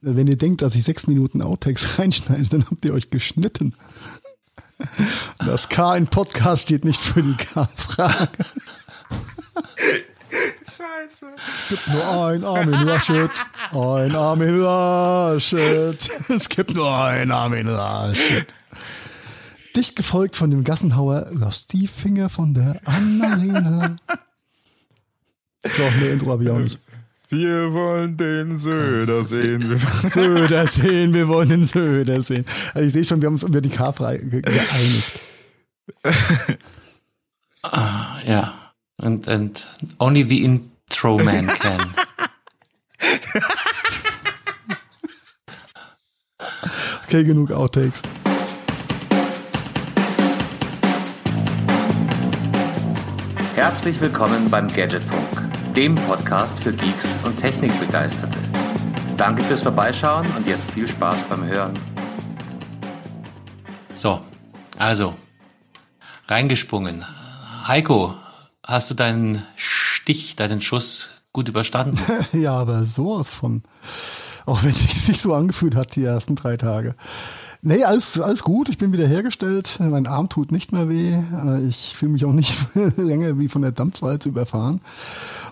Wenn ihr denkt, dass ich sechs Minuten Outtakes reinschneide, dann habt ihr euch geschnitten. Das K in Podcast steht nicht für die K-Frage. Scheiße. Es gibt nur ein Armin Laschet. Ein Armin Laschet. Es gibt nur ein Armin Laschet. Dicht gefolgt von dem Gassenhauer, lass die Finger von der Annalena. So, mehr Intro habe ich auch nicht. Wir wollen den Söder sehen. Wir Söder sehen, wir wollen den Söder sehen. Also ich sehe schon, wir haben uns über die K-Frage ge- geeinigt. Ah, ja. And, and only the intro man can. Okay, genug Outtakes. Herzlich willkommen beim Gadgetfunk, dem Podcast für Geeks und Technikbegeisterte. Danke fürs Vorbeischauen und jetzt viel Spaß beim Hören. So, also, reingesprungen. Heiko, hast du deinen Stich, deinen Schuss gut überstanden? Ja, aber sowas von. Auch wenn es sich so angefühlt hat, die ersten drei Tage. Nee, alles, alles gut. Ich bin wieder hergestellt. Mein Arm tut nicht mehr weh. Ich fühle mich auch nicht länger wie von der Dampfsalz überfahren.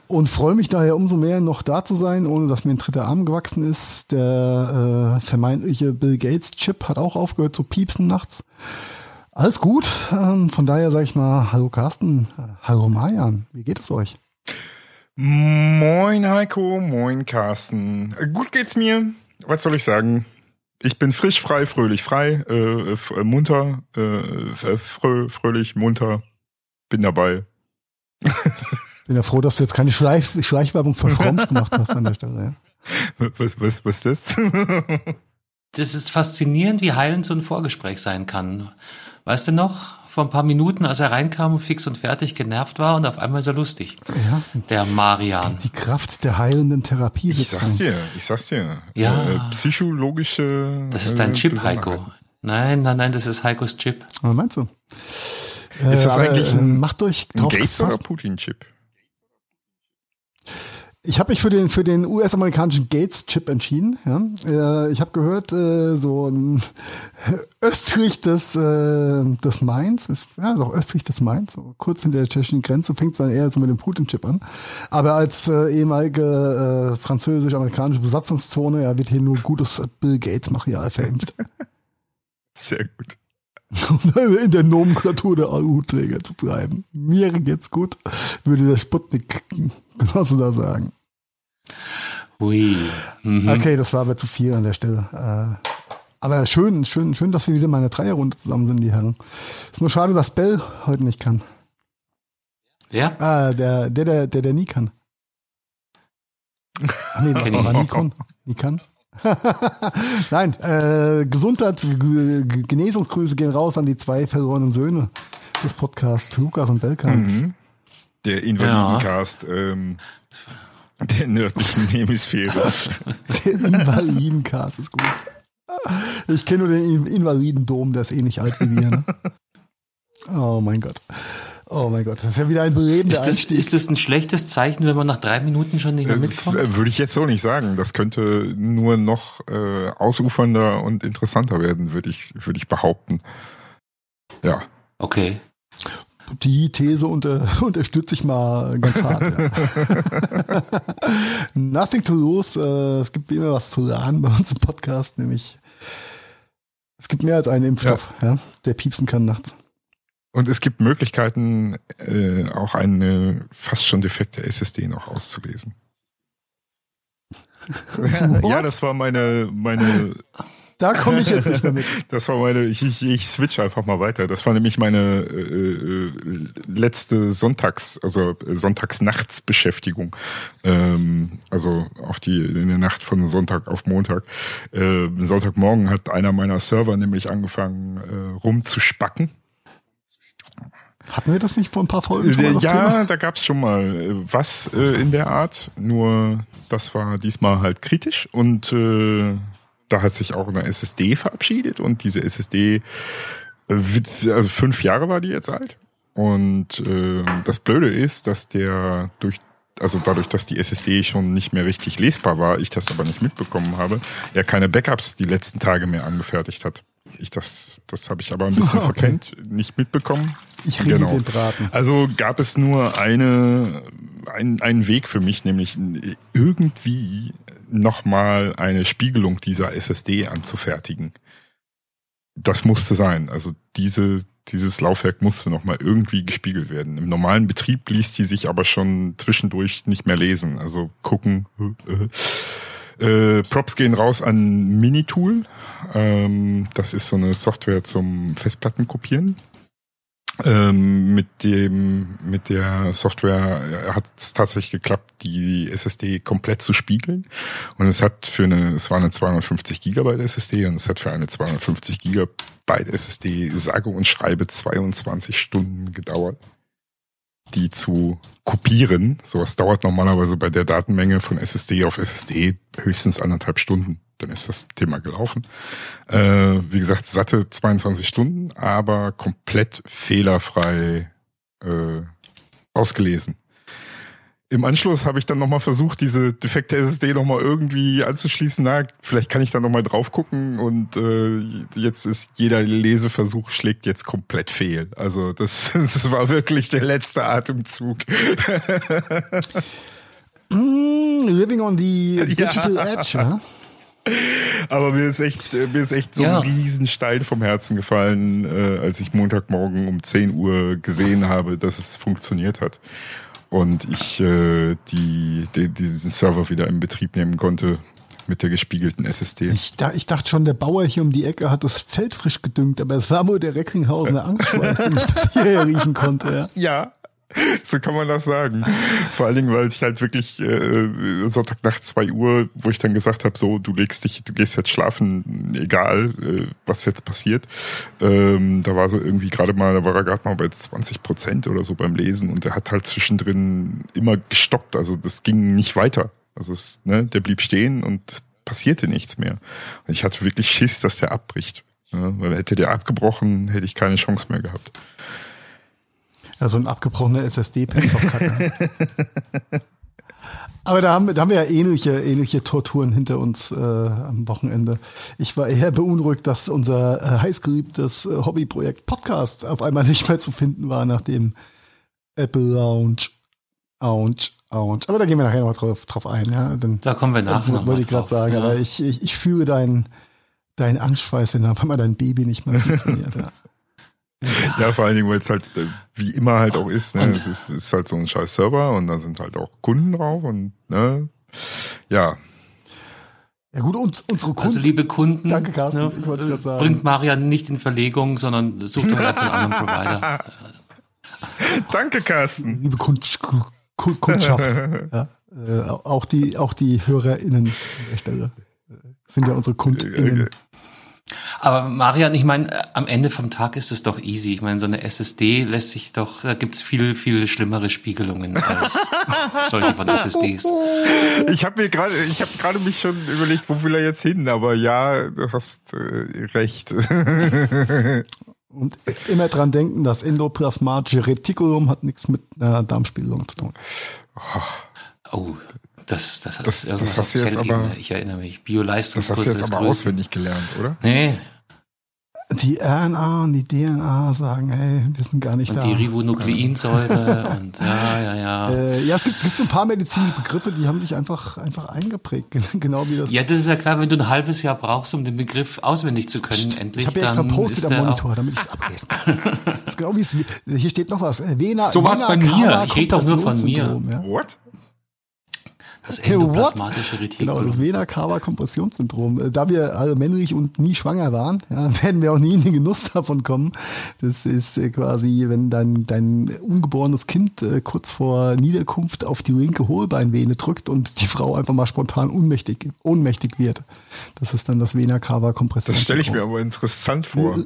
Und freue mich daher umso mehr, noch da zu sein, ohne dass mir ein dritter Arm gewachsen ist. Der äh, vermeintliche Bill Gates Chip hat auch aufgehört zu piepsen nachts. Alles gut. Ähm, von daher sage ich mal, hallo Carsten, hallo Marian, wie geht es euch? Moin Heiko, moin Carsten. Gut geht's mir. Was soll ich sagen? Ich bin frisch, frei, fröhlich, frei, äh, äh, munter, äh, frö, fröhlich, munter. Bin dabei. Bin ja froh, dass du jetzt keine Schleich Schleichwerbung für Froms gemacht hast an der Stelle. Ja. Was, was, was ist das? Das ist faszinierend, wie heilend so ein Vorgespräch sein kann. Weißt du noch, vor ein paar Minuten, als er reinkam, fix und fertig genervt war und auf einmal ist er lustig. ja, Der Marian. die Kraft der heilenden Therapie Ich sag's sozusagen. dir, ich sag's dir. Ja. Äh, psychologische. Das ist dein äh, Chip, Heiko. Nein, nein, nein, das ist Heikos Chip. Was meinst du? Ist das aber, eigentlich äh, ein- macht euch Ein Gates oder. Putin-Chip? Ich habe mich für den für den US-amerikanischen Gates-Chip entschieden. Ja. Äh, Ich habe gehört, äh, so ein Österreich des äh, des Mainz ist ja doch Österreich des Mainz, so kurz hinter der tschechischen Grenze fängt es dann eher so mit dem Putin-Chip an. Aber als äh, ehemalige äh, französisch-amerikanische Besatzungszone ja, wird hier nur gutes Bill Gates-Material verimpft. Sehr gut. um in der Nomenklatur der AU-Träger zu bleiben. Mir geht's gut, würde der Sputnik-Genosse da sagen. Hui. Mhm. Okay, das war aber zu viel an der Stelle. Äh, aber schön, schön, schön, dass wir wieder mal in einer Dreierrunde zusammen sind, die Herren. Ist nur schade, dass Bell heute nicht kann. Wer? Ah, der, der, der, der, der nie kann. Ah, nee, Kenny. war Nikon. Nikon. Nein, äh, Gesundheit, Genesungsgrüße gehen raus an die zwei verlorenen Söhne des Podcasts, Lukas und Belkan. Mhm. Der Invalidencast ähm, der nördlichen Hemisphäre. Der Invalidencast ist gut. Ich kenne nur den In- Invalidendom, der ist eh nicht alt wie wir. Ne? Oh mein Gott. Oh mein Gott, das ist ja wieder ein belebender Ist das, Einstieg. ist das ein schlechtes Zeichen, wenn man nach drei Minuten schon nicht mehr mitkommt? Äh, Würde ich jetzt so nicht sagen. Das könnte nur noch äh, ausufernder und interessanter werden, würde ich, würde ich behaupten. Ja. Okay. Die These unter, unterstütze ich mal ganz hart. Ja. Nothing to lose. Äh, es gibt wie immer was zu lernen bei uns im Podcast, nämlich es gibt mehr als einen Impfstoff, ja. der piepsen kann nachts. Und es gibt Möglichkeiten, äh, auch eine fast schon defekte SSD noch auszulesen. ja, das war meine, meine, Da komme ich jetzt nicht mehr mit. das war meine, ich, ich, ich switch einfach mal weiter. Das war nämlich meine äh, äh, letzte Sonntags, also äh, Sonntagsnachtsbeschäftigung. Ähm, also auf die, in der Nacht von Sonntag auf Montag. Äh, Sonntagmorgen hat einer meiner Server nämlich angefangen äh, rumzuspacken. Hatten wir das nicht vor ein paar Folgen schon mal ja, Thema? da gab's schon mal äh, was äh, in der Art. Nur das war diesmal halt kritisch und äh, da hat sich auch eine SSD verabschiedet und diese SSD, äh, also fünf Jahre war die jetzt alt. Und äh, das Blöde ist, dass der durch also dadurch, dass die SSD schon nicht mehr richtig lesbar war, ich das aber nicht mitbekommen habe, er keine Backups die letzten Tage mehr angefertigt hat. Ich das, das habe ich aber ein bisschen okay. verkennt, nicht mitbekommen. Ich rede genau. den Braten. Also gab es nur eine, ein, einen Weg für mich, nämlich irgendwie nochmal eine Spiegelung dieser SSD anzufertigen. Das musste sein. Also diese, dieses Laufwerk musste nochmal irgendwie gespiegelt werden. Im normalen Betrieb ließ die sich aber schon zwischendurch nicht mehr lesen. Also gucken. Äh, Props gehen raus an Minitool. Ähm, das ist so eine Software zum Festplattenkopieren. Ähm, mit dem, mit der Software hat es tatsächlich geklappt, die SSD komplett zu spiegeln. Und es hat für eine, es war eine 250 Gigabyte SSD und es hat für eine 250 Gigabyte SSD sage und schreibe 22 Stunden gedauert die zu kopieren. Sowas dauert normalerweise bei der Datenmenge von SSD auf SSD höchstens anderthalb Stunden. Dann ist das Thema gelaufen. Äh, wie gesagt, satte 22 Stunden, aber komplett fehlerfrei äh, ausgelesen. Im Anschluss habe ich dann nochmal versucht, diese defekte SSD nochmal irgendwie anzuschließen. Na, vielleicht kann ich da nochmal drauf gucken und äh, jetzt ist jeder Leseversuch schlägt jetzt komplett fehl. Also das, das war wirklich der letzte Atemzug. mm, living on the digital ja. edge, ja? Aber mir ist echt, mir ist echt so ja. ein Riesenstein vom Herzen gefallen, äh, als ich Montagmorgen um 10 Uhr gesehen habe, dass es funktioniert hat und ich äh, die, die, diesen Server wieder in Betrieb nehmen konnte mit der gespiegelten SSD. Ich, da, ich dachte schon, der Bauer hier um die Ecke hat das Feld frisch gedüngt, aber es war wohl der Recklinghausener Angstschweiß, den ich bis hierher riechen konnte. Ja. ja, so kann man das sagen. Vor allen Dingen, weil ich halt wirklich äh, Sonntag nach zwei Uhr, wo ich dann gesagt habe, so, du legst dich, du gehst jetzt schlafen, egal äh, was jetzt passiert. Ähm, da war so irgendwie gerade mal, da war er gerade mal bei 20 Prozent oder so beim Lesen und der hat halt zwischendrin immer gestoppt. Also das ging nicht weiter. Also es, ne, der blieb stehen und passierte nichts mehr. Und ich hatte wirklich Schiss, dass der abbricht. Ne? Weil hätte der abgebrochen, hätte ich keine Chance mehr gehabt. Ja, so ein abgebrochener SSD-Pen ist auch kacke. Aber da haben, da haben wir ja ähnliche, ähnliche Torturen hinter uns äh, am Wochenende. Ich war eher beunruhigt, dass unser äh, heißgeliebtes äh, Hobbyprojekt Podcast auf einmal nicht mehr zu finden war, nachdem Apple Lounge, Lounge, Lounge. Aber da gehen wir nachher noch drauf, drauf ein. Ja? Dann, da kommen wir nachher noch Wollte ich gerade sagen, ja. aber ich, ich, ich fühle deinen dein Angstschweiß, wenn auf einmal dein Baby nicht mehr funktioniert. ja. Ja. vor allen Dingen, weil es halt äh, wie immer halt auch ist, ne? es ist, ist halt so ein scheiß Server und da sind halt auch Kunden drauf und ne, ja. Ja gut, uns, unsere Kunden. Also liebe Kunden, danke Carsten, ne, ich wollte gerade sagen. Bringt Marian nicht in Verlegung, sondern sucht einfach einen anderen Provider. danke Carsten. Liebe Kund, Kundschaft, ja, äh, auch die, auch die HörerInnen an der Stelle äh, sind ja unsere KundInnen. Äh, aber Marian, ich meine, äh, am Ende vom Tag ist es doch easy. Ich meine, so eine SSD lässt sich doch, da gibt's viel, viel schlimmere Spiegelungen als solche von SSDs. Ich habe mir gerade, ich habe gerade mich schon überlegt, wo will er jetzt hin? Aber ja, du hast äh, recht. Und immer dran denken, das endoplasmatische Retikulum hat nichts mit einer Darmspiegelung zu tun. Oh, das, das, das ist irgendwas das auf Zellebene. Ich erinnere mich. Bioleistungskurs. Das hast du jetzt aber auswendig gelernt, oder? Nee. Die RNA und die DNA sagen, hey, wir sind gar nicht und da. Und die Ribonukleinsäure und ja, ja, ja. Äh, ja, es gibt, es gibt so ein paar medizinische Begriffe, die haben sich einfach, einfach eingeprägt, genau wie das. Ja, das ist ja klar, wenn du ein halbes Jahr brauchst, um den Begriff auswendig zu können, Psst, endlich. Ich habe ja extra Post-it am Monitor, damit ich es ablesen kann. das ist genau wie es, hier steht noch was. Vena, so was bei mir. Ich rede doch nur von mir. Ja? What? Das endoplasmatische Retikulum. Genau, das Vena-Cava-Kompressionssyndrom. Äh, da wir alle männlich und nie schwanger waren, ja, werden wir auch nie in den Genuss davon kommen. Das ist äh, quasi, wenn dein, dein ungeborenes Kind äh, kurz vor Niederkunft auf die linke Hohlbeinvene drückt und die Frau einfach mal spontan ohnmächtig, ohnmächtig wird. Das ist dann das Vena-Cava-Kompressionssyndrom. Das stelle ich mir aber interessant vor.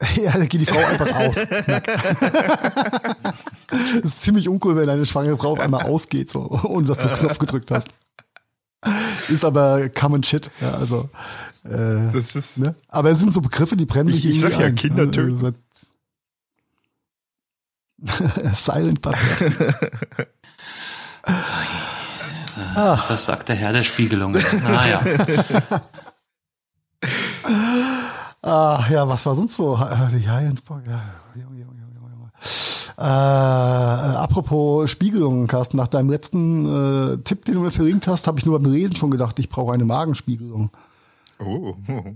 Ja, da geht die Frau einfach aus. das ist ziemlich uncool, wenn eine schwangere Frau auf einmal ausgeht, so, ohne dass du einen Knopf gedrückt hast. Ist aber common shit. Ja, also, äh, das ist, ne? Aber es sind so Begriffe, die brennen dich irgendwie Ich sag ja, Kinder also, töten. Silent Butler. Ach. Das sagt der Herr der Spiegelungen. Naja. Ah, ja, was war sonst so? Ja, ja, Junge, Junge, Junge. Äh, apropos Spiegelungen, Carsten, nach deinem letzten äh, Tipp, den du mir verlinkt hast, habe ich nur beim Lesen schon gedacht, ich brauche eine Magenspiegelung. Oh.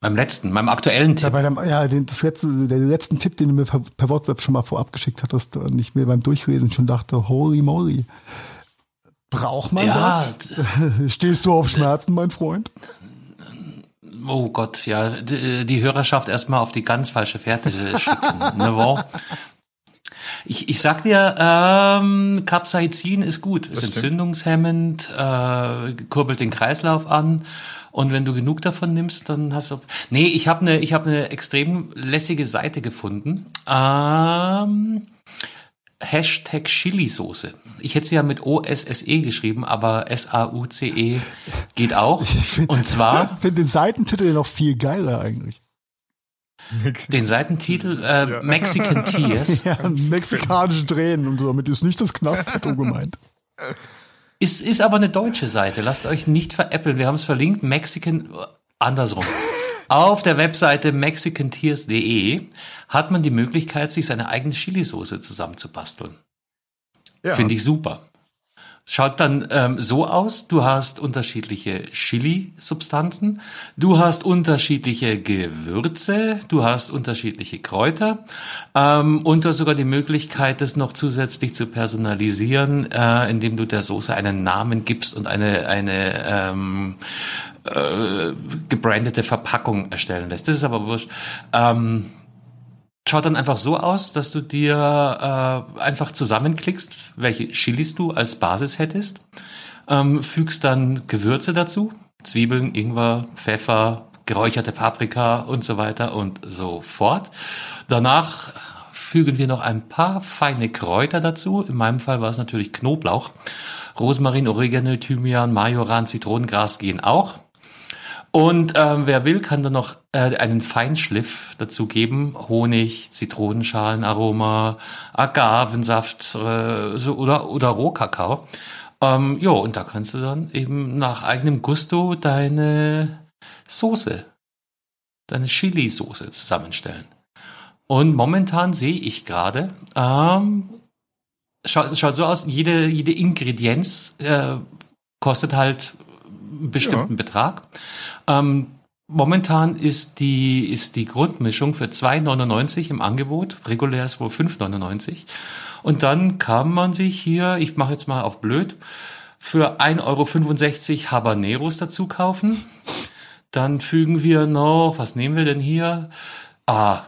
Beim letzten, beim aktuellen Tipp. Ja, bei dem, ja den, das letzte, der letzten Tipp, den du mir per, per WhatsApp schon mal vorab geschickt hattest und ich mir beim Durchlesen schon dachte, holy moly. Braucht man ja, das? Stehst du auf Schmerzen, mein Freund? Oh Gott, ja, die, die Hörerschaft erstmal auf die ganz falsche Fährte schicken. ne, ich, ich sag dir, ähm, Capsaicin ist gut, ist entzündungshemmend, äh, kurbelt den Kreislauf an und wenn du genug davon nimmst, dann hast du. Nee, ich habe eine, ich habe eine extrem lässige Seite gefunden. Ähm, Hashtag Chili-Soße. Ich hätte sie ja mit O-S-S-E geschrieben, aber S-A-U-C-E geht auch. Find, und zwar. Ich finde den Seitentitel noch viel geiler eigentlich. Den Seitentitel äh, ja. Mexican Tears. Ja, mexikanische Tränen und so, damit ist nicht das Knast-Tattoo gemeint. Ist, ist aber eine deutsche Seite. Lasst euch nicht veräppeln. Wir haben es verlinkt. Mexican, andersrum. Auf der Webseite mexicantears.de hat man die Möglichkeit, sich seine eigene Chili-Soße zusammenzubasteln. Ja. Finde ich super. Schaut dann ähm, so aus, du hast unterschiedliche Chili-Substanzen, du hast unterschiedliche Gewürze, du hast unterschiedliche Kräuter ähm, und du hast sogar die Möglichkeit, das noch zusätzlich zu personalisieren, äh, indem du der Soße einen Namen gibst und eine, eine ähm, äh, gebrandete Verpackung erstellen lässt. Das ist aber wurscht. Ähm, schaut dann einfach so aus, dass du dir äh, einfach zusammenklickst, welche Chilis du als Basis hättest, ähm, fügst dann Gewürze dazu, Zwiebeln, Ingwer, Pfeffer, geräucherte Paprika und so weiter und so fort. Danach fügen wir noch ein paar feine Kräuter dazu. In meinem Fall war es natürlich Knoblauch. Rosmarin, Oregano, Thymian, Majoran, Zitronengras gehen auch. Und ähm, wer will, kann dann noch äh, einen Feinschliff dazu geben. Honig, Zitronenschalenaroma, Agavensaft äh, so, oder, oder Rohkakao. Ähm, jo, und da kannst du dann eben nach eigenem Gusto deine Soße, deine Chili-Soße zusammenstellen. Und momentan sehe ich gerade, ähm, schaut, schaut so aus, jede, jede Ingredienz äh, kostet halt einen bestimmten ja. Betrag. Ähm, momentan ist die, ist die Grundmischung für 2,99 im Angebot. Regulär ist wohl 5,99. Und dann kann man sich hier, ich mache jetzt mal auf blöd, für 1,65 Euro Habaneros dazu kaufen. Dann fügen wir noch, was nehmen wir denn hier? Ah,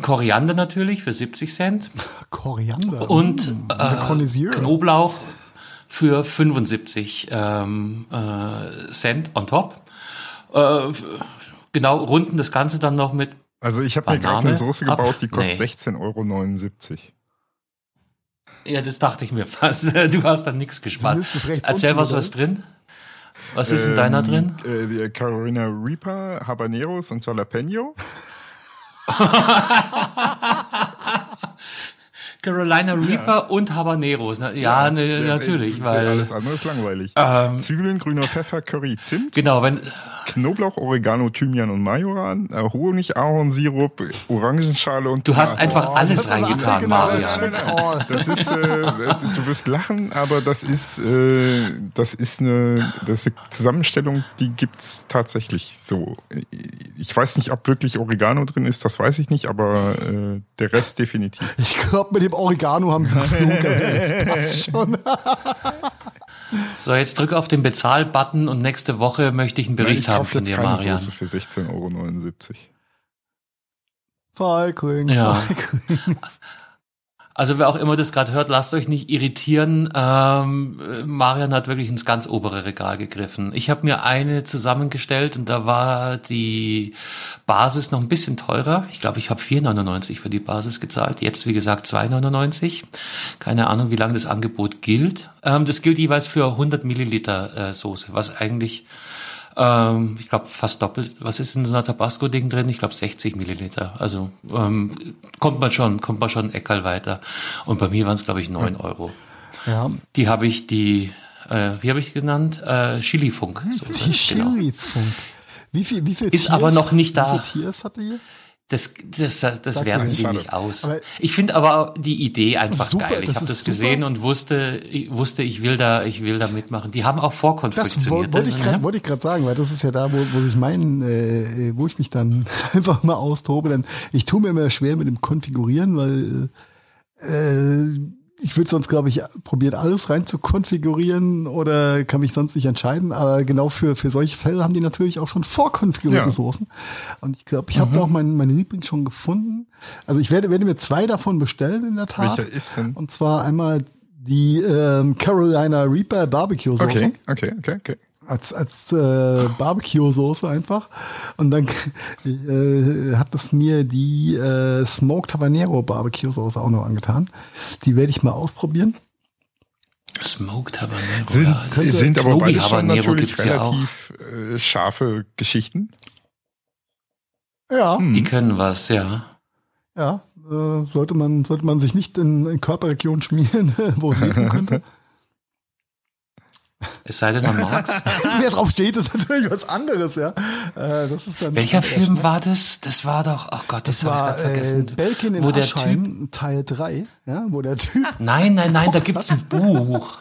Koriander natürlich für 70 Cent. Koriander. Und äh, Knoblauch für 75 ähm, äh, Cent on top. Äh, genau, runden das Ganze dann noch mit. Also ich habe mir gerade eine Soße ab. gebaut, die kostet nee. 16,79 Euro. Ja, das dachte ich mir fast. Du hast da nichts gespart. Erzähl was, was drin? Was ist ähm, in deiner drin? Äh, Carolina Reaper, Habaneros und Jalapeno. Carolina Reaper ja. und Habaneros. Ja, ja ne, natürlich, weil alles andere ist langweilig. Ähm, Zwiebeln, grüner Pfeffer, Curry, Zimt. Genau, wenn Knoblauch, Oregano, Thymian und Majoran, äh, Honig, Ahornsirup, Orangenschale und Du hast einfach oh, alles reingetan, genau, Marian. Das ist, äh, du wirst lachen, aber das ist, äh, das ist eine, das ist eine Zusammenstellung, die gibt's tatsächlich so. Ich weiß nicht, ob wirklich Oregano drin ist, das weiß ich nicht, aber äh, der Rest definitiv. Ich glaube, mit dem Oregano haben sie geflunkert. Passt schon. So, jetzt drücke auf den Bezahl-Button und nächste Woche möchte ich einen Bericht Nein, ich haben von dir, Marian. Soße für 16,79 Euro. Falkling, ja. Falkling. Also wer auch immer das gerade hört, lasst euch nicht irritieren. Ähm, Marian hat wirklich ins ganz obere Regal gegriffen. Ich habe mir eine zusammengestellt und da war die Basis noch ein bisschen teurer. Ich glaube, ich habe 4,99 für die Basis gezahlt. Jetzt, wie gesagt, 2,99. Keine Ahnung, wie lange das Angebot gilt. Ähm, das gilt jeweils für 100 Milliliter äh, Soße, was eigentlich ähm, ich glaube, fast doppelt. Was ist in so einer Tabasco-Ding drin? Ich glaube, 60 Milliliter. Also ähm, kommt man schon, kommt man schon Eckerl weiter. Und bei mir waren es, glaube ich, 9 Euro. Ja. Die habe ich die, äh, wie habe ich genannt? Äh, Chilifunk. Die Genau. Chili-Funk. Wie viel, wie viel Ist Tiers, aber noch nicht da. Wie viel Tiers hatte ihr? Das, das, das Sag werten die nicht. nicht aus. Aber- ich finde aber die Idee einfach Super, geil. Ich das habe das super. gesehen und wusste, ich wusste, ich will da, ich will da mitmachen. Die haben auch Das vorkonfektioniert. wo- wollte ich gerade ich gerade sagen, weil das ist ja da, wo, wo sich mein, äh, wo ich mich dann einfach mal austobe. Denn ich tue mir immer schwer mit dem Konfigurieren, weil äh, ich würde sonst, glaube ich, probieren, alles rein zu konfigurieren oder kann mich sonst nicht entscheiden. Aber genau für, für solche Fälle haben die natürlich auch schon vorkonfigurierte Ja. Soßen. Und ich glaube, ich habe da auch meinen mein Liebling schon gefunden. Also ich werde, werde mir zwei davon bestellen in der Tat. Welcher ist denn? Und zwar einmal die ähm, Carolina Reaper Barbecue Soße Okay, okay, okay, okay. Als, als äh, Barbecue-Soße einfach. Und dann äh, hat es mir die äh, Smoked Habanero Barbecue-Soße auch noch angetan. Die werde ich mal ausprobieren. Smoked Habanero. Sind, ja. könnte- sind aber Knobi beide schon Habanero natürlich gibt's ja auch. relativ äh, scharfe Geschichten. Ja, Die können was, ja. ja. Äh, sollte man sollte man sich nicht in, in Körperregionen schmieren, wo es liegen könnte. Es sei denn, man mag's. Wer drauf steht, ist natürlich was anderes, ja. Äh, das ist dann Welcher Film schnell. war das? Das war doch, ach Gott, das, Das habe ich war ganz äh, vergessen. Belkin in wo der Aschheim, Typ, Teil 3, ja, wo der Typ nein, nein, nein, da gibt's ein Buch.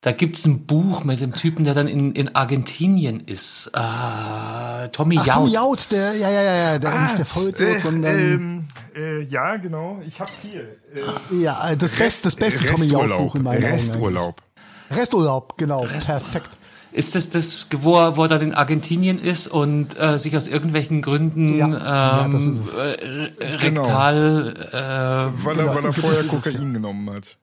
Da gibt's ein Buch mit dem Typen, der dann in, in Argentinien ist. Ah, Tommy Ach, Jaud. Tommy Jaud, der, ja, ja, ja, ja, der, nicht der Vollidiot, sondern, ähm, äh, ja, genau. Ich hab's hier. Äh, ja, das beste, das beste Tommy Jaud Buch in meinen Augen. Resturlaub. Resturlaub, genau, Rest- perfekt. Ist das das, wo er, wo er dann in Argentinien ist und äh, sich aus irgendwelchen Gründen Ja, ja, das ähm, ist es. äh, Genau. rektal äh, Weil Genau, er, weil er vorher Kokain genommen hat.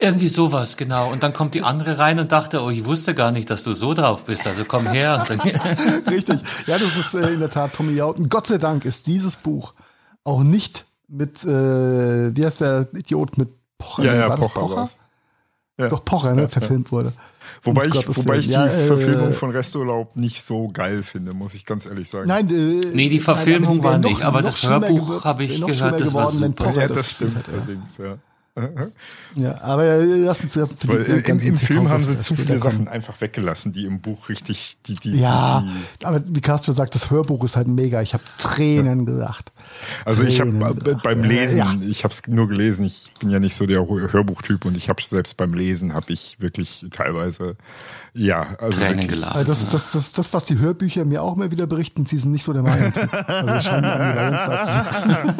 irgendwie sowas, genau. Und dann kommt die andere rein und dachte, oh, ich wusste gar nicht, dass du so drauf bist. Also komm her. Und dann, Richtig. Ja, das ist äh, in der Tat Tommy Jaud. Und Gott sei Dank ist dieses Buch auch nicht mit, äh, wie heißt der Idiot mit Pocher? Ja, ja, war das Pocher war's. Ja. Doch Pocher, ne, verfilmt wurde. Wobei ich, Gottes wobei Willen. ich die Ja, äh, Verfilmung von Resturlaub nicht so geil finde, muss ich ganz ehrlich sagen. Nein, äh, Nee, die nein, Verfilmung die wär war noch- nicht, aber noch das Hörbuch habe ich noch gehört, das war super. Ja, das das stimmt allerdings, ja. Ja, aber äh, lass uns erst zu Weil den im, ganzen im Film haben sie zu viele kommen. Sachen einfach weggelassen, die im Buch richtig, die, die, Ja, die, aber wie Castro sagt, das Hörbuch ist halt mega. Ich habe Tränen gelacht. Also ich habe Tränen äh, gelacht. beim Äh, Lesen, Ja. ich habe es nur gelesen. Ich bin ja nicht so der Hörbuchtyp und ich habe selbst beim Lesen habe ich wirklich teilweise ja also Tränen wirklich, gelacht. Das ist das, das, das, was die Hörbücher mir auch immer wieder berichten. Sie sind nicht so der Meinung. Also scheinen mir zu sein.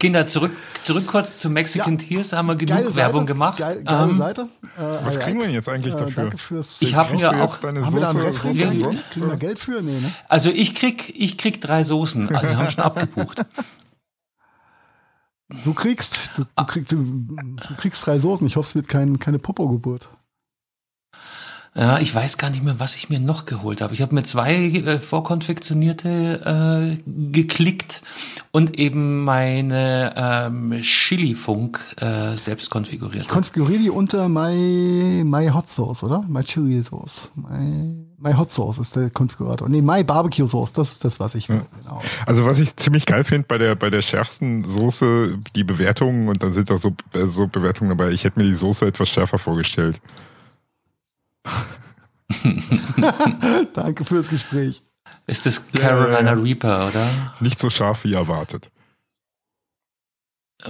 Kinder, zurück, zurück kurz zu Mexican Ja. Tears, haben wir genug Geile Werbung Seite, gemacht. Geil, geile Ähm, Seite. Äh, Was äh, kriegen wir denn jetzt eigentlich äh, dafür? Danke fürs. Ich hab Kriegst mir auch- deine haben wir da einen Soße, Rechtring? Soße Ja? Kriegen wir Geld für? Nee, ne? Also ich krieg, ich krieg drei Soßen. Ah, Die haben schon abgebucht. Du kriegst, du, du, kriegst, du, du kriegst drei Soßen. Ich hoffe, es wird kein, keine Popo-Geburt. Ja, ich weiß gar nicht mehr, was ich mir noch geholt habe. Ich habe mir zwei äh, vorkonfektionierte äh, geklickt und eben meine ähm, Chili-Funk äh, selbst konfiguriert. Ich konfiguriere die unter My, My Hot Sauce, oder? My Chili Sauce. My, My Hot Sauce ist der Konfigurator. Nee, My Barbecue Sauce, das ist das, was ich will. Genau. Also was ich ziemlich geil finde bei der bei der schärfsten Soße, die Bewertungen und dann sind da so, äh, so Bewertungen dabei. Ich hätte mir die Soße etwas schärfer vorgestellt. Danke fürs Gespräch. Ist das Carolina ja, Reaper, oder? Nicht so scharf wie erwartet.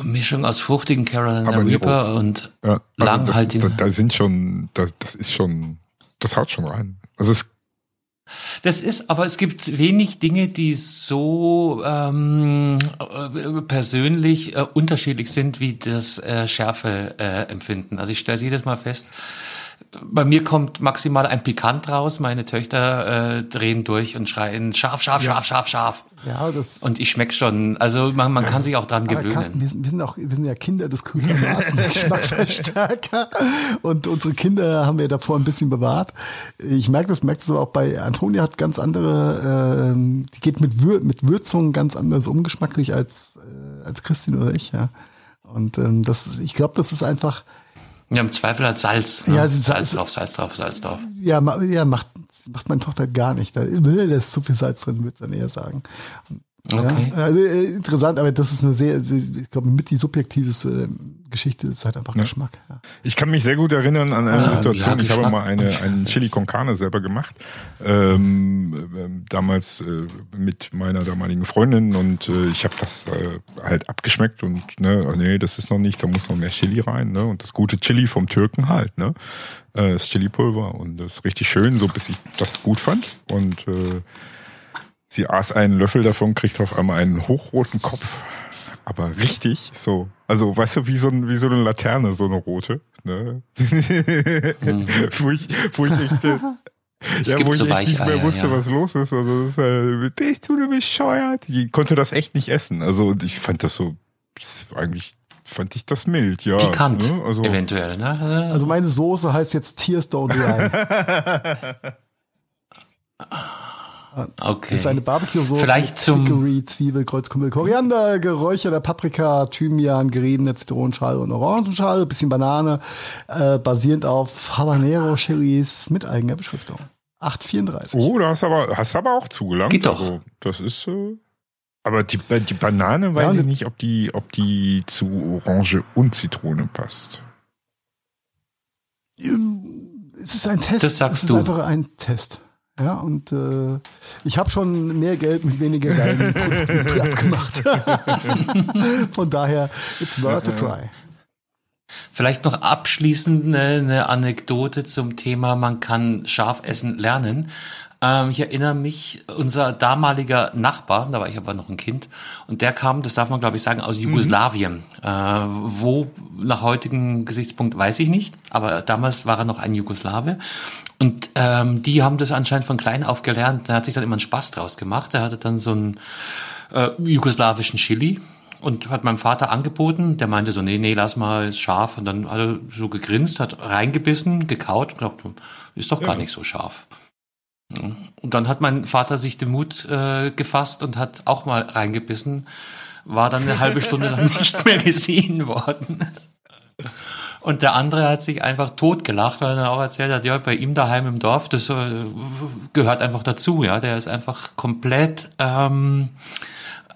Mischung aus fruchtigen Carolina Habanero. Reaper und Ja, Langhaltigen. Also das, da, da sind schon, das, das ist schon, das haut schon rein. Also es Das ist, aber es gibt wenig Dinge, die so ähm, äh, persönlich äh, unterschiedlich sind wie das äh, Schärfe-Empfinden. also ich stelle jedes Mal fest, bei mir kommt maximal ein Pikant raus. Meine Töchter äh, drehen durch und schreien scharf, scharf, scharf, scharf, scharf. Ja, das. Und ich schmeck schon. Also man, man kann sich auch dran gewöhnen. Carsten, wir sind, wir sind auch, wir sind ja Kinder des Geschmackverstärker. Und unsere Kinder haben wir davor ein bisschen bewahrt. Ich merke das, merke das aber auch bei Antonia hat ganz andere, ähm, die geht mit, Wür mit Würzungen ganz anders um, geschmacklich als, äh, als Christine oder ich, ja. Und ähm, das, ich glaube, das ist einfach, ja, im Zweifel hat Salz. Ne? Ja, Salz Salz- drauf, Salz drauf, Salz drauf. ja, ma, ja macht, macht meine Tochter gar nicht. Da, da ist zu viel Salz drin, würde ich dann eher sagen. Okay. Ja, also, äh, interessant, aber das ist eine sehr, sehr ich glaube, mit die subjektivste äh, Geschichte ist halt einfach Geschmack. Ja. Ich kann mich sehr gut erinnern an eine Ah, Situation. ja, ich habe mal eine, einen Chili con Carne selber gemacht. Ähm, ähm, damals äh, mit meiner damaligen Freundin und äh, ich habe das äh, halt abgeschmeckt und ne, oh nee, das ist noch nicht, da muss noch mehr Chili rein, ne? Und das gute Chili vom Türken halt, ne? Äh, das Chili-Pulver und das ist richtig schön, so bis ich das gut fand. Und äh, sie aß einen Löffel davon, kriegt auf einmal einen hochroten Kopf. Aber richtig so. Also, weißt du, wie so, ein, wie so eine Laterne, so eine rote. Ne? wo ich, wo ich echt, äh, Es ja, gibt wo ich so echt nicht mehr wusste, ja. was los ist. Also, das ist, äh, bist du bescheuert? Die konnte das echt nicht essen. Also, und ich fand das so, eigentlich fand ich das mild, ja. Pikant, Ne? Also, eventuell, ne? Also meine Soße heißt jetzt Tears Don't Dry. Okay. Das ist eine Barbecue-Soße Vielleicht zum- Chicory, Zwiebel, Kreuzkümmel, Koriander, geräucherter Paprika, Thymian, geriebener Zitronenschale und Orangenschale, bisschen Banane, äh, basierend auf Habanero-Chilis mit eigener Beschriftung. 8,34. Oh, da hast aber, hast aber auch zugelangt. Geht doch. Also, das ist, äh, aber die, die Banane weiß Ja, ich nicht, ob die, ob die zu Orange und Zitrone passt. Es ist ein Test. Das sagst es ist du. einfach ein Test. Ja, und äh, ich habe schon mehr Geld mit weniger geilen Produkten platt gemacht. Von daher, it's worth a try. Vielleicht noch abschließend eine, eine Anekdote zum Thema, man kann scharf essen lernen. Ähm, ich erinnere mich, unser damaliger Nachbar, da war ich aber noch ein Kind, und der kam, das darf man glaube ich sagen, aus Jugoslawien. Äh, wo nach heutigem Gesichtspunkt weiß ich nicht, aber damals war er noch ein Jugoslawe. Und ähm, die haben das anscheinend von klein auf gelernt. Da hat sich dann immer einen Spaß draus gemacht. Er hatte dann so einen äh, jugoslawischen Chili und hat meinem Vater angeboten. Der meinte so, nee, nee, lass mal, ist scharf. Und dann hat er so gegrinst, hat reingebissen, gekaut und glaubt, ist doch gar nicht so scharf. Ja. Und dann hat mein Vater sich den Mut äh, gefasst und hat auch mal reingebissen, war dann eine halbe Stunde lang nicht mehr gesehen worden. Und der andere hat sich einfach totgelacht, weil er dann auch erzählt hat, ja, bei ihm daheim im Dorf, das äh, gehört einfach dazu, ja. Der ist einfach komplett ähm,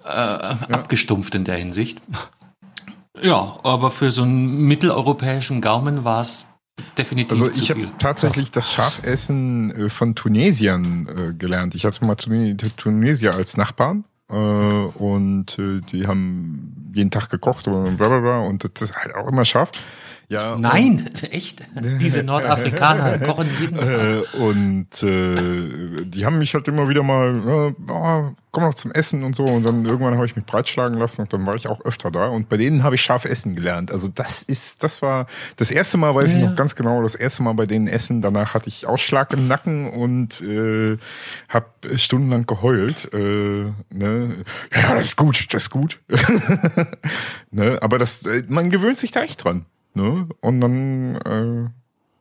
äh, abgestumpft in der Hinsicht. Ja, aber für so einen mitteleuropäischen Gaumen war es definitiv Also ich habe tatsächlich das Schafessen äh, von Tunesiern äh, gelernt. Ich hatte mal Tune- Tunesier als Nachbarn äh, und die haben jeden Tag gekocht und bla bla bla und das ist halt auch immer scharf. Ja, Nein, echt. Diese Nordafrikaner kochen jeden Tag. Äh, und äh, die haben mich halt immer wieder mal, oh, komm noch zum Essen und so. Und dann irgendwann habe ich mich breitschlagen lassen und dann war ich auch öfter da. Und bei denen habe ich scharf essen gelernt. Also das ist, das war das erste Mal, weiß ich Ja. noch ganz genau, das erste Mal bei denen essen. Danach hatte ich Ausschlag im Nacken und äh, habe stundenlang geheult. Äh, ne? Ja, das ist gut, das ist gut. ne? Aber das, äh, man gewöhnt sich da echt dran. Ne? Und dann äh,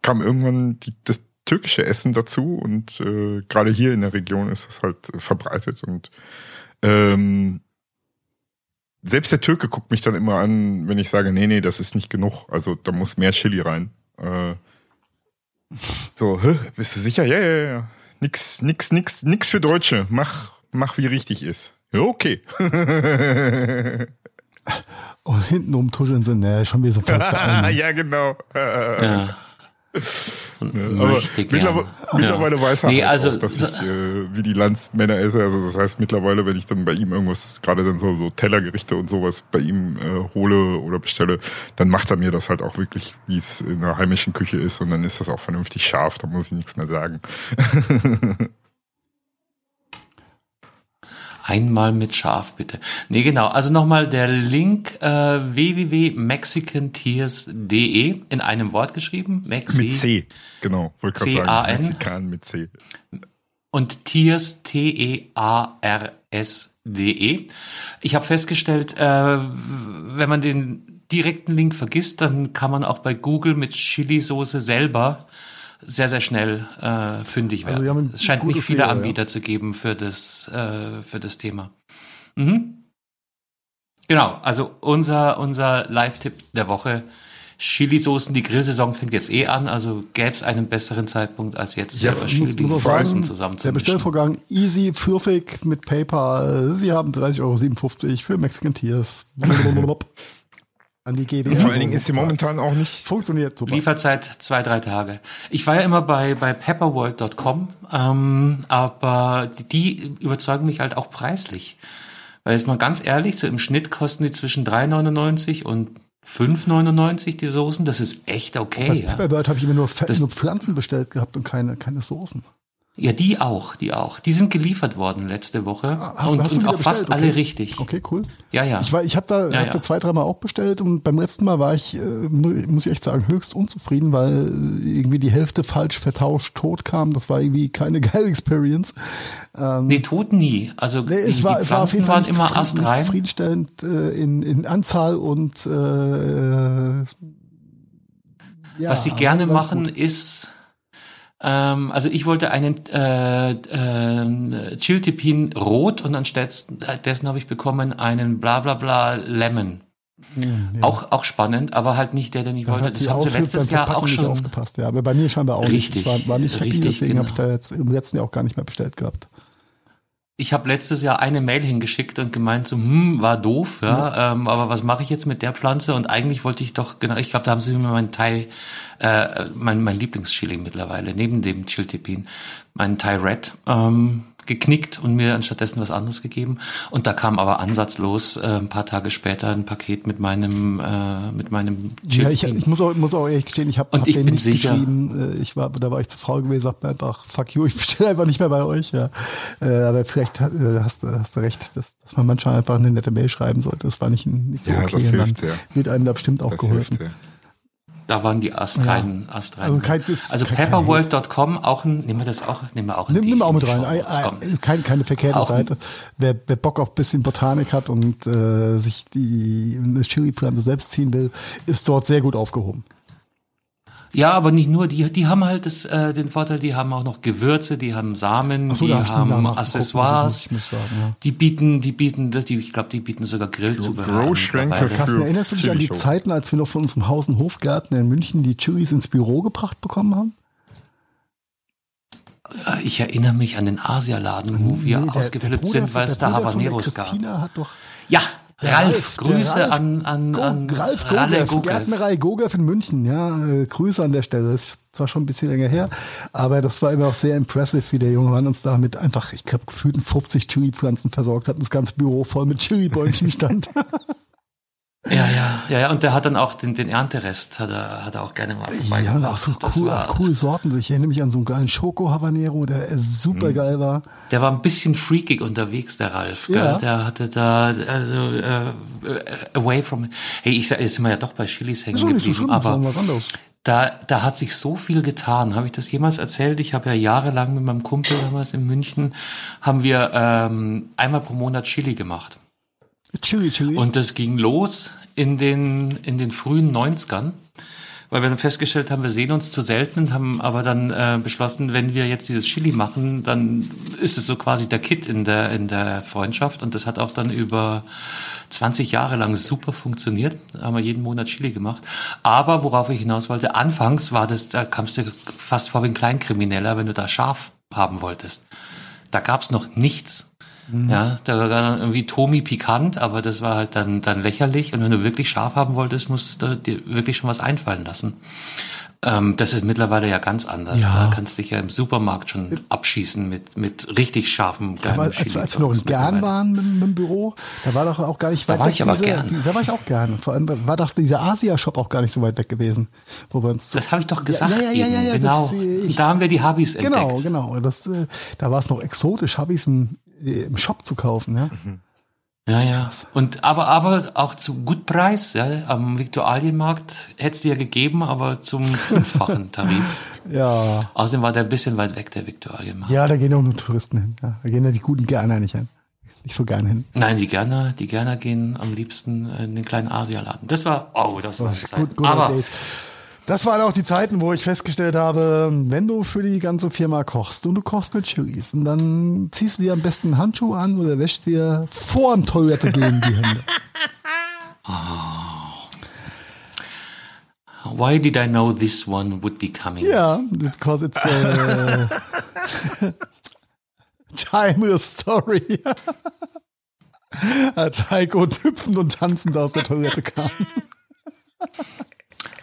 kam irgendwann die, das türkische Essen dazu und äh, gerade hier in der Region ist das halt verbreitet und ähm, selbst der Türke guckt mich dann immer an, wenn ich sage, nee, nee, das ist nicht genug, also da muss mehr Chili rein. Äh, so, hä, bist du sicher? Ja, ja, ja. Nix, nix, nix, nix für Deutsche. Mach, mach wie richtig ist. Ja, okay. Und hintenrum tuscheln sie, ne, schon wieder so verrückte Almen. ja, genau. Ja. So mittlerweile, weiß er Nee, halt also, auch, dass so- ich äh, wie die Landsmänner esse. Also das heißt mittlerweile, wenn ich dann bei ihm irgendwas, gerade dann so, so Tellergerichte und sowas bei ihm äh, hole oder bestelle, dann macht er mir das halt auch wirklich, wie es in der heimischen Küche ist. Und dann ist das auch vernünftig scharf, da muss ich nichts mehr sagen. Einmal mit Schaf, bitte. Nee, genau. Also nochmal der Link äh, www.mexicantears.de in einem Wort geschrieben. Mexi Mit C, genau. C-A-N? Mexikan mit C. und Tears, T-E-A-R-S-D-E. Ich habe festgestellt, äh, wenn man den direkten Link vergisst, dann kann man auch bei Google mit Chili-Soße selber sehr, sehr schnell äh, fündig werden. Also haben ein es scheint nicht viele ja. Anbieter zu geben für das, äh, für das Thema. Mhm. Genau, also unser, unser Live-Tipp der Woche, Chili-Soßen, die Grillsaison fängt jetzt eh an, also gäbe es einen besseren Zeitpunkt als jetzt, Ja, selber muss sagen, zusammen zu der. Bestellvorgang easy, pfiffig mit PayPal. Sie haben 30,57 Euro für Mexican Tears. An die GBR. Vor allen Dingen ist sie momentan auch nicht. Funktioniert super. Lieferzeit zwei, drei Tage. Ich war ja immer bei, bei pepperworld.com, ähm, aber die, überzeugen mich halt auch preislich. Weil jetzt mal ganz ehrlich, so im Schnitt kosten die zwischen 3,99 und 5,99 die Soßen. Das ist echt Bei okay. Ja. Pepperbird habe ich immer nur, Fe- Das- nur Pflanzen bestellt gehabt und keine, keine Soßen. Ja, die auch, die auch. Die sind geliefert worden letzte Woche Ah, Hast- und, hast und auch fast bestellt? Okay. alle richtig. Okay, cool. Ja, ja. Ich, war, ich habe da, Ja, hab ja. da zwei, dreimal auch bestellt und beim letzten Mal war ich, äh, mu- muss ich echt sagen, höchst unzufrieden, weil irgendwie die Hälfte falsch vertauscht tot kam. Das war irgendwie keine geile Experience. Ähm, Nee, tot nie. Also nee, die, es war, die es war auf jeden Pflanzen Fall immer astrein. zufriedenstellend äh, in, in Anzahl und äh, ja, Was sie gerne machen, gut. ist, ähm, also ich wollte einen äh, äh, Chiltepin rot und anstatt dessen habe ich bekommen einen bla bla bla Lemon. Auch, auch spannend, aber halt nicht der, den ich Da wollte. hat Das haben sie letztes Jahr auch schon. aufgepasst. Ja, aber bei mir scheinbar auch Richtig, nicht. Ich war, war nicht happy, richtig, deswegen habe ich genau. da jetzt im letzten Jahr auch gar nicht mehr bestellt gehabt. Ich habe letztes Jahr eine Mail hingeschickt und gemeint so, hm, war doof, ja, Ähm, aber was mache ich jetzt mit der Pflanze? Und eigentlich wollte ich doch, genau, ich glaube, da haben sie mir meinen Thai, äh, mein, mein Lieblingschili mittlerweile, neben dem Chiltepin, meinen Thai Red, ähm, geknickt und mir anstattdessen was anderes gegeben. Und da kam aber ansatzlos äh, ein paar Tage später ein Paket mit meinem, äh, mit meinem Ja, ich, ich muss auch, muss auch ehrlich gestehen, ich habe Und hab bin nicht sicher- geschrieben. Äh, Ich war, da war ich zu faul gewesen, sag mir einfach, fuck you, ich bestelle einfach nicht mehr bei euch. Ja. Äh, Aber vielleicht ha- äh, hast, du- hast du recht, dass, dass man manchmal einfach eine nette Mail schreiben sollte. Das war nicht, nicht so Ja, okay. das und dann hilft sehr. wird einem da bestimmt auch Das geholfen. hilft sehr. Da waren die astreinen, astreinen. Also kein- also pepperworld.com auch ein, nehmen wir das auch, nehmen wir auch Nimm, nimm auch mit rein. Shownotes, Ei- komm. ei- Kein, keine verkehrte Auch- Seite. Wer, wer Bock auf ein bisschen Botanik hat und äh, sich die eine Chili-Pflanze selbst ziehen will, ist dort sehr gut aufgehoben. Ja, aber nicht nur, die, die haben halt das, äh, den Vorteil, die haben auch noch Gewürze, die haben Samen, so, die haben Accessoires, ich sagen, ja. die bieten, die bieten, das, die, ich glaube, die bieten sogar Grillzubehör. Carsten, erinnerst du dich an die. Zeiten, als wir noch von unserem Haus- und Hofgärtner in München die Chilis ins Büro gebracht bekommen haben? Ich erinnere mich an den Asialaden, wo wir Nee, der ausgeflippt sind, weil es da Habaneros gab. Christina hat doch Ja, Ralf, der Grüße Ralf an, an, Go- an Ralf Gogev, Gogev. Gärtnerei Gogev in München. Ja, äh, Grüße an der Stelle. Ist zwar schon ein bisschen länger her, aber das war immer auch sehr impressive, wie der junge Mann uns da mit einfach, ich glaube, gefühlten 50 Chili-Pflanzen versorgt hat und das ganze Büro voll mit Chili-Bäumchen stand. Ja, ja, ja, ja, und der hat dann auch den, den Ernterest, hat er, hat er auch gerne mal ja, und auch so cool, auch coole Sorten. Ich erinnere mich an so einen geilen Schoko-Habanero, der super geil war. Der war ein bisschen freakig unterwegs, der Ralf. Gell? Ja. Der hatte da, also, äh, away from, hey, ich sag, jetzt sind wir ja doch bei Chilis hängen nicht so geblieben, schlimm, aber da, da hat sich so viel getan. Habe ich das jemals erzählt? Ich habe ja jahrelang mit meinem Kumpel damals in München, haben wir ähm, einmal pro Monat Chili gemacht. Und das ging los in den, in den frühen 90ern, weil wir dann festgestellt haben, wir sehen uns zu selten haben aber dann äh, beschlossen, wenn wir jetzt dieses Chili machen, dann ist es so quasi der Kit in der, in der Freundschaft und das hat auch dann über 20 Jahre lang super funktioniert. Da haben wir jeden Monat Chili gemacht. Aber worauf ich hinaus wollte, anfangs war das, da kamst du fast vor wie ein Kleinkrimineller, wenn du da scharf haben wolltest. Da gab's noch nichts. Ja, da war dann irgendwie Tomi pikant, aber das war halt dann, dann lächerlich. Und wenn du wirklich scharf haben wolltest, musstest du dir wirklich schon was einfallen lassen. Ähm, das ist mittlerweile ja ganz anders. Ja. Da kannst du dich ja im Supermarkt schon abschießen mit, mit richtig scharfem, geilem Aber als, als wir noch in Gern waren mit, mit dem Büro, da war doch auch gar nicht Da weit war weg. ich aber diese, gern. die- Da war ich auch gern. Vor allem war doch dieser Asia-Shop auch gar nicht so weit weg gewesen. Wo wir uns Das habe ich doch gesagt. Ja, ja, ja, ja, ja, genau. das, ich- da haben wir die Habis Genau, entdeckt. genau. Das, äh, da war es noch exotisch, es im, im Shop zu kaufen. Ja? Ja, ja. Und aber aber auch zu gut Preis, ja. Am Viktualienmarkt hätte es dir ja gegeben, aber zum fünffachen Tarif. ja. Außerdem war der ein bisschen weit weg, der Viktualienmarkt. Ja, da gehen auch nur Touristen hin. Ja. Da gehen ja die guten Gerner nicht hin. Nicht so gern hin. Nein, die Gerner, die Gerner gehen am liebsten in den kleinen Asialaden. Das war, oh, das war eine Zeit. Gut, gut aber Days. Das waren auch die Zeiten, wo ich festgestellt habe, wenn du für die ganze Firma kochst und du kochst mit Chilis und dann ziehst du dir am besten einen Handschuh an oder wäschst dir vor dem Toilette gehen die Hände. Why did I know this one would be coming? Ja, because it's a timeless story. Als Heiko hüpfend und tanzend aus der Toilette kam.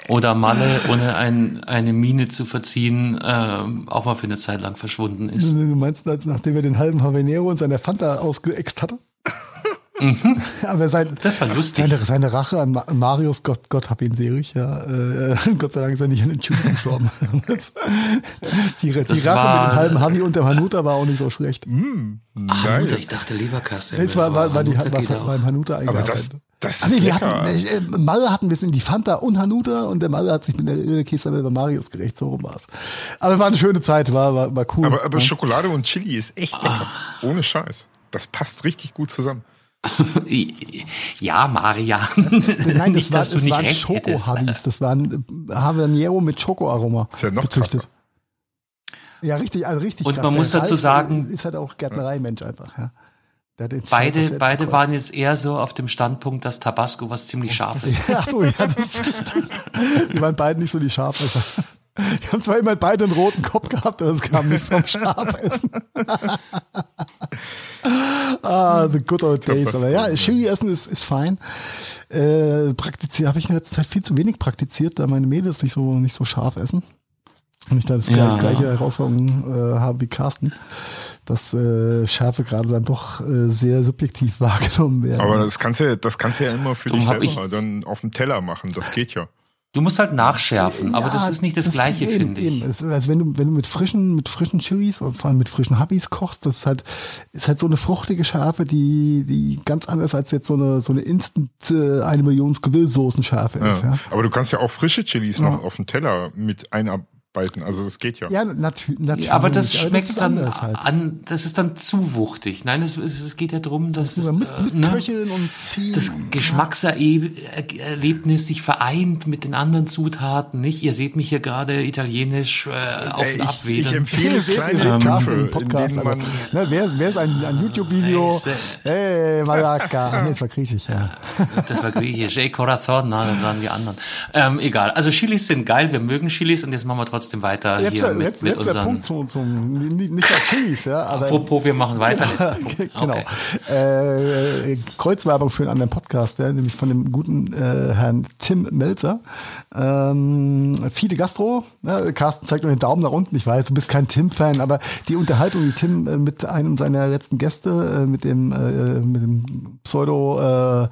Oder Malle, ohne ein, eine Miene zu verziehen, ähm, auch mal für eine Zeit lang verschwunden ist. Du meinst, als nachdem er den halben Habanero und seine Fanta ausgeext hatte? Mhm. Aber sein, das war lustig. Seine, seine Rache an Marius, Gott, Gott hab ihn selig, ja. Äh, Gott sei Dank ist er nicht an den Tschüss gestorben. die, die Rache war, mit dem halben Havi und dem Hanuta war auch nicht so schlecht. Mm, Ach, Hanuta, ich dachte Leberkasse. Nee, es war, war, war die, was beim Hanuta eingearbeitet. Das Ach nee, wir hatten, äh, Malle hat ein bisschen die Fanta und Hanuta und der Malle hat sich mit der Kiste bei Marius gerecht, so rum war's. Aber war eine schöne Zeit, war, war, war cool. Aber, aber ja. Schokolade und Chili ist echt lecker. Ah. Ohne Scheiß. Das passt richtig gut zusammen. ja, Maria. Das, nein, das, war, das waren Schoko-Habis. Das waren Habanero mit Schokoaroma. Ist ja noch gezüchtet. Ja, richtig, also richtig. Und krass. man muss dazu sagen, ist halt auch Gärtnerei-Mensch einfach. Ja. Beide, beide waren jetzt eher so auf dem Standpunkt, dass Tabasco was ziemlich scharf ist. Ach so, ja, das ist richtig. Die waren beide nicht so die Scharfesser. Die haben zwar immer beide einen roten Kopf gehabt, aber es kam nicht vom Schafessen. ah, the good old days. Aber ja, Chili essen ist, ist fein. Äh, praktiziert, habe ich in letzter Zeit viel zu wenig praktiziert, da meine Mädels nicht so, nicht so scharf essen. Und ich da das ja. gleiche Herausforderung äh, habe wie Carsten dass äh, Schärfe gerade dann doch äh, sehr subjektiv wahrgenommen werden. Aber das kannst du ja, das kannst du ja immer für Darum dich selber dann auf dem Teller machen. Das geht ja. Du musst halt nachschärfen, aber das ist nicht das, das Gleiche, finde ich. Eben. Also wenn du, wenn du mit frischen, mit frischen Chilis und vor allem mit frischen Hubbies kochst, das ist halt, ist halt so eine fruchtige Schärfe, die, die ganz anders als jetzt so eine, so eine Instant äh, eine Million Gewillsoßen-Schärfe ist. Ja. Aber du kannst ja auch frische Chilis noch auf dem Teller mit einer beißen. Also das geht ja. Ja, natü natürlich. Ja, aber das schmeckt aber das dann halt. an, das ist dann zu wuchtig. Nein, es, es geht ja darum, dass das, mit, mit äh, ne, Köcheln und ziehen. das Geschmackserlebnis sich vereint mit den anderen Zutaten. Nicht? Ihr seht mich hier gerade italienisch äh, auf und ab Ich, ich empfehle ihr seht, ihr seht Carsten Podcast. Also, ne, wer, wer ist ein, ein YouTube-Video? Hey, Malaga. nee, das war griechisch, ja. Das war griechisch. Ey, Corazon, na, das waren die anderen. Ähm, egal. Also Chilis sind geil, wir mögen Chilis und jetzt machen wir trotzdem trotzdem weiter jetzt, hier mit, jetzt, mit der Punkt zum, zum nicht, nicht der Cheese, ja. Aber, Apropos, wir machen weiter. genau. Okay. Äh, Kreuzwerbung für einen anderen Podcast, ja, nämlich von dem guten äh, Herrn Tim Melzer. Ähm, viele Gastro. Ja, Carsten zeigt nur den Daumen nach unten. Ich weiß, du bist kein Tim-Fan, aber die Unterhaltung, die Tim äh, mit einem seiner letzten Gäste, äh, mit dem äh, mit dem Pseudo äh,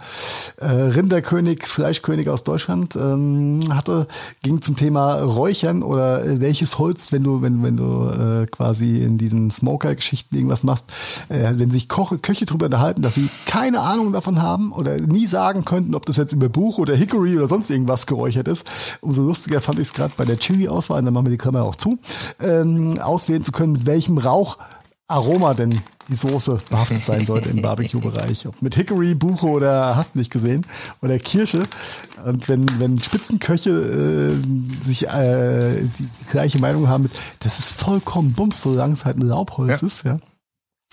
Rinderkönig, Fleischkönig aus Deutschland ähm, hatte, ging zum Thema Räuchern oder welches Holz, wenn du, wenn, wenn du äh, quasi in diesen Smoker-Geschichten irgendwas machst, äh, wenn sich Koche, Köche drüber unterhalten, dass sie keine Ahnung davon haben oder nie sagen könnten, ob das jetzt über Buch oder Hickory oder sonst irgendwas geräuchert ist. Umso lustiger fand ich es gerade bei der Chili-Auswahl, dann machen wir die Kamera auch zu, ähm, auswählen zu können, mit welchem Rauch Aroma denn die Soße behaftet sein sollte im Barbecue-Bereich. Ob mit Hickory, Buche oder hast nicht gesehen oder Kirsche. Und wenn, wenn Spitzenköche äh, sich äh, die, gleiche Meinung haben, das ist vollkommen bums, solange es halt ein Laubholz ja. ist, ja,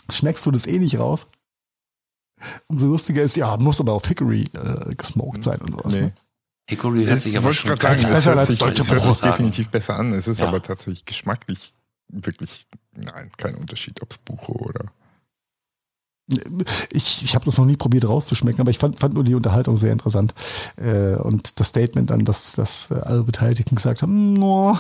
schmeckst du das eh nicht raus. Umso lustiger ist, ja, muss aber auf Hickory äh, gesmoked sein und sowas. Nee. Ne? Hickory hört sich aber schon ganz sagen, besser als deutsche Brot. Es definitiv besser an. Es ist ja. aber tatsächlich geschmacklich wirklich, nein, kein Unterschied, ob es Buche oder ich, ich habe das noch nie probiert rauszuschmecken, aber ich fand, fand nur die Unterhaltung sehr interessant. Äh, und das Statement dann, dass, dass alle Beteiligten gesagt haben, no,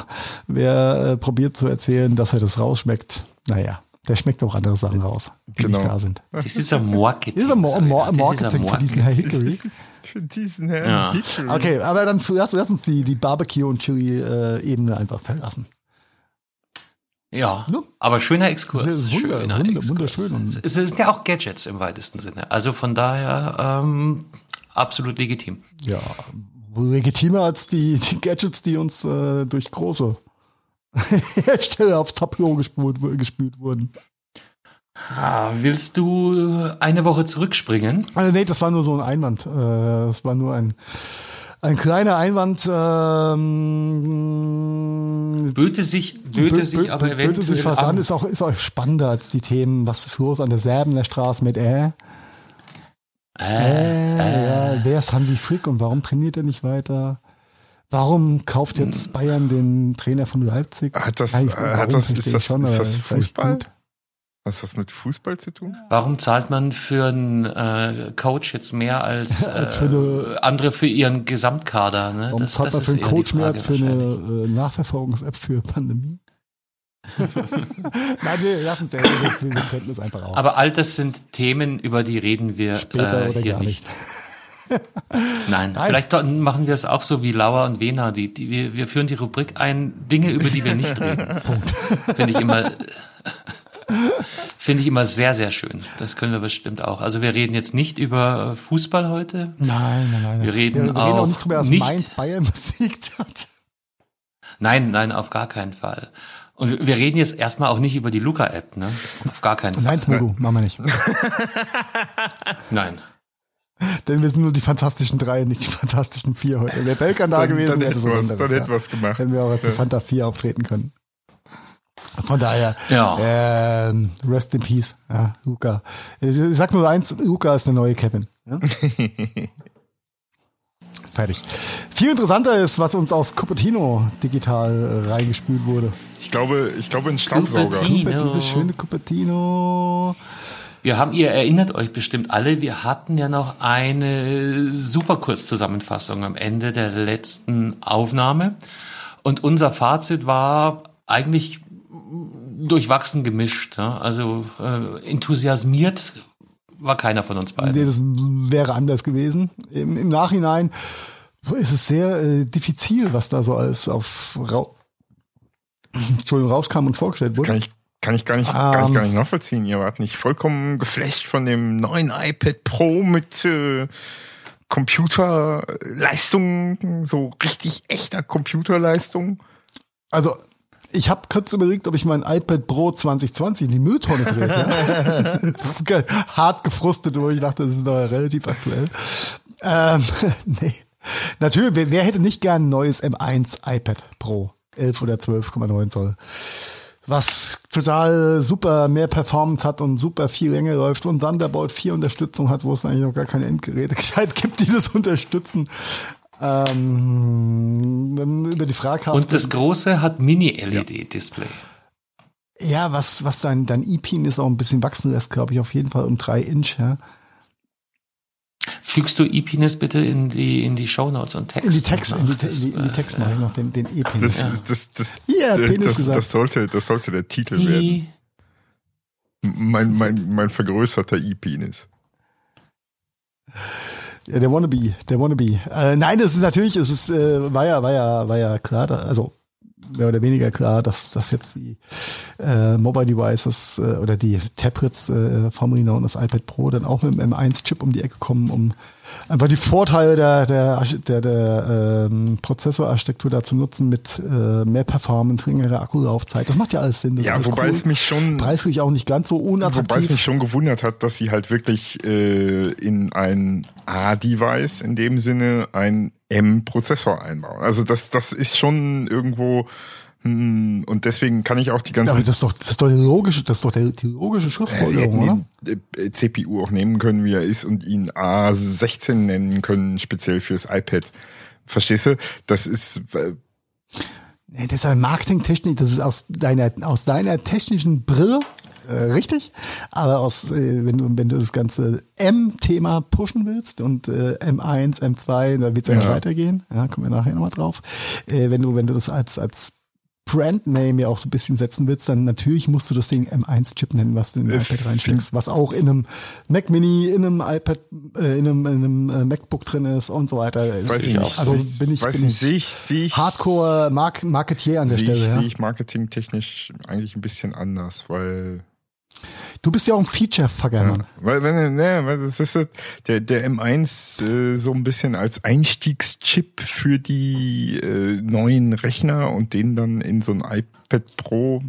wer äh, probiert zu erzählen, dass er das rausschmeckt, naja, der schmeckt auch andere Sachen raus, die genau. nicht da sind. Das ist ein Marketing. Das ist ein Mo Mo Marketing für diesen Herr Hickory. für diesen Herr ja. Hickory. Okay, aber dann lass, lass uns die, die Barbecue- und Chili-Ebene einfach verlassen. Ja, ne? aber schöner Exkurs. Wunder, schöner wunder, Exkurs. Wunderschön. Und es sind ja auch Gadgets im weitesten Sinne. Also von daher ähm, absolut legitim. Ja, legitimer als die, die Gadgets, die uns äh, durch große Hersteller aufs Tableau gespült, gespült wurden. Ah, willst du eine Woche zurückspringen? Also nee, das war nur so ein Einwand. Äh, das war nur ein ein kleiner Einwand. Ähm, böte sich, böte bö, sich aber eventuell. Böte sich was an, ist auch, ist auch spannender als die Themen. Was ist los an der Serbener Straße mit äh? Äh, äh, äh. Wer ist Hansi Frick und warum trainiert er nicht weiter? Warum kauft jetzt Bayern den Trainer von Leipzig? Hat das, Ja, ich- äh, hat das, verstehe ist ich das, schon, ist aber das Fußball? Was hat das mit Fußball zu tun? Warum zahlt man für einen äh, Coach jetzt mehr als, Als äh, für eine- andere für ihren Gesamtkader? Ne? Warum zahlt man für einen Coach mehr als für eine äh, Nachverfolgungs-App für Pandemie? Nein, wir lassen es ehrlich, wir, wir könnten es einfach aus. Aber all das sind Themen, über die reden wir Später äh, oder hier gar nicht. nicht. Nein, vielleicht do- machen wir es auch so wie Lauer und Wena. Die, die, wir, wir führen die Rubrik ein, Dinge, über die wir nicht reden. Finde ich immer, finde ich immer sehr, sehr schön. Das können wir bestimmt auch. Also wir reden jetzt nicht über Fußball heute. nein, nein, nein. Wir reden wir, wir reden auch auch nicht drüber, dass nicht- Mainz Bayern besiegt hat. Nein, nein, auf gar keinen Fall. Und wir reden jetzt erstmal auch nicht über die Luca-App, ne? Auf gar keinen Fall. Nein, Smudo, machen wir nicht. Nein. Denn wir sind nur die fantastischen drei, nicht die fantastischen vier heute. Wäre Belkan da Dann- gewesen, dann wäre hätte das was dann hätte was gemacht. Hätten wir auch als die Fanta 4 auftreten können. Von daher, Ja. ähm, rest in peace, ja, Luca. Ich ich sag nur eins, Luca ist der neue Kevin. Ja? Fertig. Viel interessanter ist, was uns aus Cupertino digital äh, reingespült wurde. Ich glaube, ich glaube ein Staubsauger. Cupertino. Cuper- Dieses schöne Cupertino. Wir haben, ihr erinnert euch bestimmt alle, wir hatten ja noch eine super Kurzzusammenfassung am Ende der letzten Aufnahme. Und unser Fazit war eigentlich durchwachsen gemischt. Ja? Also äh, enthusiasmiert war keiner von uns beiden. Nee, das wäre anders gewesen. Im, im Nachhinein ist es sehr äh, diffizil, was da so alles auf Rau Entschuldigung, rauskam und vorgestellt wurde. Kann ich, kann ich gar nicht, kann ich Ähm. gar nicht nachvollziehen. Ihr wart nicht vollkommen geflasht von dem neuen iPad Pro mit äh, Computerleistung, so richtig echter Computerleistung. Also, ich habe kurz überlegt, ob ich mein iPad Pro 2020 in die Mülltonne drehe. Ja? Hart gefrustet, wo ich dachte, das ist doch relativ aktuell. Ähm, nee. Natürlich, wer, wer hätte nicht gern ein neues M1 iPad Pro? 11 oder 12,9 Zoll. Was total super mehr Performance hat und super viel länger läuft und Thunderbolt 4 Unterstützung hat, wo es eigentlich noch gar keine Endgeräte gescheit gibt, die das unterstützen. Ähm, dann über die Frage Und das große hat Mini-LED-Display. ja, was, was dein, dein E-Pin ist auch ein bisschen wachsen lässt, glaube ich, auf jeden Fall um drei Inch, ja. Fügst du E-Penis bitte in die, in die Shownotes und Text? In die Text, in die, noch? Das, in die, in die Text mache ich noch den, den E-Pin. Das, ja. das, das, Ja, das, Penis das, gesagt. das, sollte, das sollte der Titel äh, werden. Mein, mein, mein vergrößerter E-Penis. Ja, der Wannabe, der Wannabe. Äh, nein, das ist natürlich, es ist, äh, war ja, war ja, war ja klar, da, also mehr oder weniger klar, dass, dass jetzt die äh, Mobile Devices äh, oder die Tablets, äh, formerly known as iPad Pro, dann auch mit dem M1-Chip um die Ecke kommen, um einfach die Vorteile der, der, der, der ähm, Prozessorarchitektur da zu nutzen mit äh, mehr Performance, längerer Akkulaufzeit. Das macht ja alles Sinn. Das Ja, wobei cool. es mich schon, preislich auch nicht ganz so wobei es unattraktiv. mich schon gewundert hat, dass sie halt wirklich äh, in ein A-Device in dem Sinne ein M-Prozessor einbauen. Also das, das ist schon irgendwo und deswegen kann ich auch die Ja, ganzen aber das ist doch, das ist doch die logische, das ist doch der, die logische Ja, Schlussfolgerung, oder? den äh, CPU auch nehmen können, wie er ist, und ihn A16 nennen können, speziell fürs iPad. Verstehst du? Das ist, äh, Nee, das ist ja Marketingtechnik, das ist aus deiner, aus deiner technischen Brille, äh, richtig. Aber aus, äh, wenn du, wenn du das ganze M-Thema pushen willst und äh, M1, M2, da wird es ja, Ja. weitergehen, ja, kommen wir nachher nochmal drauf. Äh, wenn du, wenn du das als, als Brandname ja auch so ein bisschen setzen willst, dann natürlich musst du das Ding M1-Chip nennen, was du in den Äh, iPad reinsteckst, was auch in einem Mac Mini, in einem iPad, äh, in einem, in einem äh, MacBook drin ist und so weiter. weiß ich ich nicht. auch. Also Sehe- bin ich, weiß bin nicht, ich sehe ich, sehe ich, Hardcore Mark Marketier an der sehe ich, Stelle. sehe Ja. ich marketingtechnisch eigentlich ein bisschen anders, weil Du bist ja auch ein Feature-Fucker, Mann. Weil, wenn, ne, weil das ist so, der, der M1 äh, so ein bisschen als Einstiegschip für die äh, neuen Rechner und den dann in so ein iPad Pro.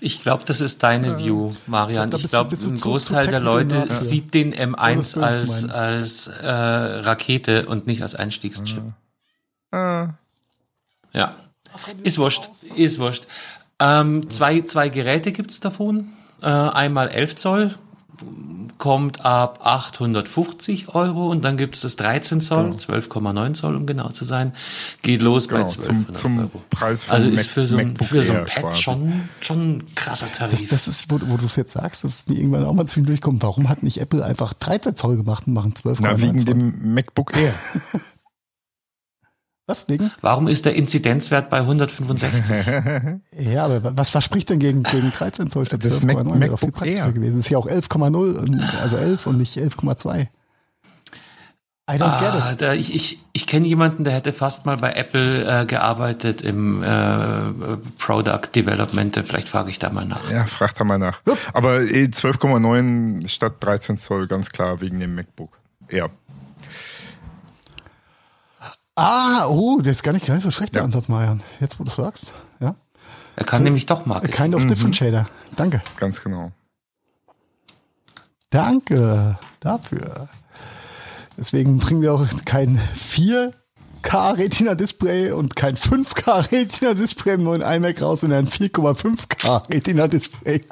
Ich glaube, das ist deine View, Marian. Ich glaube, ein zu- Großteil zu der Leute dafür. sieht den Ja, das M1 willst du als, als äh, Rakete und nicht als Einstiegschip. Ah, Ja. Ist wurscht, ist wurscht. Ähm, zwei, zwei Geräte gibt's davon. Äh, einmal 11 Zoll, kommt ab 850 Euro und dann gibt's das 13 Zoll, Genau. 12,9 Zoll, um genau zu sein. Geht los bei Genau, 1200 zum, zum Euro. Preis von Also ist für so ein, MacBook für so ein Pad quasi. schon, schon ein krasser Das, Tarif. das ist, wo, wo du es jetzt sagst, das ist mir irgendwann auch mal zwischendurch kommt. Warum hat nicht Apple einfach 13 Zoll gemacht und machen 12 Na, wegen Zoll? dem MacBook Air. Was wegen? Warum ist der Inzidenzwert bei 165? Ja, aber was, was spricht denn gegen, gegen 13 Zoll statt Das 12,9? Mac- Wäre doch viel MacBook praktischer gewesen. Das ist ja auch 11,0, und- also 11 und nicht 11,2. I don't get Ah, it. da, ich ich, ich kenne jemanden, der hätte fast mal bei Apple äh, gearbeitet im äh, Product Development. Vielleicht frage ich da mal nach. Ja, frag da mal nach. Aber eh, 12,9 statt 13 Zoll, ganz klar, wegen dem MacBook Air. Ah, oh, das ist gar nicht, gar nicht so schlecht, der Ja. Ansatz, Marian. Jetzt, wo du es sagst. Ja. Er kann nämlich doch A Marketing. kind of differentiator. Danke. Ganz genau. Danke dafür. Deswegen bringen wir auch kein 4K Retina Display und kein 5K Retina Display im neuen iMac raus, sondern ein 4,5K Retina Display.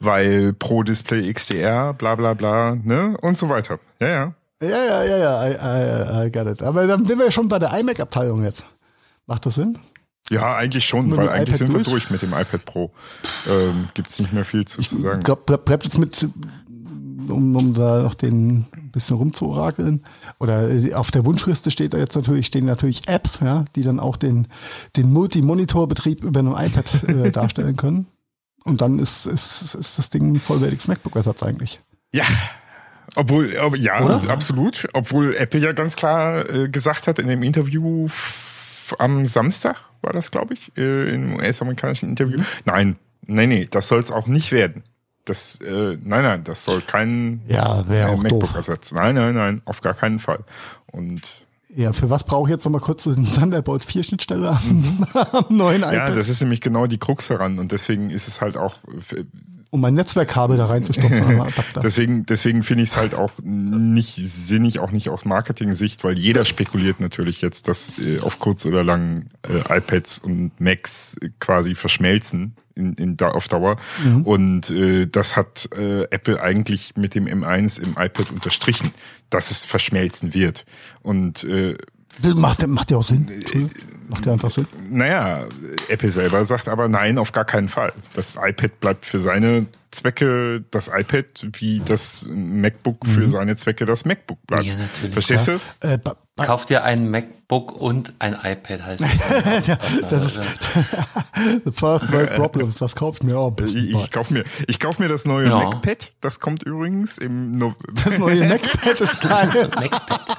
Weil Pro Display XDR, bla bla bla, ne? Und so weiter. Ja, ja. Ja, ja, ja, ja, I, I, I got it. Aber dann sind wir ja schon bei der iMac-Abteilung jetzt. Macht das Sinn? Ja, eigentlich schon, weil eigentlich iPad sind wir durch? durch mit dem iPad Pro. Ähm, gibt's nicht mehr viel zu, zu sagen. Ich glaube, bleibt jetzt mit, um, um da noch den ein bisschen rumzuorakeln. Oder äh, auf der Wunschliste steht da jetzt natürlich, stehen natürlich Apps, ja, die dann auch den, den Multi-Monitor-Betrieb über einem iPad äh, darstellen können. Und dann ist, ist, ist das Ding ein vollwertiges MacBook-Ersatz eigentlich. Ja. Obwohl, ja, Oder? absolut. Obwohl Apple ja ganz klar äh, gesagt hat in dem Interview am Samstag, war das, glaube ich, äh, im US-amerikanischen Interview. Nein, nee, nee, das soll es auch nicht werden. Das, äh, nein, nein, das soll kein Ja, äh, doof. MacBook-Ersatz. Nein, nein, nein, auf gar keinen Fall. Und Ja, für was brauche ich jetzt nochmal kurz eine Thunderbolt 4 Schnittstelle am, am neuen ja, iPad, das ist nämlich genau die Krux daran und deswegen ist es halt auch um mein Netzwerkkabel da reinzustopfen. Deswegen, deswegen finde ich es halt auch nicht sinnig, auch nicht aus Marketing-Sicht, weil jeder spekuliert natürlich jetzt, dass äh, auf kurz oder lang äh, iPads und Macs quasi verschmelzen in, in, auf Dauer. Und äh, das hat äh, Apple eigentlich mit dem M1 im iPad unterstrichen, dass es verschmelzen wird. Und äh, Das macht, macht ja auch Sinn. Entschuldigung. Macht ja einfach Sinn. naja, Apple selber sagt aber nein, auf gar keinen Fall. Das iPad bleibt für seine Zwecke das iPad, wie das MacBook für seine Zwecke das MacBook bleibt. Ja, natürlich, Verstehst du? Äh, ba- ba- Kauft ihr ein MacBook und ein iPad, heißt das. Das ist the first world problems. Was kauft mir auch ein Ich, bisschen? ich kauf mir, ich kauf mir das neue Ja. MacPad. Das kommt übrigens im no Das neue MacPad ist geil. MacPad.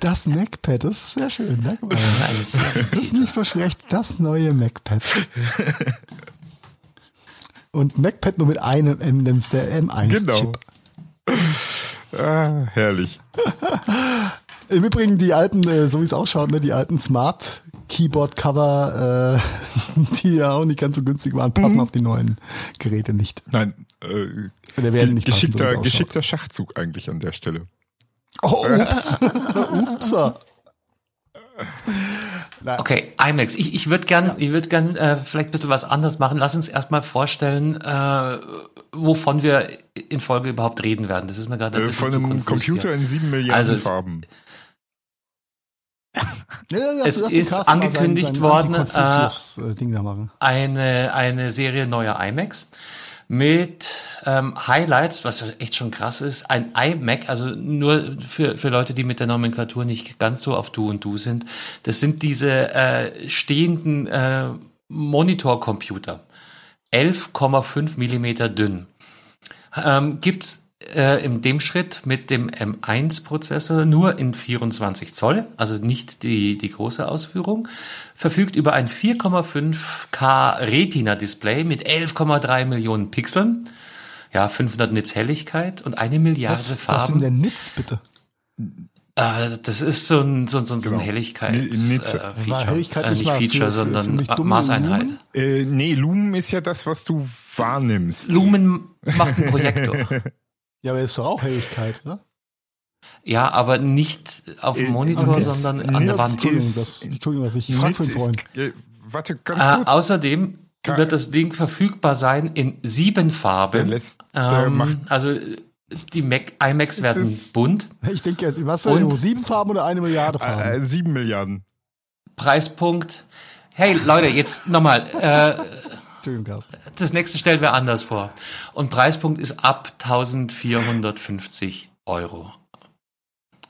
Das MacPad, das ist sehr schön. Danke. mal. Das ist nicht so schlecht. Das neue MacPad. Und MacPad nur mit einem M, nämlich der M1-Chip. Genau. Ah, herrlich. Im Übrigen die alten, äh, so wie es ausschaut, ne, die alten Smart Keyboard Cover, äh, die ja auch nicht ganz so günstig waren, Mhm. passen auf die neuen Geräte nicht. Nein, äh, Oder werden nicht passen, so geschickter, geschickter Schachzug eigentlich an der Stelle. Oh, ups. Upsa. Okay, IMAX. Ich, ich würde gern, ich würde gern äh, vielleicht ein bisschen was anders machen. Lass uns erstmal vorstellen, äh, wovon wir in Folge überhaupt reden werden. Das ist mir gerade ein Äh, bisschen von zu einem Computer hier. in sieben Milliarden Also es- Farben. Ja, lass- Es lass den ist Carsten angekündigt sein, sein worden, da machen. eine, eine Serie neuer iMacs mit ähm, Highlights, was echt schon krass ist. Ein iMac, also nur für, für Leute, die mit der Nomenklatur nicht ganz so auf Du und Du sind. Das sind diese äh, stehenden äh, Monitorcomputer. 11,5 Millimeter dünn. Ähm, gibt's äh, in dem Schritt mit dem M1-Prozessor nur in 24 Zoll, also nicht die, die große Ausführung, verfügt über ein 4,5K Retina-Display mit 11,3 Millionen Pixeln, ja, 500 Nits Helligkeit und eine Milliarde Was, was sind Farben. denn Nits, bitte? Äh, das ist so ein, so, ein- so, ein- so ein Genau. Helligkeits-Feature. Nitze. Äh, Helligkeit äh, nicht für- Feature, für- für sondern dumme Maßeinheit. Lumen? Äh, nee, Lumen ist ja das, was du wahrnimmst. Lumen macht einen Projektor. Ja, aber ist doch auch Helligkeit, oder? Ja, aber nicht auf dem Äh, Monitor, okay. sondern an der das Wand. Entschuldigung, ist- das, Entschuldigung, was ich frage für Nitz einen Freund. ist, äh, warte, ganz Äh, kurz. außerdem wird das Ding verfügbar sein in sieben Farben. letzte Ähm, also die Mac, iMacs werden Das- bunt. Ich denke jetzt, was Und- denn, nur sieben Farben oder eine Milliarde Farben? Äh, äh, sieben Milliarden. Preispunkt. Hey Leute, jetzt nochmal. Äh, Entschuldigung, Carsten. das nächste stellen wir anders vor. Und Preispunkt ist ab 1450 Euro.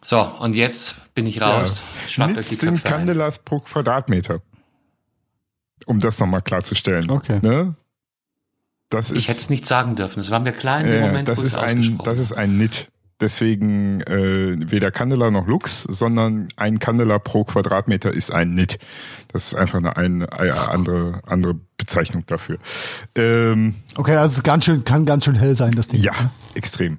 So, und jetzt bin ich raus. Euch die Nichts sind. Candelas pro Quadratmeter. Um das nochmal klarzustellen. Okay. Ne? Das Ich hätte es nicht sagen dürfen. Das war mir klar in dem äh, Moment, das wo ist es ein, ausgesprochen das ist ein Nit. Deswegen äh, weder Candela noch Lux, sondern ein Candela pro Quadratmeter ist ein Nit. Das ist einfach eine, eine, eine andere, andere Bezeichnung dafür. Ähm, Okay, also es ganz schön, kann ganz schön hell sein, das Ding. ja, extrem.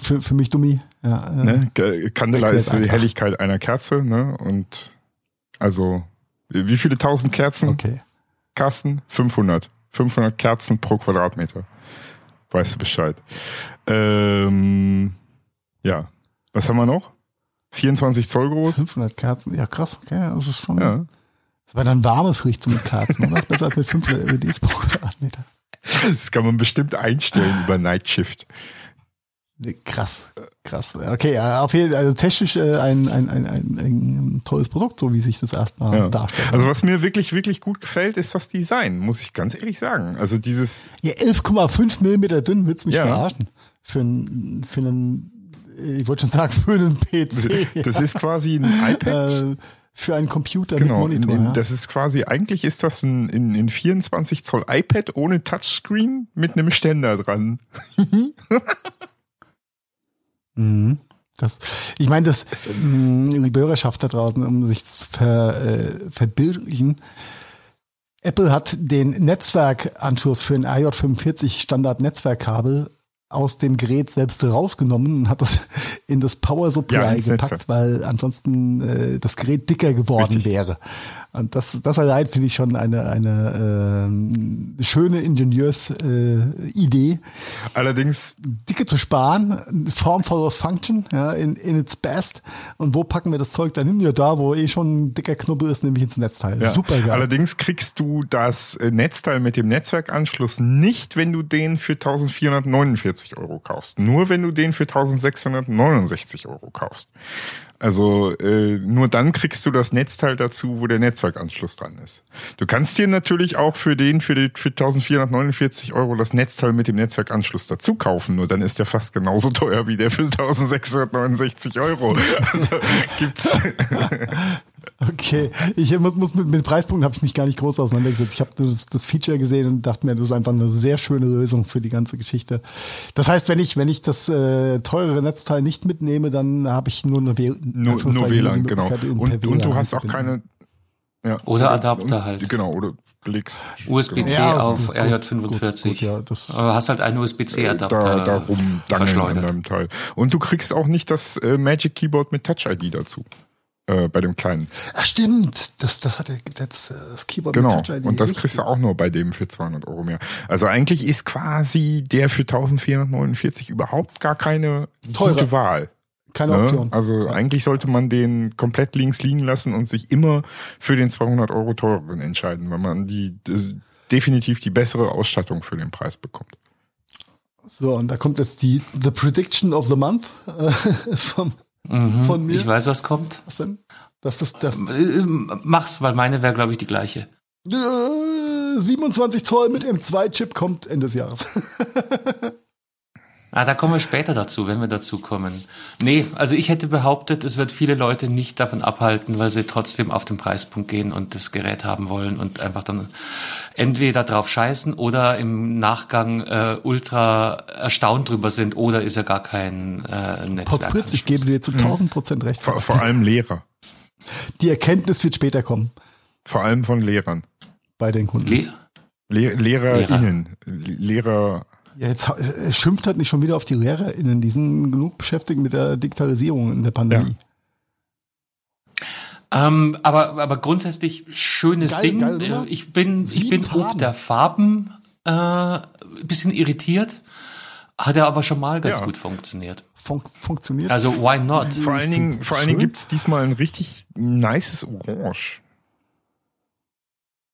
Für, für mich Dummi. Ja, äh, Ne? Candela ist die einfach. Helligkeit einer Kerze, ne? Und also wie viele tausend Kerzen? Okay. Carsten? 500. 500 Kerzen pro Quadratmeter. Weißt du Bescheid. Ähm, ja. Was haben wir noch? 24 Zoll groß? 500 Kerzen. Ja, krass. Okay, das ist schon. Ja. Das war dann warmes Riecht mit Kerzen. Das ist besser als mit 500 LEDs pro Quadratmeter. Das kann man bestimmt einstellen über Night Shift. Krass, krass. Okay, auf jeden Fall, also technisch äh, ein, ein, ein, ein, tolles Produkt, so wie sich das erstmal Ja. darstellt. Also was mir wirklich, wirklich gut gefällt, ist das Design, muss ich ganz ehrlich sagen. Also dieses, ja, 11,5 Millimeter dünn, willst du mich Ja. verarschen? Für einen, für einen, ich wollte schon sagen, für einen PC. das ist quasi ein iPad. äh, für einen Computer Genau, mit in, Monitor. in, ja. das ist quasi, eigentlich ist das ein in, in 24 Zoll iPad ohne Touchscreen mit einem Ständer dran. Mhm. Das, ich meine, das mh, die Bürgerschaft da draußen, um sich zu ver, äh, verbildlichen. Apple hat den Netzwerkanschluss für ein RJ45 Standard Netzwerkkabel aus dem Gerät selbst rausgenommen und hat das in das Power Supply Ja, gepackt, weil ansonsten äh, das Gerät dicker geworden Richtig. wäre. Und das, das allein finde ich schon eine, eine ähm, schöne Ingenieurs-Idee. Äh. Allerdings, Dicke zu sparen, Form follows Function, ja, in, in its best. Und wo packen wir das Zeug dann hin? Ja, da, wo eh schon ein dicker Knubbel ist, nämlich ins Netzteil. ja, Super geil. allerdings kriegst du das äh, Netzteil mit dem Netzwerkanschluss nicht, wenn du den für 1449 Euro kaufst. Nur wenn du den für 1669 Euro kaufst. Also äh, nur dann kriegst du das Netzteil dazu, wo der Netzwerkanschluss dran ist. Du kannst dir natürlich auch für den für, die, für 1449 Euro das Netzteil mit dem Netzwerkanschluss dazu kaufen. Nur dann ist der fast genauso teuer wie der für 1669 Euro. Also gibt's Okay, ich muss, muss mit, mit Preispunkten habe ich mich gar nicht groß auseinandergesetzt. Ich habe das, das Feature gesehen und dachte mir, das ist einfach eine sehr schöne Lösung für die ganze Geschichte. Das heißt, wenn ich wenn ich das äh, teurere Netzteil nicht mitnehme, dann habe ich nur eine W- nur, nur WLAN, genau. Und, und du hast auch keine ja, Oder Adapter halt. Genau, oder legst USB-C Ja, auf gut, RJ45. gut, ja, das- Aber hast halt einen USB-C-Adapter da, darum verschleudert. deinem Teil. Und du kriegst auch nicht das äh, Magic Keyboard mit Touch ID dazu. Äh, bei dem kleinen. Ach stimmt, das, das hatte jetzt äh, das Keyboard Genau. mit Touch ID. Und das richtig. kriegst du auch nur bei dem für 200 Euro mehr. Also eigentlich ist quasi der für 1449 überhaupt gar keine Teurer. gute Wahl. Keine Ne? Option. Also eigentlich sollte man den komplett links liegen lassen und sich immer für den 200 Euro teureren entscheiden, weil man die das, definitiv die bessere Ausstattung für den Preis bekommt. So, und da kommt jetzt die The Prediction of the Month äh, vom, von mir. Mhm. Ich weiß, was kommt. Was denn? Das ist das Äh, Mach's, weil meine wäre, glaube ich, die gleiche. äh, 27 Zoll mit M2-Chip kommt Ende des Jahres. Ah, da kommen wir später dazu, wenn wir dazu kommen. Nee, also ich hätte behauptet, es wird viele Leute nicht davon abhalten, weil sie trotzdem auf den Preispunkt gehen und das Gerät haben wollen und einfach dann entweder drauf scheißen oder im Nachgang äh, ultra erstaunt drüber sind oder ist ja gar kein äh, Netzwerk. Fritz, ich gebe dir zu 1000 Prozent recht. Vor, vor allem Lehrer. Die Erkenntnis wird später kommen Vor allem von Lehrern. bei den Kunden. Le Le LehrerInnen. Lehrer. Ja, jetzt äh, schimpft halt nicht schon wieder auf die LehrerInnen. Die sind genug beschäftigt mit der Digitalisierung in der Pandemie. Ähm, aber, aber grundsätzlich schönes Geil, Ding. geil? Äh, ich bin, ich Sieben bin Farben. ob der Farben äh, ein bisschen irritiert. Hat er aber schon mal ganz Ja. gut funktioniert. Fun funktioniert. Also why not? Vor allen Dingen, vor allen Dingen gibt's diesmal ein richtig nices Orange.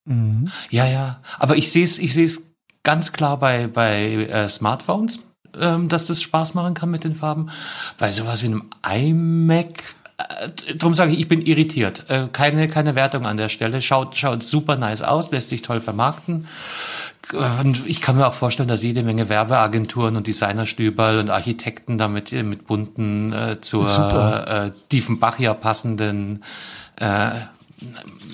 Mhm. Ja, ja. Aber ich sehe es, ich sehe es ganz klar bei bei äh, Smartphones, ähm, dass das Spaß machen kann mit den Farben. Bei sowas wie einem iMac äh, Darum sage ich, ich bin irritiert. Äh, keine, keine Wertung an der Stelle. Schaut, schaut super nice aus, lässt sich toll vermarkten. Und ich kann mir auch vorstellen, dass jede Menge Werbeagenturen und Designerstüberl und Architekten damit mit bunten äh, zur äh, Diefenbachia passenden äh,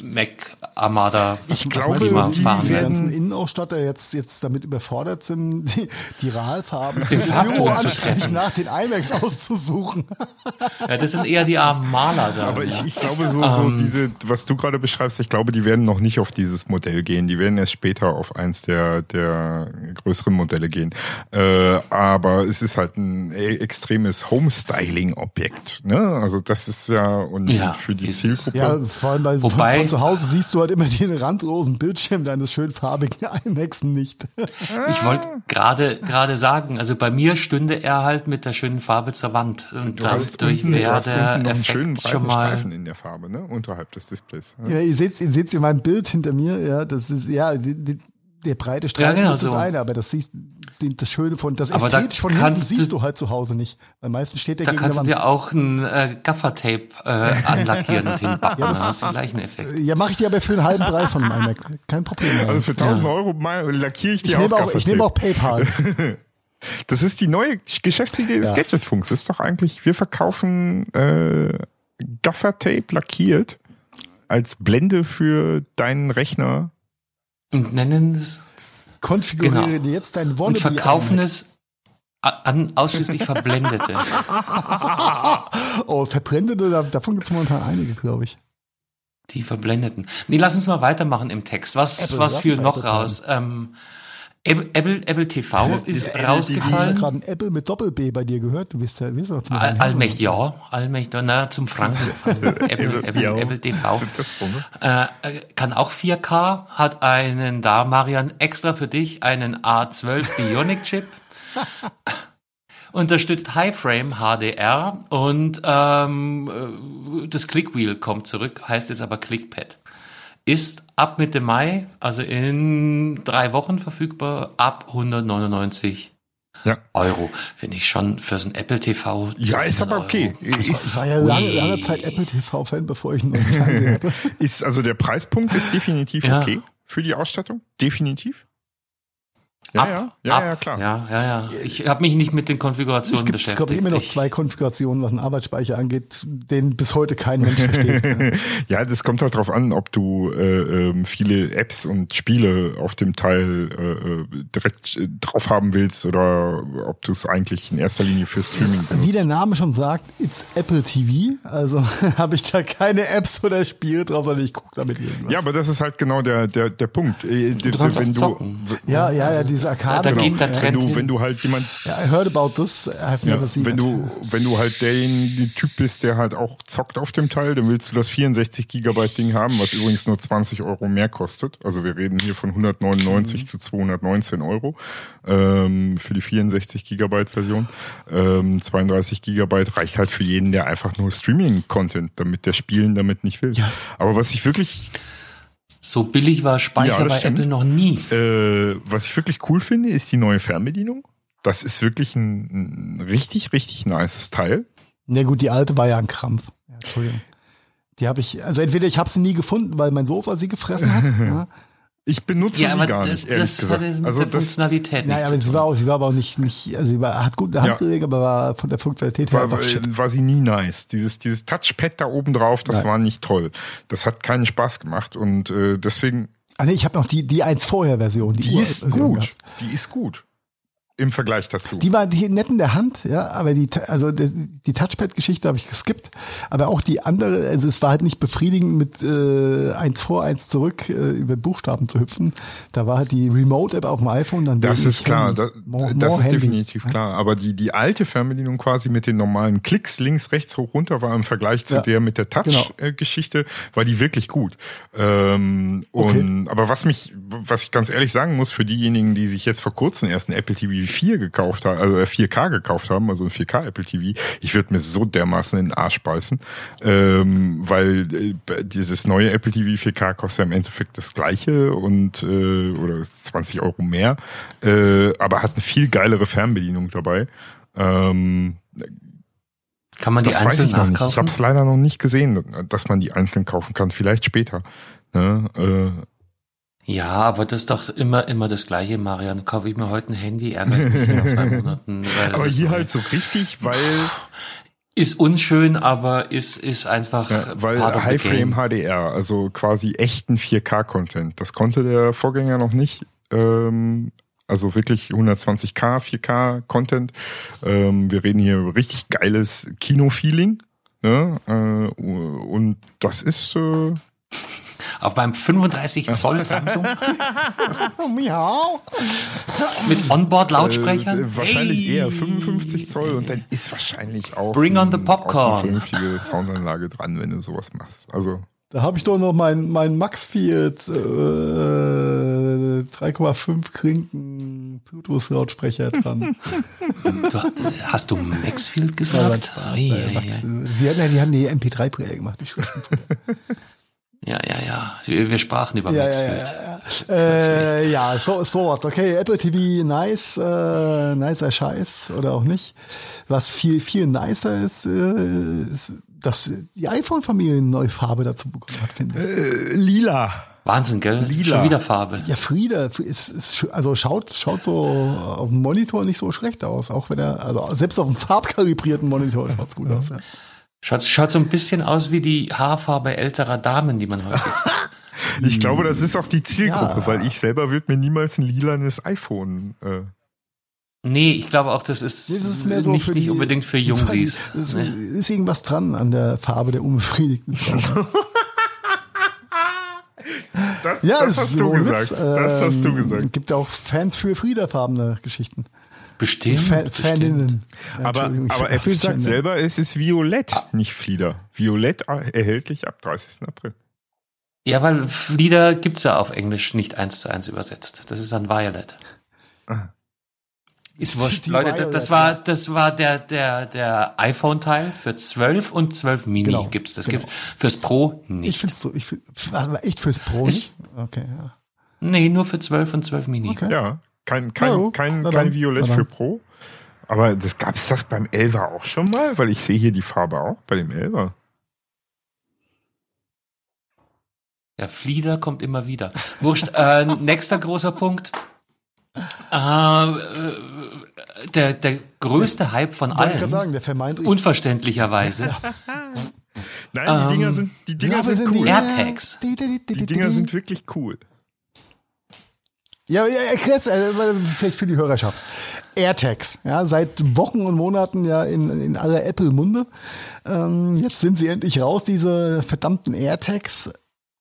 Mac Armada. Ich glaube, die, die ganzen Innenausstatter jetzt, jetzt damit überfordert sind, die, die RAL-Farben Farbton anständig nach den iMacs auszusuchen. Ja, das sind eher die armen Maler da. Aber ich, ich glaube, so, so um, ähm. diese, was du gerade beschreibst, ich glaube, die werden noch nicht auf dieses Modell gehen. Die werden erst später auf eins der, der größeren Modelle gehen. Äh, aber es ist halt ein e, extremes Homestyling-Objekt. Ne? Also das ist ja, und ja, für die Zielgruppe. Ja, vor allem, weil Wobei, zu Hause siehst du halt immer den randlosen Bildschirm deines schön farbigen iMacs nicht. Ich wollte gerade gerade sagen, also bei mir stünde er halt mit der schönen Farbe zur Wand und dadurch wäre der Effekt schon mal Streifen in der Farbe, ne, unterhalb des Displays. Ja, ja ihr seht ihr seht in meinem Bild hinter mir, ja, das ist ja die, die, der breite Streifen ja, genau ist das so. eine, aber das siehst das Schöne von das aber ästhetisch da von hinten siehst du halt zu Hause nicht. Weil meistens steht der Da kannst du dir auch ein äh, Gaffertape äh, anlackieren und hinbacken. Ja, das, ist der gleiche Effekt. Ja, mache ich dir aber für einen halben Preis von meinem Mac. Kein Problem. Mehr. Also für 1000 ja. Euro lackiere ich dir ich auch, nehme auch Ich nehme auch PayPal. das ist die neue Geschäftsidee des ja. Gadgetfunks. Ist doch eigentlich, wir verkaufen äh, Gaffertape lackiert als Blende für deinen Rechner und nennen es. Konfiguriere genau. jetzt dein Wannabe. Und verkaufen es an ausschließlich Verblendete. oh, Verblendete, davon gibt es momentan einige, glaube ich. Die Verblendeten. Nee, lass uns mal weitermachen im Text. Was, Apple, was fiel noch raus? Ähm, Apple, Apple TV ist Apple rausgefallen. Ich habe gerade ein Apple mit Doppel-B bei dir gehört. Du bist ja, wie auch All, Allmächtig, ja. Allmächtig, na, zum Franken. Apple, Apple, Apple TV. Äh, kann auch 4K, hat einen, da Marian, extra für dich, einen A12 Bionic Chip. unterstützt High-Frame HDR und ähm, das Clickwheel kommt zurück, heißt es aber Clickpad ist ab Mitte Mai, also in drei Wochen verfügbar, ab 199 ja. Euro. Finde ich schon für so ein Apple TV. Ja, ist aber okay. Ich war ja lange, lange Zeit Apple TV-Fan, bevor ich einen Fernseher hatte. ist, also der Preispunkt ist definitiv ja. okay für die Ausstattung. Definitiv. Ja, ab, ja, ja, ab. ja, klar. Ja, ja, ja. Ich habe mich nicht mit den Konfigurationen es gibt, beschäftigt. Es gibt immer noch zwei Konfigurationen, was den Arbeitsspeicher angeht, den bis heute kein Mensch versteht. ja, das kommt halt drauf an, ob du äh, äh, viele Apps und Spiele auf dem Teil äh, äh direkt äh, drauf haben willst oder ob du es eigentlich in erster Linie für Streaming benutzt. Wie der Name schon sagt, it's Apple TV. Also habe ich da keine Apps oder Spiele drauf, sondern ich gucke damit irgendwas. Ja, aber das ist halt genau der der der Punkt. Du kannst wenn du, ja, ja, ja, diese Arcade. Da, da geht der Trend wenn du, wenn du halt jemand. Ja, I heard about this. I've never ja, seen wenn du, wenn du halt derjenige Typ bist, der halt auch zockt auf dem Teil, dann willst du das 64 Gigabyte Ding haben, was übrigens nur 20 Euro mehr kostet. Also wir reden hier von 199 mhm. zu 219 Euro ähm, für die 64 Gigabyte Version. Ähm, 32 Gigabyte reicht halt für jeden, der einfach nur Streaming-Content, damit der Spielen damit nicht will. Ja. Aber was ich wirklich so billig war Speicher ja, bei stimmt. Apple noch nie. Äh, was ich wirklich cool finde, ist die neue Fernbedienung. Das ist wirklich ein, ein richtig, richtig nices Teil. Na gut, die alte war ja ein Krampf. Ja, Entschuldigung. Die habe ich, also entweder ich habe sie nie gefunden, weil mein Sofa sie gefressen hat. ja. Ich benutze ja, sie gar das, nicht, ehrlich das gesagt. Hat mit also der Funktionalität Naja, aber sie war, auch, sie war aber auch nicht, nicht also sie war, hat gute Handgelenke, ja. aber war von der Funktionalität her war, einfach shit. War sie nie nice. Dieses, dieses Touchpad da oben drauf, das Nein. war nicht toll. Das hat keinen Spaß gemacht und äh, deswegen... Ah nee, ich habe noch die, die eins vorher Version. Die, die ist gut. Gehabt. Die ist gut im Vergleich dazu. Die war die nett in der Hand, ja, aber die, also die, Touchpad-Geschichte habe ich geskippt. Aber auch die andere, also es war halt nicht befriedigend mit äh, eins vor, eins zurück äh, über Buchstaben zu hüpfen. Da war halt die Remote-App auf dem iPhone dann. Das ist klar, das, more, das more ist Handy. definitiv ja? klar. Aber die, die alte Fernbedienung quasi mit den normalen Klicks links, rechts, hoch, runter war im Vergleich zu ja, der mit der Touch-Geschichte, genau. war die wirklich gut. Ähm, okay. und, aber was mich, was ich ganz ehrlich sagen muss, für diejenigen, die sich jetzt vor kurzem erst ein Apple TV 4 gekauft haben, also 4K gekauft haben, also ein 4K Apple TV, ich würde mir so dermaßen in den Arsch beißen, ähm, weil äh, dieses neue Apple TV 4K kostet ja im Endeffekt das gleiche und äh, oder 20 Euro mehr, äh, aber hat eine viel geilere Fernbedienung dabei. Ähm, kann man die das einzeln ich nachkaufen? Ich habe es leider noch nicht gesehen, dass man die einzeln kaufen kann. Vielleicht später. Ne? Äh, ja, aber das ist doch immer, immer das Gleiche, Marian. Kaufe ich mir heute ein Handy, ärgere mich nach zwei Monaten. aber hier halt so richtig, weil... Ist unschön, aber ist, ist einfach... Ja, weil High Frame HDR, also quasi echten 4K-Content. Das konnte der Vorgänger noch nicht. Ähm, also wirklich 120k, 4K Content. Ähm, wir reden hier über richtig geiles Kino-Feeling. Ne? Äh, und das ist äh, auf meinem 35 Zoll Samsung. Miau. Mit Onboard-Lautsprechern. Äh, wahrscheinlich hey. eher 55 Zoll und dann ist wahrscheinlich auch, Bring on the popcorn. eine vernünftige Soundanlage dran, wenn du sowas machst. Also da habe ich doch noch mein, mein Maxfield äh, 3,5 Klinken Bluetooth-Lautsprecher dran. du, hast du Maxfield gesagt? Ja, ja, ja, ja. Die, hatten, die haben die MP3-Player gemacht. Die ja, ja, ja. Wir sprachen über ja, Maxfield. Ja, ja, äh, ja, so, so was. Okay, Apple TV, nice, äh, nicer Scheiß oder auch nicht. Was viel, viel nicer ist, äh, ist dass die iPhone-Familie eine neue Farbe dazu bekommen hat, finde ich. Äh, lila. Wahnsinn, gell? Lila. Schon wieder Farbe. Ja, Frieda, ist, ist, also schaut, schaut so auf dem Monitor nicht so schlecht aus, auch wenn er, also selbst auf einem farbkalibrierten Monitor schaut es gut aus. Ja. Schaut, schaut so ein bisschen aus wie die Haarfarbe älterer Damen, die man heute sieht. ich glaube, das ist auch die Zielgruppe, ja. weil ich selber würde mir niemals ein lilanes iPhone äh, Nee, ich glaube auch, das ist, nee, das ist mehr so nicht, nicht unbedingt für Jungsies. Es nee. ist irgendwas dran an der Farbe der unbefriedigten Frau. das, ja, das hast du gesagt. das hast du ähm, gesagt. Es gibt auch Fans für friederfarbene Geschichten. Bestimmt. Fan, Faninnen. Ja, aber, aber Apple sagt selber, es ist Violett, ah. nicht Flieder. Violett erhältlich ab 30. April. Ja, weil Flieder gibt's ja auf Englisch nicht eins zu eins übersetzt. Das ist dann Violet. Ah. Ist wurscht. Leute, das, das war, das war der, der, der iPhone-Teil für 12 und 12 Mini genau, gibt's. Das genau. gibt fürs Pro nicht. Ich find's so, ich find, echt fürs Pro nicht? Okay, ja. Nee, nur für 12 und 12 Mini. Okay. Ja, kein, kein, oh, kein, kein Violett für Pro. Aber das gab's das beim 11er auch schon mal? Weil ich sehe hier die Farbe auch bei dem 11er. Ja, Flieder kommt immer wieder. Wurscht. Äh, nächster großer Punkt. Äh, der, der größte Hype von allen. Ich sagen, der. Unverständlicherweise. Nein, die ähm, Dinger sind, die Dinger ja, sind cool. AirTags. Die Dinger sind wirklich cool. Ja, erklär's äh, vielleicht für die Hörerschaft. AirTags, ja, seit Wochen und Monaten ja in, in aller Apple-Munde. Ähm, jetzt sind sie endlich raus, diese verdammten AirTags.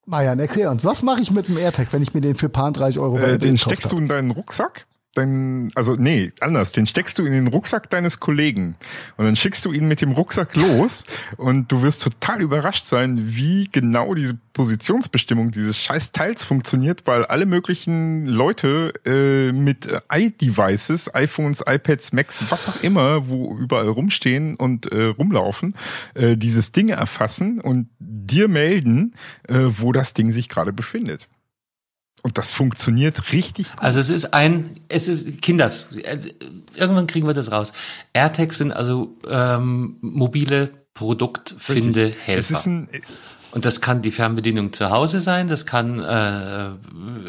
Marian, erklär uns, was mache ich mit dem AirTag, wenn ich mir den für paar 30 Euro äh, Den steckst du in deinen Rucksack? Dein, also nee, anders. Den steckst du in den Rucksack deines Kollegen und dann schickst du ihn mit dem Rucksack los und du wirst total überrascht sein, wie genau diese Positionsbestimmung dieses scheiß Teils funktioniert, weil alle möglichen Leute äh, mit i-Devices, iPhones, iPads, Macs, was auch immer, wo überall rumstehen und äh, rumlaufen, äh, dieses Ding erfassen und dir melden, äh, wo das Ding sich gerade befindet. Und das funktioniert richtig gut. Also es ist ein, es ist Kinders. Irgendwann kriegen wir das raus. AirTags sind also ähm, mobile Produktfindehelfer. Und das kann die Fernbedienung zu Hause sein, das kann äh,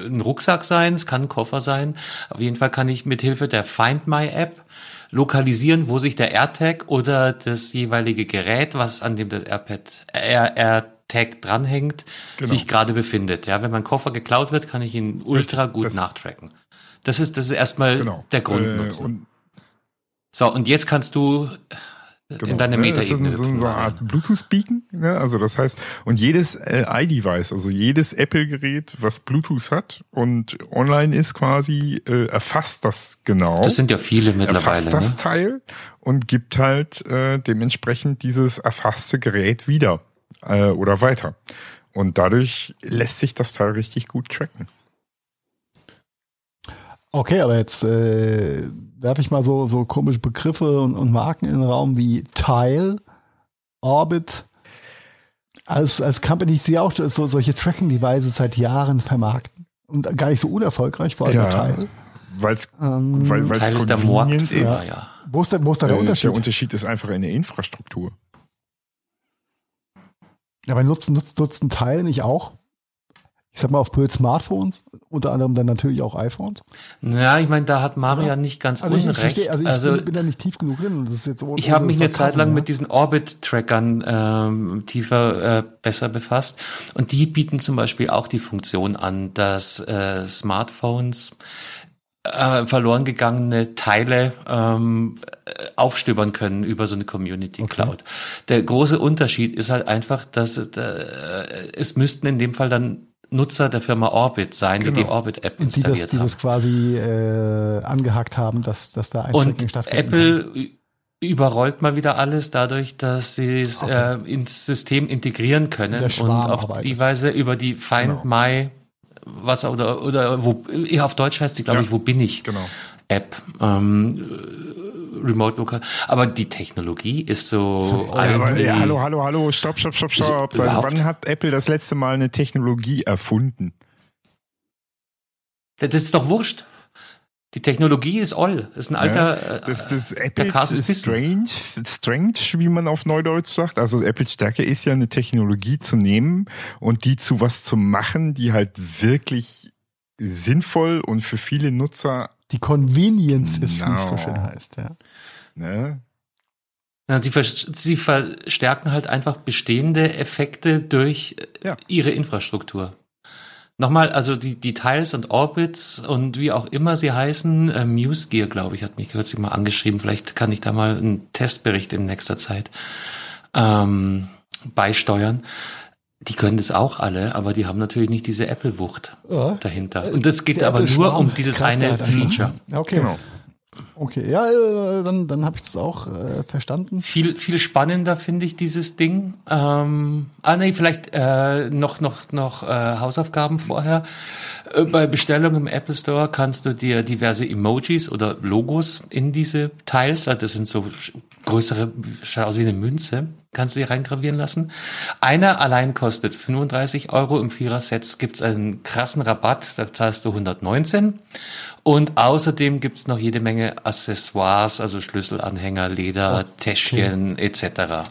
ein Rucksack sein, es kann ein Koffer sein. Auf jeden Fall kann ich mit Hilfe der Find My App lokalisieren, wo sich der AirTag oder das jeweilige Gerät, was an dem das AirPad, Air, Air Tag dranhängt, genau. sich gerade befindet. Ja, wenn mein Koffer geklaut wird, kann ich ihn ultra gut das, nachtracken. Das ist, das ist erstmal genau. der Grundnutzen. Äh, so, und jetzt kannst du Genau. in deine Metaebene. Das ist so, so eine Art Bluetooth-Beacon. Ne? Also das heißt, und jedes äh, iDevice, also jedes Apple-Gerät, was Bluetooth hat und online ist quasi, äh, erfasst das genau. Das sind ja viele mittlerweile. Erfasst das ne? Teil und gibt halt äh, dementsprechend dieses erfasste Gerät wieder äh, oder weiter. Und dadurch lässt sich das Teil richtig gut tracken. Okay, aber jetzt äh, werfe ich mal so, so komische Begriffe und, und Marken in den Raum wie Tile, Orbit. Als, als Company, ich sehe auch so, solche Tracking-Devices seit Jahren vermarkten. Und gar nicht so unerfolgreich, vor allem Ja. Tile. Weil's, Ähm, weil es der Marktführer, ist. ja. Wo ist, da- wo ist da der Äh, Unterschied? Der Unterschied ist einfach in der Infrastruktur. Aber nutzen, nutzen, nutzen Teil nicht auch? Ich sag mal auf Bild Smartphones, unter anderem dann natürlich auch iPhones. Ja, ich meine, da hat Marian nicht ganz Also ich, ich unrecht. verstehe, also ich also bin, bin da nicht tief genug drin. Das ist jetzt Ich habe mich eine Zeit lang ja. mit diesen Orbit-Trackern ähm, tiefer äh, besser befasst und die bieten zum Beispiel auch die Funktion an, dass äh, Smartphones äh, verloren gegangene Teile ähm, äh, aufstöbern können über so eine Community Cloud. Der große Unterschied ist halt einfach, dass äh, es müssten in dem Fall dann Nutzer der Firma Orbit sein, die die Genau. Orbit-App Und die das, installiert die haben. das quasi äh, angehackt haben, dass, dass da ein Und Apple ü- überrollt mal wieder alles dadurch, dass sie es Okay. äh, ins System integrieren können und auf arbeitet. die Weise über die Find Genau. My was oder oder wo auf Deutsch heißt sie glaube Ja. ich wo bin ich Genau. App ähm, äh, Remote Local aber die Technologie ist so, So, alt aber, ja, hallo, hallo, hallo, stopp, stopp, stopp, stopp. Seit überhaupt- wann hat Apple das letzte Mal eine Technologie erfunden? das ist doch wurscht die Technologie ist all ist ein alter äh, Das, das Apple ist strange, strange, wie man auf Neudeutsch sagt. Also Apples Stärke ist ja eine Technologie zu nehmen und die zu was zu machen, die halt wirklich sinnvoll und für viele Nutzer, Die Convenience ist, wie es so Genau. schön heißt. Ja. ne? Ja, sie, ver sie verstärken halt einfach bestehende Effekte durch äh, Ja. ihre Infrastruktur. Nochmal, also die, die Tiles und Orbits und wie auch immer sie heißen, äh, MuseGear, glaube ich, hat mich kürzlich mal angeschrieben. Vielleicht kann ich da mal einen Testbericht in nächster Zeit ähm, beisteuern. Die können das auch alle, aber die haben natürlich nicht diese Apple-Wucht Ja. dahinter. Und das geht Der aber nur um dieses eine halt einfach. Feature. Okay. Genau. Okay, ja, äh, dann, dann habe ich das auch äh, verstanden. Viel, viel spannender finde ich dieses Ding. Ähm, ah nee, vielleicht äh, noch noch noch äh, Hausaufgaben vorher. Äh, bei Bestellung im Apple Store kannst du dir diverse Emojis oder Logos in diese Tiles, also das sind so größere, schaut aus wie eine Münze, kannst du dir reingravieren lassen. Einer allein kostet 35 Euro, im Vierer-Set gibt's einen krassen Rabatt, da zahlst du 119. Und außerdem gibt's noch jede Menge Accessoires, also Schlüsselanhänger, Leder, Täschchen etc.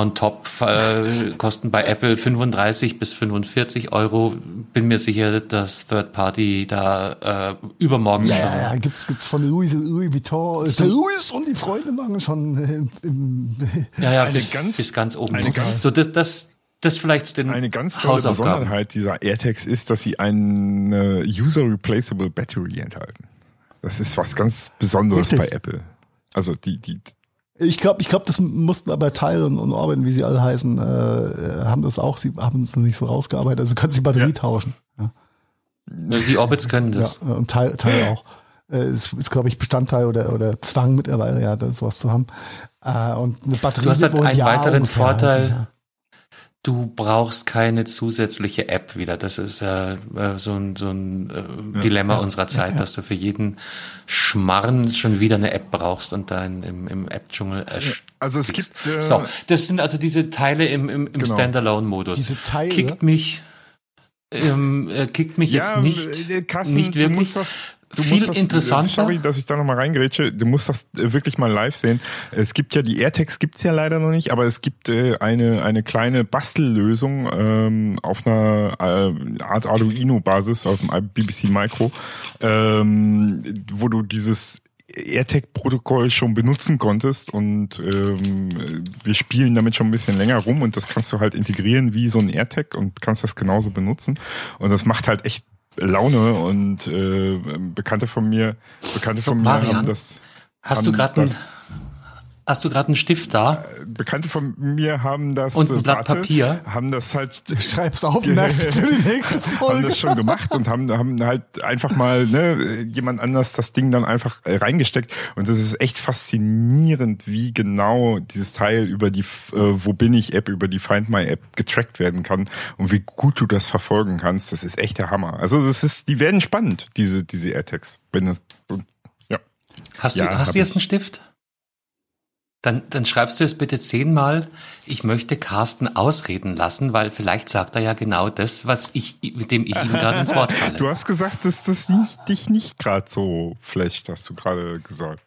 On top äh, kosten bei Apple 35 bis 45 Euro. Bin mir sicher, dass Third Party da äh, übermorgen Ja, schon ja, ja, gibt's, gibt's von Louis, Louis Vuitton. So- Louis und die Freunde machen schon äh, im, im ja, ja, Eine bis, ganz- bis ganz oben. eine ganz- so das, das, das vielleicht den Eine ganz tolle. Besonderheit dieser AirTags ist, dass sie eine User Replaceable Battery enthalten. Das ist was ganz Besonderes Richtig. bei Apple. Also die, die, Ich glaube, ich glaube, das mussten aber Teil und, Orbit, wie sie alle heißen, äh, haben das auch, sie haben es noch nicht so rausgearbeitet. Also du kannst die Batterie Ja. tauschen. Ja, Die Orbits können das. ja und Teil, Teil auch. Äh, ist, ist glaube ich, Bestandteil oder, oder Zwang mittlerweile, ja, das, sowas zu haben. Äh, und eine Batterie Du hast halt wohl einen ein Jahr weiteren Vorteil. Ja. Du brauchst keine zusätzliche App wieder. Das ist äh, äh, so ein, so ein äh, Dilemma unserer Zeit, dass du für jeden Schmarren schon wieder eine App brauchst und dann im, im App-Dschungel ersch- also es gibt äh, So, das sind also diese Teile im, im, im Genau. Standalone-Modus. Diese Teile? Kickt mich, ähm, äh, kickt mich jetzt nicht, äh, Carsten, nicht Du wirklich. musst das, Viel das, interessanter. äh, Sorry, dass ich da nochmal reingrätsche. Du musst das äh, wirklich mal live sehen. Es gibt ja die AirTags gibt's ja leider noch nicht, aber es gibt äh, eine eine kleine Bastellösung ähm, auf einer äh, Art Arduino-Basis auf dem BBC Micro, ähm, wo du dieses AirTag-Protokoll schon benutzen konntest und ähm, wir spielen damit schon ein bisschen länger rum und das kannst du halt integrieren wie so ein AirTag und kannst das genauso benutzen und das macht halt echt Laune und äh, Bekannte von mir, Bekannte von mir Marian, haben das. Hast haben du gerade ein, Hast du gerade einen Stift da? Bekannte von mir haben das und ein Blatt warte, Papier. haben das halt schreib's auf merkst für die nächste Folge. haben das schon gemacht und haben haben halt einfach mal ne, jemand anders das Ding dann einfach reingesteckt und das ist echt faszinierend, wie genau dieses Teil über die äh, wo bin ich App über die Find My App getrackt werden kann und wie gut du das verfolgen kannst. Das ist echt der Hammer. Also das ist die werden spannend diese diese AirTags, wenn das ja. Hast du Ja, hast hab du jetzt ich. einen Stift? Dann, dann schreibst du es bitte zehnmal. Ich möchte Carsten ausreden lassen, weil vielleicht sagt er ja genau das, was ich, mit dem ich ihm gerade ins Wort falle. Du hast gesagt, dass das nicht, dich nicht gerade so flecht, hast du gerade gesagt.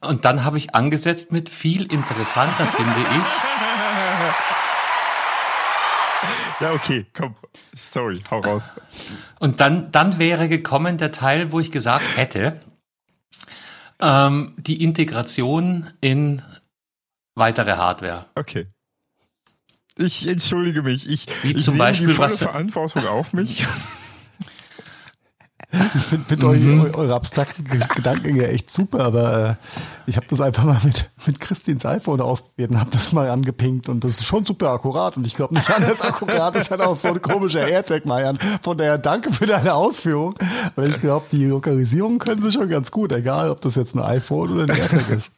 Und dann habe ich angesetzt mit viel interessanter, finde ich. Ja, okay, komm. Sorry, hau raus. Und dann, dann wäre gekommen der Teil, wo ich gesagt hätte, ähm, die Integration in weitere Hardware. Okay. Ich entschuldige mich. Ich, Wie ich zum Beispiel, die volle was- Verantwortung auf mich. Ich finde find Mhm. eure, eure abstrakten Gedankengänge echt super, aber äh, ich habe das einfach mal mit, mit Christins iPhone ausprobiert und habe das mal angepinkt und das ist schon super akkurat und ich glaube nicht anders akkurat ist halt auch so ein komischer AirTag, Marian. Von daher danke für deine Ausführung, weil ich glaube, die Lokalisierung können sie schon ganz gut, egal ob das jetzt ein iPhone oder ein AirTag ist.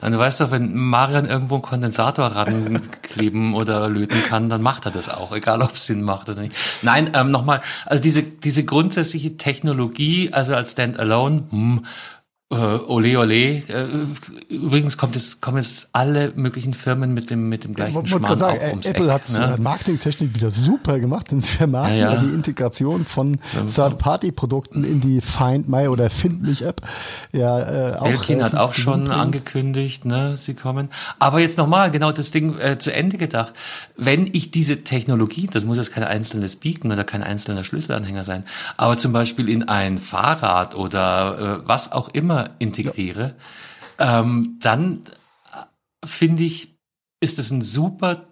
Und du weißt doch, wenn Marian irgendwo einen Kondensator rankleben oder löten kann, dann macht er das auch, egal ob es Sinn macht oder nicht. Nein, ähm, nochmal, also diese, diese grundsätzliche Technologie, also als Standalone, hm, äh, ole ole, äh, übrigens kommt es, kommen es alle möglichen Firmen mit dem, mit dem Ich gleichen wollte Schmarrn sagen, auch ums Apple Eck. hat es ne? marketingtechnisch wieder super gemacht, denn sie vermarkten Ja, ja, ja. die Integration von Third-Party-Produkten in die Find My oder Find mich App. Ja, äh, auch Belkin hat relativ auch schon angekündigt, ne, sie kommen. Aber jetzt nochmal, genau das Ding äh, zu Ende gedacht. Wenn ich diese Technologie, das muss jetzt kein einzelnes Beacon oder kein einzelner Schlüsselanhänger sein, aber zum Beispiel in ein Fahrrad oder äh, was auch immer integriere, ähm, dann äh, finde ich, ist es ein super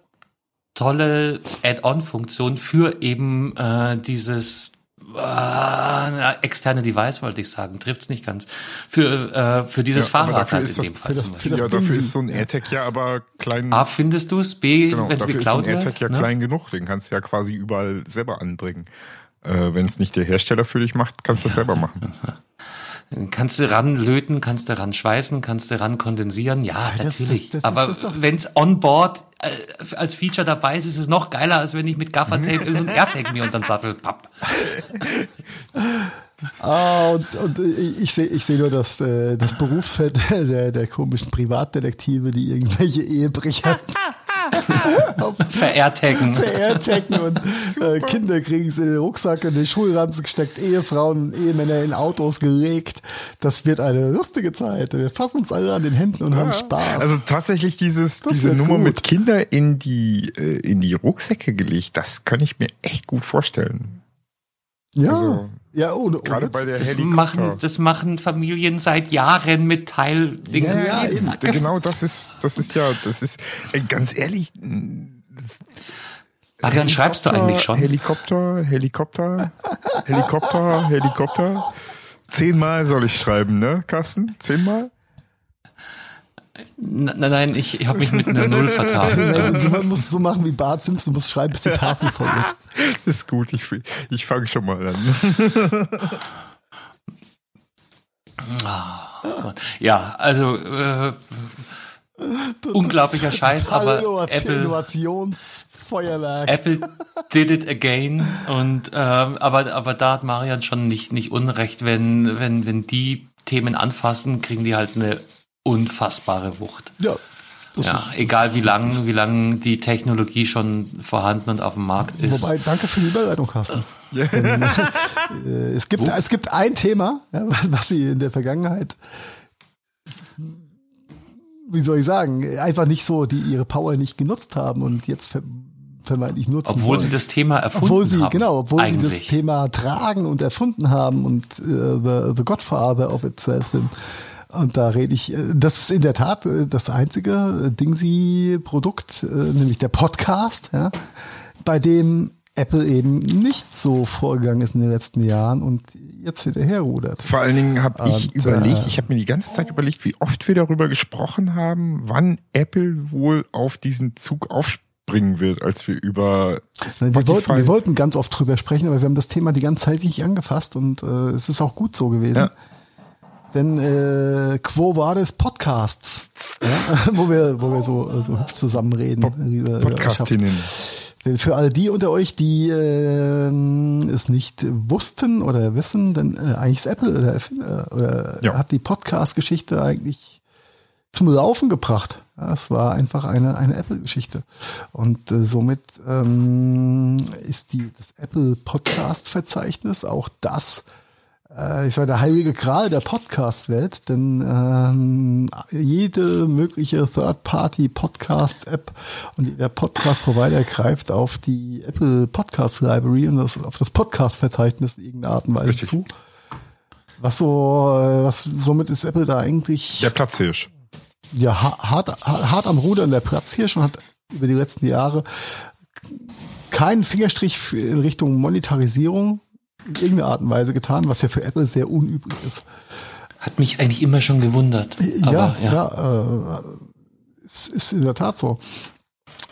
tolle Add-on-Funktion für eben äh, dieses äh, externe Device, wollte ich sagen, trifft's nicht ganz. Für, äh, für dieses Ja, Fahrrad dafür halt ist in das- dem Fall das- Beispiel. für ja, dafür ist so ein AirTag ja aber klein. A, findest du es? B, genau, wenn es dafür ist so ein geklaut AirTag ja wird? ne? klein genug. Den kannst du ja quasi überall selber anbringen. Äh, Wenn es nicht der Hersteller für dich macht, kannst du das selber machen. Kannst du ranlöten, kannst du ran schweißen, kannst du ran kondensieren. Ja, das- natürlich. das- das Aber das doch- wenn es on board äh, als Feature dabei ist, ist es noch geiler, als wenn ich mit Gaffertape so ein AirTag mir unter den Sattel papp. Ah, und, und ich sehe ich sehe nur das, äh, das Berufsfeld der, der komischen Privatdetektive, die irgendwelche Ehebrecher Ver-AirTaggen. verärtaggen und äh, Kinder kriegen es in den Rucksack, in den Schulranzen gesteckt, Ehefrauen, Ehemänner in Autos gelegt. Das wird eine lustige Zeit. Wir fassen uns alle an den Händen und haben Spaß. Also tatsächlich dieses, Das diese Nummer gut. mit Kinder in die, äh, in die Rucksäcke gelegt, das kann ich mir echt gut vorstellen. Ja, also, ja, ohne, Gerade ohne bei der Das Helikopter. machen, das machen Familien seit Jahren mit Teildingen. Ja, Die- eben. Genau, das ist, das ist ja, das ist, äh, ganz ehrlich, Marian, schreibst du eigentlich schon? Helikopter, Helikopter, Helikopter, Helikopter. Zehnmal soll ich schreiben, ne, Carsten? Zehnmal? Nein, nein, ich, ich habe mich mit einer Null vertan. Man muss es so machen wie Bart Simpson, muss schreiben, bis die Tafel voll ist. Das ist gut, ich, ich fange schon mal an. Ja, also äh, unglaublicher Scheiß, aber Apple, Innovationsfeuerwerk. Apple did it again. Und ähm, aber aber da hat Marian schon nicht nicht unrecht, wenn wenn wenn die Themen anfassen, kriegen die halt eine unfassbare Wucht. ja, Ja, egal wie lang wie lang die Technologie schon vorhanden und auf dem Markt ist. Wobei, danke für die Überleitung, Carsten. Denn, äh, es, gibt, es gibt ein Thema, ja, was sie in der Vergangenheit, wie soll ich sagen, einfach nicht so, die ihre Power nicht genutzt haben und jetzt ver vermeintlich nutzen obwohl wollen. sie das Thema erfunden obwohl sie, haben. Genau, obwohl sie eigentlich. das Thema tragen und erfunden haben und äh, the, the Godfather of itself sind. Und da rede ich, äh, das ist in der Tat äh, das einzige Dingsy-Produkt, äh, nämlich der Podcast, ja, bei dem Apple eben nicht so vorgegangen ist in den letzten Jahren und jetzt hinterherrudert. Vor allen Dingen habe ich Und, überlegt, ich habe mir die ganze Zeit überlegt, wie oft wir darüber gesprochen haben, wann Apple wohl auf diesen Zug aufspringen wird, als wir über Wir wollten, wir wollten ganz oft drüber sprechen, aber wir haben das Thema die ganze Zeit nicht angefasst und äh, es ist auch gut so gewesen. Ja. Denn äh, Quo Vadis Podcasts, ja, wo wir, wo wir so, so hübsch zusammen reden. Pod- über- Podcastinnen. Denn Für all die unter euch, die äh, es nicht wussten oder wissen, denn äh, eigentlich ist Apple der Erfinder oder Ja. hat die Podcast-Geschichte eigentlich zum Laufen gebracht. Ja, es war einfach eine, eine Apple-Geschichte. Und äh, somit ähm, ist die, das Apple Podcast-Verzeichnis auch das, äh, ich sage, der heilige Gral der Podcast-Welt, denn ähm, jede mögliche Third-Party-Podcast-App und der Podcast-Provider greift auf die Apple Podcast-Library und das, auf das Podcast-Verzeichnis in irgendeiner Art und Weise Richtig. zu. Was so, äh, was somit ist Apple da eigentlich Der Platzhirsch. ja, ha- hart, ha- hart am Ruder in der Platz hier schon hat über die letzten Jahre keinen Fingerstrich in Richtung Monetarisierung in irgendeiner Art und Weise getan, was ja für Apple sehr unüblich ist. Hat mich eigentlich immer schon gewundert. ja, Aber, ja, ja. äh, es ist in der Tat so.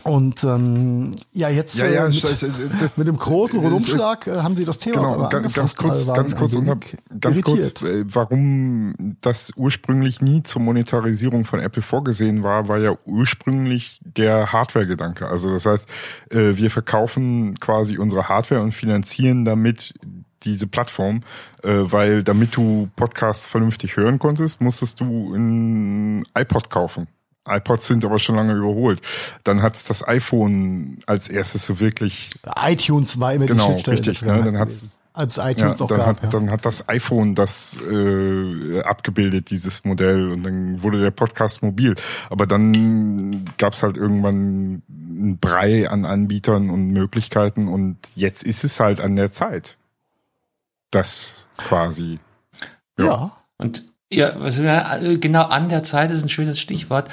Und ähm, ja, jetzt Ja, ja, äh, mit, scheiße, äh, mit dem großen äh, Rundumschlag äh, haben sie das Thema Genau, ganz, ganz kurz, ganz kurz, unter, ganz kurz, äh, warum das ursprünglich nie zur Monetarisierung von Apple vorgesehen war, war ja ursprünglich der Hardware-Gedanke. Also das heißt, äh, wir verkaufen quasi unsere Hardware und finanzieren damit diese Plattform, weil damit du Podcasts vernünftig hören konntest, musstest du ein iPod kaufen. iPods sind aber schon lange überholt. Dann hat's das iPhone als erstes so wirklich iTunes war immer Genau, die Schnittstelle. richtig, ne, dann hat's- als iTunes ja, auch dann, gab. hat, ja. dann hat das iPhone das äh, abgebildet, dieses Modell, und dann wurde der Podcast mobil. Aber dann gab's halt irgendwann ein Brei an Anbietern und Möglichkeiten und jetzt ist es halt an der Zeit. Das quasi. ja. Und ja, also, äh, genau an der Zeit ist ein schönes Stichwort.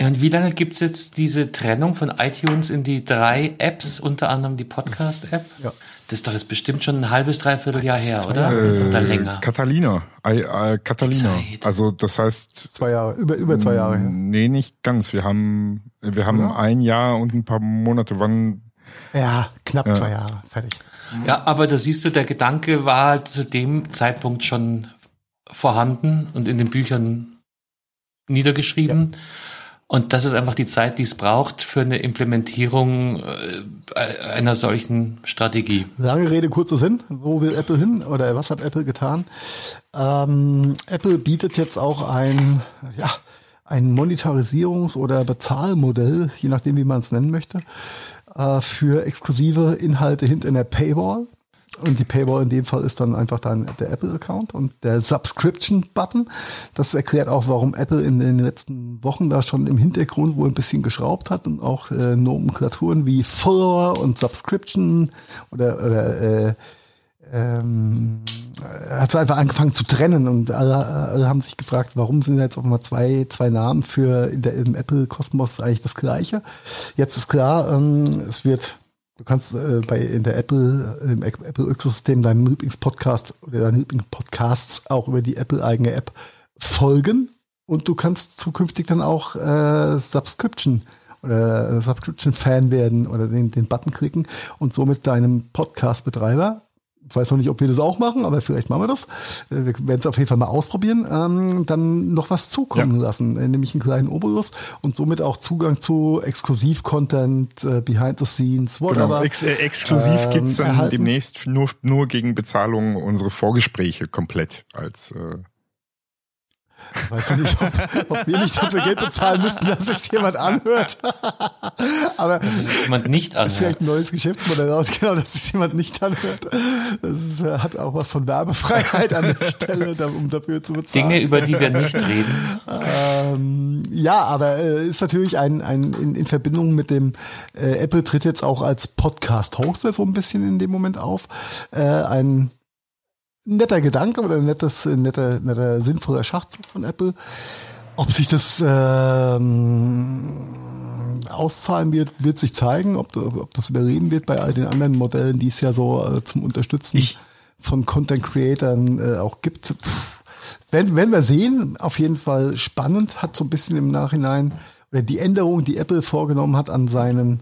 Und wie lange gibt's jetzt diese Trennung von iTunes in die drei Apps, unter anderem die Podcast-App? Ja. Das ist doch jetzt bestimmt schon ein halbes, dreiviertel Jahr her, oder? Jahre. oder länger. Catalina. I, äh, Catalina. Also das heißt. Zwei Jahre, über, über zwei Jahre her. Nee, nicht ganz. Wir haben, wir haben Oder? ein Jahr und ein paar Monate. Wann Ja, knapp zwei Jahre. Fertig. Ja, aber da siehst du, der Gedanke war zu dem Zeitpunkt schon vorhanden und in den Büchern niedergeschrieben. Und das ist einfach die Zeit, die es braucht für eine Implementierung äh, einer solchen Strategie. Lange Rede, kurzer Sinn. Wo will Apple hin oder was hat Apple getan? Ähm, Apple bietet jetzt auch ein, ja, ein Monetarisierungs- oder Bezahlmodell, je nachdem, wie man es nennen möchte, äh, für exklusive Inhalte hinter einer Paywall. Und die Paywall in dem Fall ist dann einfach dann der Apple-Account und der Subscription-Button. Das erklärt auch, warum Apple in den letzten Wochen da schon im Hintergrund wohl ein bisschen geschraubt hat und auch äh, Nomenklaturen wie Follower und Subscription oder, oder äh, ähm, hat einfach angefangen zu trennen und alle, alle haben sich gefragt, warum sind jetzt auch mal zwei, zwei Namen für in der, im Apple-Kosmos eigentlich das gleiche. Jetzt ist klar, ähm, es wird Du kannst äh, bei in der Apple im Apple-Ökosystem deinem Lieblingspodcast oder deinen Lieblingspodcasts auch über die Apple-eigene App folgen und du kannst zukünftig dann auch äh, Subscription oder äh, Subscription-Fan werden oder den, den Button klicken und somit deinem Podcast-Betreiber weiß noch nicht, ob wir das auch machen, aber vielleicht machen wir das. Äh, Wir werden es auf jeden Fall mal ausprobieren. Ähm, dann noch was zukommen Ja. lassen, äh, nämlich einen kleinen Obolus und somit auch Zugang zu Exklusiv-Content, äh, Behind the Scenes, whatever. Genau, ex äh, exklusiv ähm, gibt's dann erhalten. demnächst nur, nur gegen Bezahlung unsere Vorgespräche komplett als äh, Weiß ich nicht, ob, ob wir nicht dafür Geld bezahlen müssten, dass sich jemand anhört. Aber Dass es jemand nicht Das ist anhört. vielleicht ein neues Geschäftsmodell raus, genau, dass sich jemand nicht anhört. Das ist, äh, hat auch was von Werbefreiheit an der Stelle, um dafür zu bezahlen. Dinge, über die wir nicht reden. Ähm, ja, aber äh, ist natürlich ein, ein in, in Verbindung mit dem äh, Apple tritt jetzt auch als Podcast-Hoster so ein bisschen in dem Moment auf. Äh, ein netter Gedanke oder ein nettes, netter, netter sinnvoller Schachzug von Apple. Ob sich das ähm, auszahlen wird, wird sich zeigen, ob, ob das überleben wird bei all den anderen Modellen, die es ja so äh, zum Unterstützen Ich- von Content Creatern äh, auch gibt. Wenn, wenn wir sehen, auf jeden Fall spannend, hat so ein bisschen im Nachhinein oder die Änderung, die Apple vorgenommen hat an seinen,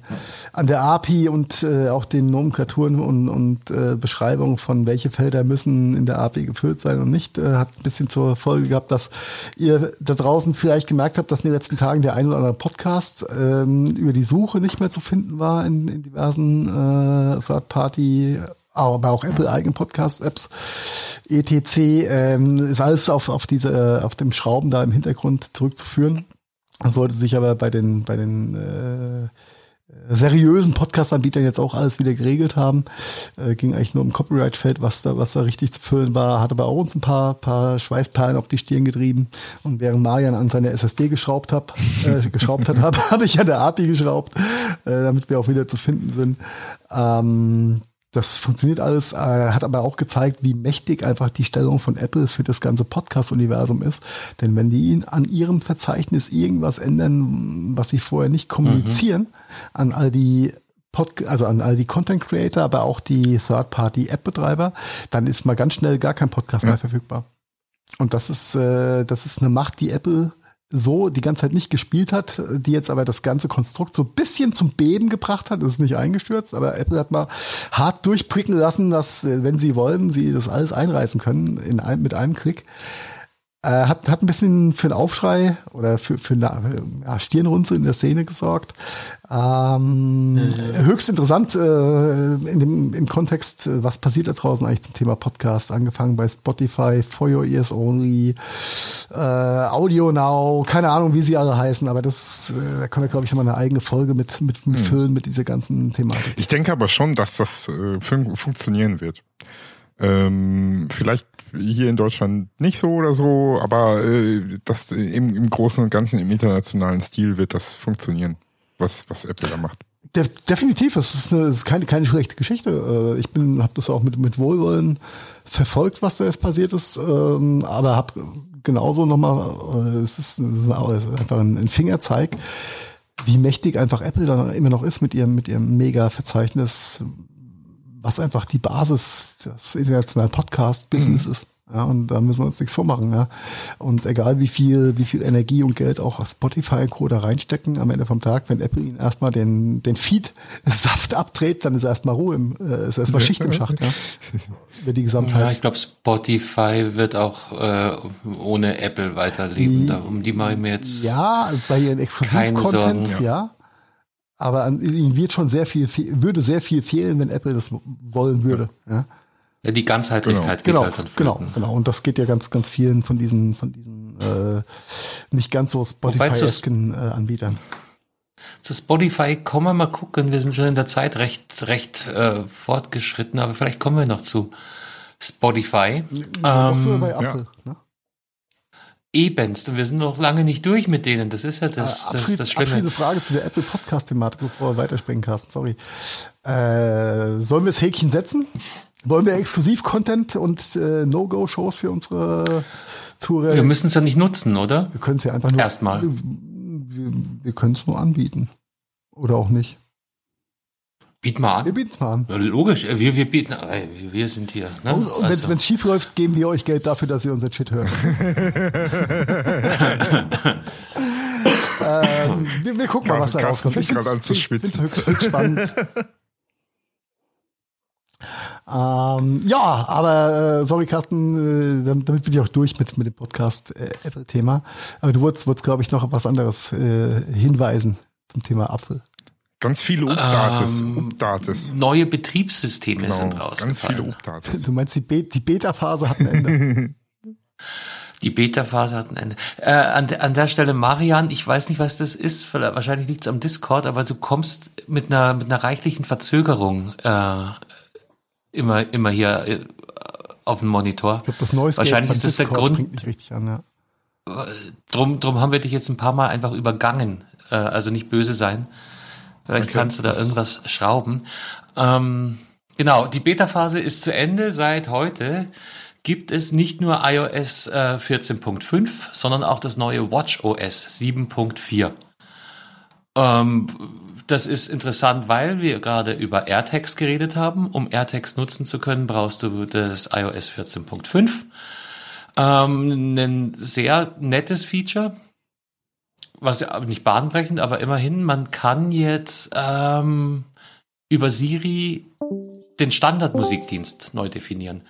an der API und äh, auch den Nomenklaturen und, und äh, Beschreibungen von welche Felder müssen in der API gefüllt sein und nicht, äh, hat ein bisschen zur Folge gehabt, dass ihr da draußen vielleicht gemerkt habt, dass in den letzten Tagen der ein oder andere Podcast ähm, über die Suche nicht mehr zu finden war in, in diversen äh, Third-Party aber auch Apple eigenen Podcast-Apps, etc. Ähm, ist alles auf, auf diese, auf dem Schrauben da im Hintergrund zurückzuführen. Sollte sich aber bei den, bei den äh, seriösen Podcast-Anbietern jetzt auch alles wieder geregelt haben. Äh, ging eigentlich nur um Copyright-Feld, was da, was da richtig zu füllen war. Hat aber auch uns ein paar, paar Schweißperlen auf die Stirn getrieben. Und während Marian an seine SSD geschraubt hat, äh, geschraubt hat, habe hab ich an der API geschraubt, äh, damit wir auch wieder zu finden sind. Ähm, das funktioniert alles, äh, hat aber auch gezeigt, wie mächtig einfach die Stellung von Apple für das ganze Podcast-Universum ist. Denn wenn die an ihrem Verzeichnis irgendwas ändern, was sie vorher nicht kommunizieren, an all die Pod also an all die Content Creator, aber auch die Third-Party-App-Betreiber, dann ist mal ganz schnell gar kein Podcast mehr verfügbar. Und das ist, äh, das ist eine Macht, die Apple so die ganze Zeit nicht gespielt hat, die jetzt aber das ganze Konstrukt so ein bisschen zum Beben gebracht hat. Das ist nicht eingestürzt, aber Apple hat mal hart durchpricken lassen, dass, äh, wenn sie wollen, sie das alles einreißen können in einem, mit einem Klick. Äh, hat, hat ein bisschen für einen Aufschrei oder für, für eine ja, Stirnrunzel in der Szene gesorgt. Ähm, Höchst interessant äh, in dem, im Kontext, äh, was passiert da draußen eigentlich zum Thema Podcast, angefangen bei Spotify, For Your Ears Only, äh, Audio Now, keine Ahnung, wie sie alle heißen, aber das, äh, da können wir, glaube ich, nochmal eine eigene Folge mit, mit, mit füllen mit dieser ganzen Thematik. Ich denke aber schon, dass das äh, fun funktionieren wird. Ähm, vielleicht hier in Deutschland nicht so oder so, aber äh, das im, im Großen und Ganzen im internationalen Stil wird das funktionieren, was, was Apple da macht. De definitiv, es ist, eine, es ist keine, keine schlechte Geschichte. Äh, Ich habe das auch mit, mit Wohlwollen verfolgt, was da jetzt passiert ist, ähm, aber habe genauso nochmal, äh, es ist, ist einfach ein, ein Fingerzeig, wie mächtig einfach Apple dann immer noch ist mit ihrem, mit ihrem Mega-Verzeichnis, was einfach die Basis des internationalen Podcast-Business ist. Ja, und da müssen wir uns nichts vormachen. Ja. Und egal wie viel, wie viel Energie und Geld auch Spotify und Co. da reinstecken, am Ende vom Tag, wenn Apple ihnen erstmal den, den Feed-Saft abdreht, dann ist erstmal Ruhe im, äh, ist erstmal Schicht im Schacht, ja. Über die Ja, Gesamtheit. ich glaube, Spotify wird auch äh, ohne Apple weiterleben. Da, um die mache ich mir jetzt. Ja, bei ihren Exklusiv-Contents, Sorgen. ja. Aber an, ihnen wird schon sehr viel, würde sehr viel fehlen, wenn Apple das wollen würde. Ja. Ja, die Ganzheitlichkeit Genau, geht halt dann genau, genau. Und das geht ja ganz, ganz vielen von diesen, von diesen äh, nicht ganz so Spotify-esken äh, Anbietern. Zu Spotify kommen wir mal gucken. Wir sind schon in der Zeit recht, recht äh, fortgeschritten, aber vielleicht kommen wir noch zu Spotify. Auch so Ähm, bei Apfel. Ne? Ebenst. Und wir sind noch lange nicht durch mit denen. Das ist ja das, Äh, das, das Schlimme. Abschließende Frage zu der Apple Podcast-Thematik, bevor wir weiterspringen, Carsten, sorry. Äh, sollen wir das Häkchen setzen? Wollen wir Exklusiv-Content und äh, No-Go-Shows für unsere Zuhörer? Wir müssen es ja nicht nutzen, oder? Wir können es ja einfach nur. Erstmal. Wir, wir können es nur anbieten. Oder auch nicht. Biet mal Wir an. bieten es mal an. Ja, Logisch, äh, wir, wir bieten, äh, wir sind hier. Ne? Und, und Also, wenn es schief läuft, geben wir euch Geld dafür, dass ihr unseren Shit hört. ähm, wir, wir gucken mal, was da rauskommt. fängt gerade an zu ich schwitzen. spannend. ähm, ja, aber äh, sorry, Carsten, äh, damit, bin ich auch durch mit, mit dem Podcast äh, Apple-Thema. Aber du wolltest, wolltest glaube ich, noch auf was anderes äh, hinweisen zum Thema Apfel. Ganz viele Updates. Ähm, Updates. neue Betriebssysteme Genau, sind ganz viele. Updates. Du meinst, die, Be die Beta-Phase hat ein Ende. Die Beta-Phase hat ein Ende. Äh, an, an der Stelle, Marian, ich weiß nicht, was das ist. Wahrscheinlich liegt es am Discord, aber du kommst mit einer, mit einer reichlichen Verzögerung äh, immer, immer hier äh, auf den Monitor. Ich glaube, das Neues Wahrscheinlich ist das der Grund. nicht richtig an, ja. Drum, drum haben wir dich jetzt ein paar Mal einfach übergangen. Äh, also nicht böse sein. Vielleicht kannst du da irgendwas schrauben. Ähm, genau, die Beta-Phase ist zu Ende. Seit heute gibt es nicht nur iOS äh, 14.5, sondern auch das neue WatchOS 7.4. Ähm, das ist interessant, weil wir gerade über AirTags geredet haben. Um AirTags nutzen zu können, brauchst du das iOS 14.5. Ähm, ein sehr nettes Feature, was ja nicht bahnbrechend, aber immerhin, man kann jetzt ähm, über Siri den Standardmusikdienst neu definieren.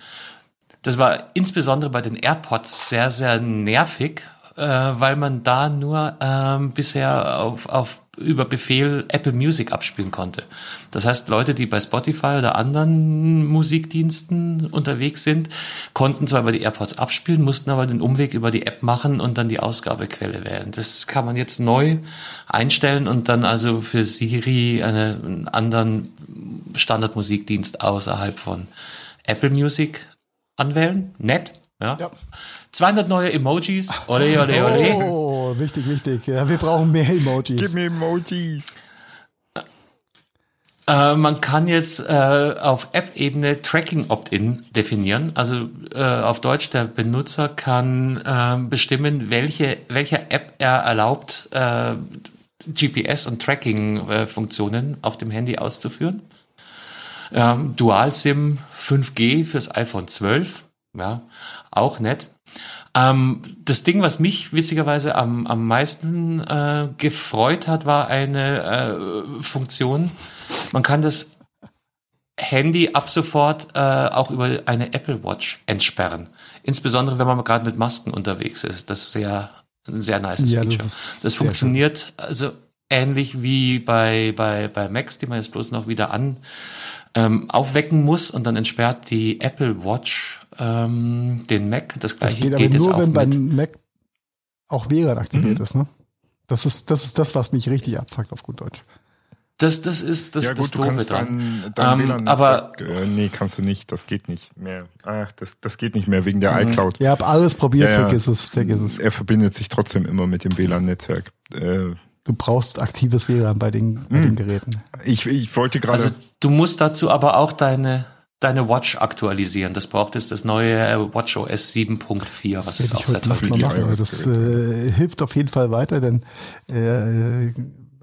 Das war insbesondere bei den AirPods sehr, sehr nervig, äh, weil man da nur ähm, bisher auf, auf über Befehl Apple Music abspielen konnte. Das heißt, Leute, die bei Spotify oder anderen Musikdiensten unterwegs sind, konnten zwar über die AirPods abspielen, mussten aber den Umweg über die App machen und dann die Ausgabequelle wählen. Das kann man jetzt neu einstellen und dann also für Siri einen anderen Standardmusikdienst außerhalb von Apple Music anwählen. Nett, ja. ja. 200 neue Emojis. Ole, ole, ole. Oh, wichtig, wichtig. Ja, wir brauchen mehr Emojis. Gib mir Emojis. Äh, man kann jetzt äh, auf App-Ebene Tracking Opt-in definieren. Also äh, auf Deutsch, der Benutzer kann äh, bestimmen, welche, welcher App er erlaubt, äh, GPS- und Tracking-Funktionen auf dem Handy auszuführen. Ähm, Dual-SIM 5G fürs iPhone 12, ja, auch nett. Ähm, das Ding, was mich witzigerweise am, am meisten äh, gefreut hat, war eine äh, Funktion. Man kann das Handy ab sofort äh, auch über eine Apple Watch entsperren. Insbesondere, wenn man gerade mit Masken unterwegs ist. Das ist sehr, ein sehr nice ja, Feature. Das, das funktioniert schön. also ähnlich wie bei, bei, bei Macs, die man jetzt bloß noch wieder an ähm, aufwecken muss und dann entsperrt die Apple Watch ähm, den Mac. Das gleiche das geht, geht aber nur, wenn beim Mac auch WLAN aktiviert mhm. ist. Ne? Das ist das ist das, was mich richtig abfuckt auf gut Deutsch. Das, das ist das, ja, gut, das du kannst dein, dein ähm, aber äh, nee, kannst du nicht, das geht nicht mehr. Ach, das, das geht nicht mehr wegen der mhm. iCloud. Ja, hab alles probiert, ja, vergiss es, vergiss es. Er verbindet sich trotzdem immer mit dem WLAN-Netzwerk. Äh, du brauchst aktives WLAN bei den, bei den hm. Geräten. Ich, ich wollte gerade. Also du musst dazu aber auch deine deine Watch aktualisieren. Das braucht jetzt das neue WatchOS 7.4, was ist auch sehr toll ist. Das äh, hilft auf jeden Fall weiter, denn äh,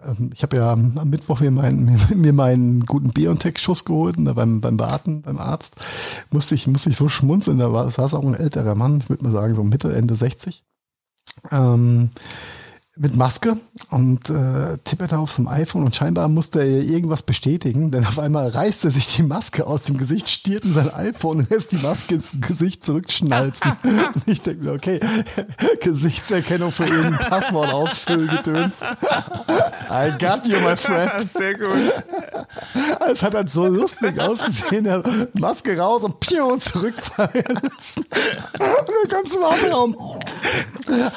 ähm, ich habe ja am Mittwoch mir meinen, mir meinen guten Biontech-Schuss geholt, da beim, beim Beaten, beim Arzt, musste ich, musste ich so schmunzeln, da war, saß auch ein älterer Mann, ich würde mal sagen, so Mitte, Ende 60. Ähm, mit Maske und äh, tipperte auf seinem iPhone und scheinbar musste er irgendwas bestätigen, denn auf einmal reißt er sich die Maske aus dem Gesicht, stiert in sein iPhone und lässt die Maske ins Gesicht zurückschnalzen. und ich denke mir, okay, Gesichtserkennung für irgendein Passwort ausfüllen, Gedöns. I got you, my friend. Sehr gut. Es hat halt so lustig ausgesehen, Maske raus und piu, zurückfallen lassen. Und der ganze Warteraum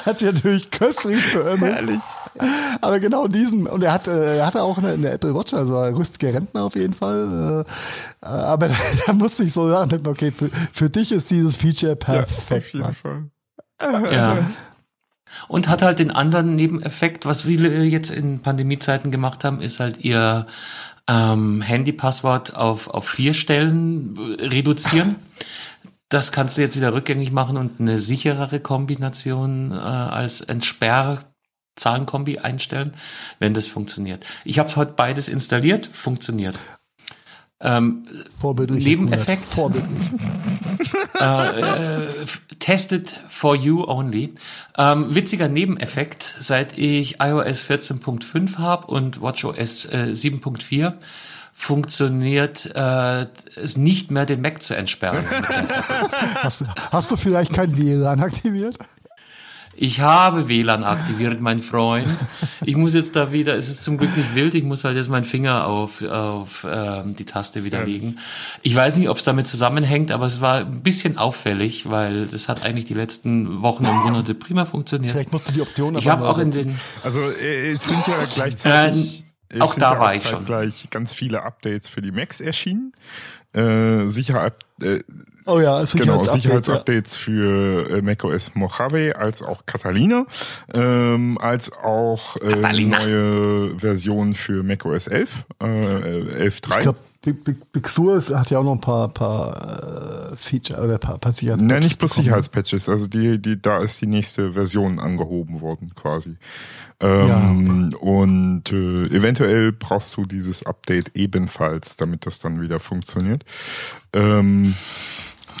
hat sich natürlich köstlich beömmelt Herrlich. Aber genau diesen, und er, hat, äh, er hatte auch eine, eine Apple Watch, also ein rüstiger Rentner auf jeden Fall. Äh, aber da, da musste ich so sagen, okay, für, für dich ist dieses Feature perfekt. Ja, auf jeden Fall. Ja. Und hat halt den anderen Nebeneffekt, was viele jetzt in Pandemiezeiten gemacht haben, ist halt ihr ähm, Handypasswort auf, auf vier Stellen reduzieren. Das kannst du jetzt wieder rückgängig machen und eine sicherere Kombination äh, als Entsperr Zahlenkombi einstellen, wenn das funktioniert. Ich habe heute beides installiert, funktioniert. Ähm, Vorbildlich. Nebeneffekt. Vorbildlich. äh, äh, tested for you only. Ähm, witziger Nebeneffekt, seit ich iOS 14.5 habe und WatchOS äh, 7.4 funktioniert äh, es nicht mehr, den Mac zu entsperren. hast, hast du vielleicht kein WLAN aktiviert? Ich habe WLAN aktiviert, mein Freund. Ich muss jetzt da wieder, es ist zum Glück nicht wild, ich muss halt jetzt meinen Finger auf, auf ähm, die Taste wieder legen. Ich weiß nicht, ob es damit zusammenhängt, aber es war ein bisschen auffällig, weil das hat eigentlich die letzten Wochen und Monate prima funktioniert. Vielleicht musst du die Option Ich habe auch in den... Also äh, es sind ja gleichzeitig... Äh, auch da ja war ich schon. gleich ganz viele Updates für die Macs erschienen. Äh, Sicherheit, äh, Oh ja, Sicherheitsupdates, genau, Sicherheitsupdates ja. für äh, macOS Mojave als auch Catalina, ähm, als auch äh, neue Versionen für macOS 11, äh, 11.3. Ich glaube, Big, Big, Big Sur hat ja auch noch ein paar, paar äh, Feature oder ein paar, paar Sicherheitspatches. Nein, nicht bloß Sicherheitspatches. Also die, die, da ist die nächste Version angehoben worden, quasi. Ähm, ja. Und äh, eventuell brauchst du dieses Update ebenfalls, damit das dann wieder funktioniert. Ähm,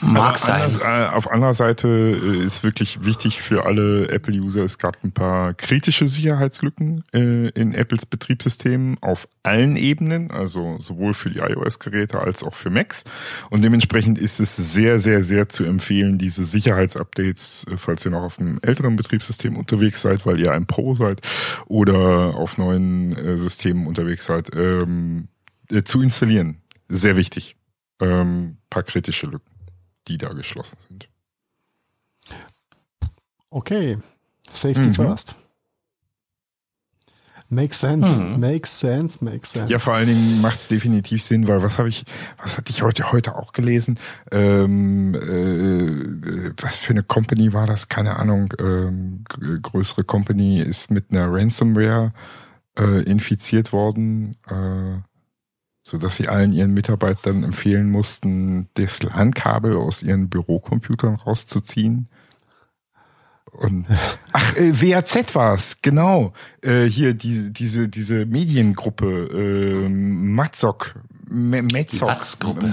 Mag sein. Anders, äh, auf anderer Seite äh, ist wirklich wichtig für alle Apple-User, es gab ein paar kritische Sicherheitslücken äh, in Apples Betriebssystemen auf allen Ebenen, also sowohl für die iOS-Geräte als auch für Macs. Und dementsprechend ist es sehr, sehr, sehr zu empfehlen, diese Sicherheitsupdates, falls ihr noch auf einem älteren Betriebssystem unterwegs seid, weil ihr ein Pro seid oder auf neuen äh, Systemen unterwegs seid, ähm, äh, zu installieren. Sehr wichtig. Ähm, paar kritische Lücken die da geschlossen sind. Okay, Safety mhm. first. Makes sense, mhm. makes sense, makes sense. Ja, vor allen Dingen macht es definitiv Sinn, weil was habe ich, was hatte ich heute heute auch gelesen? Ähm, äh, was für eine Company war das? Keine Ahnung. Ähm, größere Company ist mit einer Ransomware äh, infiziert worden. Äh, so dass sie allen ihren Mitarbeitern empfehlen mussten, das LAN-Kabel aus ihren Bürocomputern rauszuziehen. Und ach, äh, WAZ war's, genau. Äh, hier diese diese diese Mediengruppe äh, Matzok, Metzok, Matzgruppe.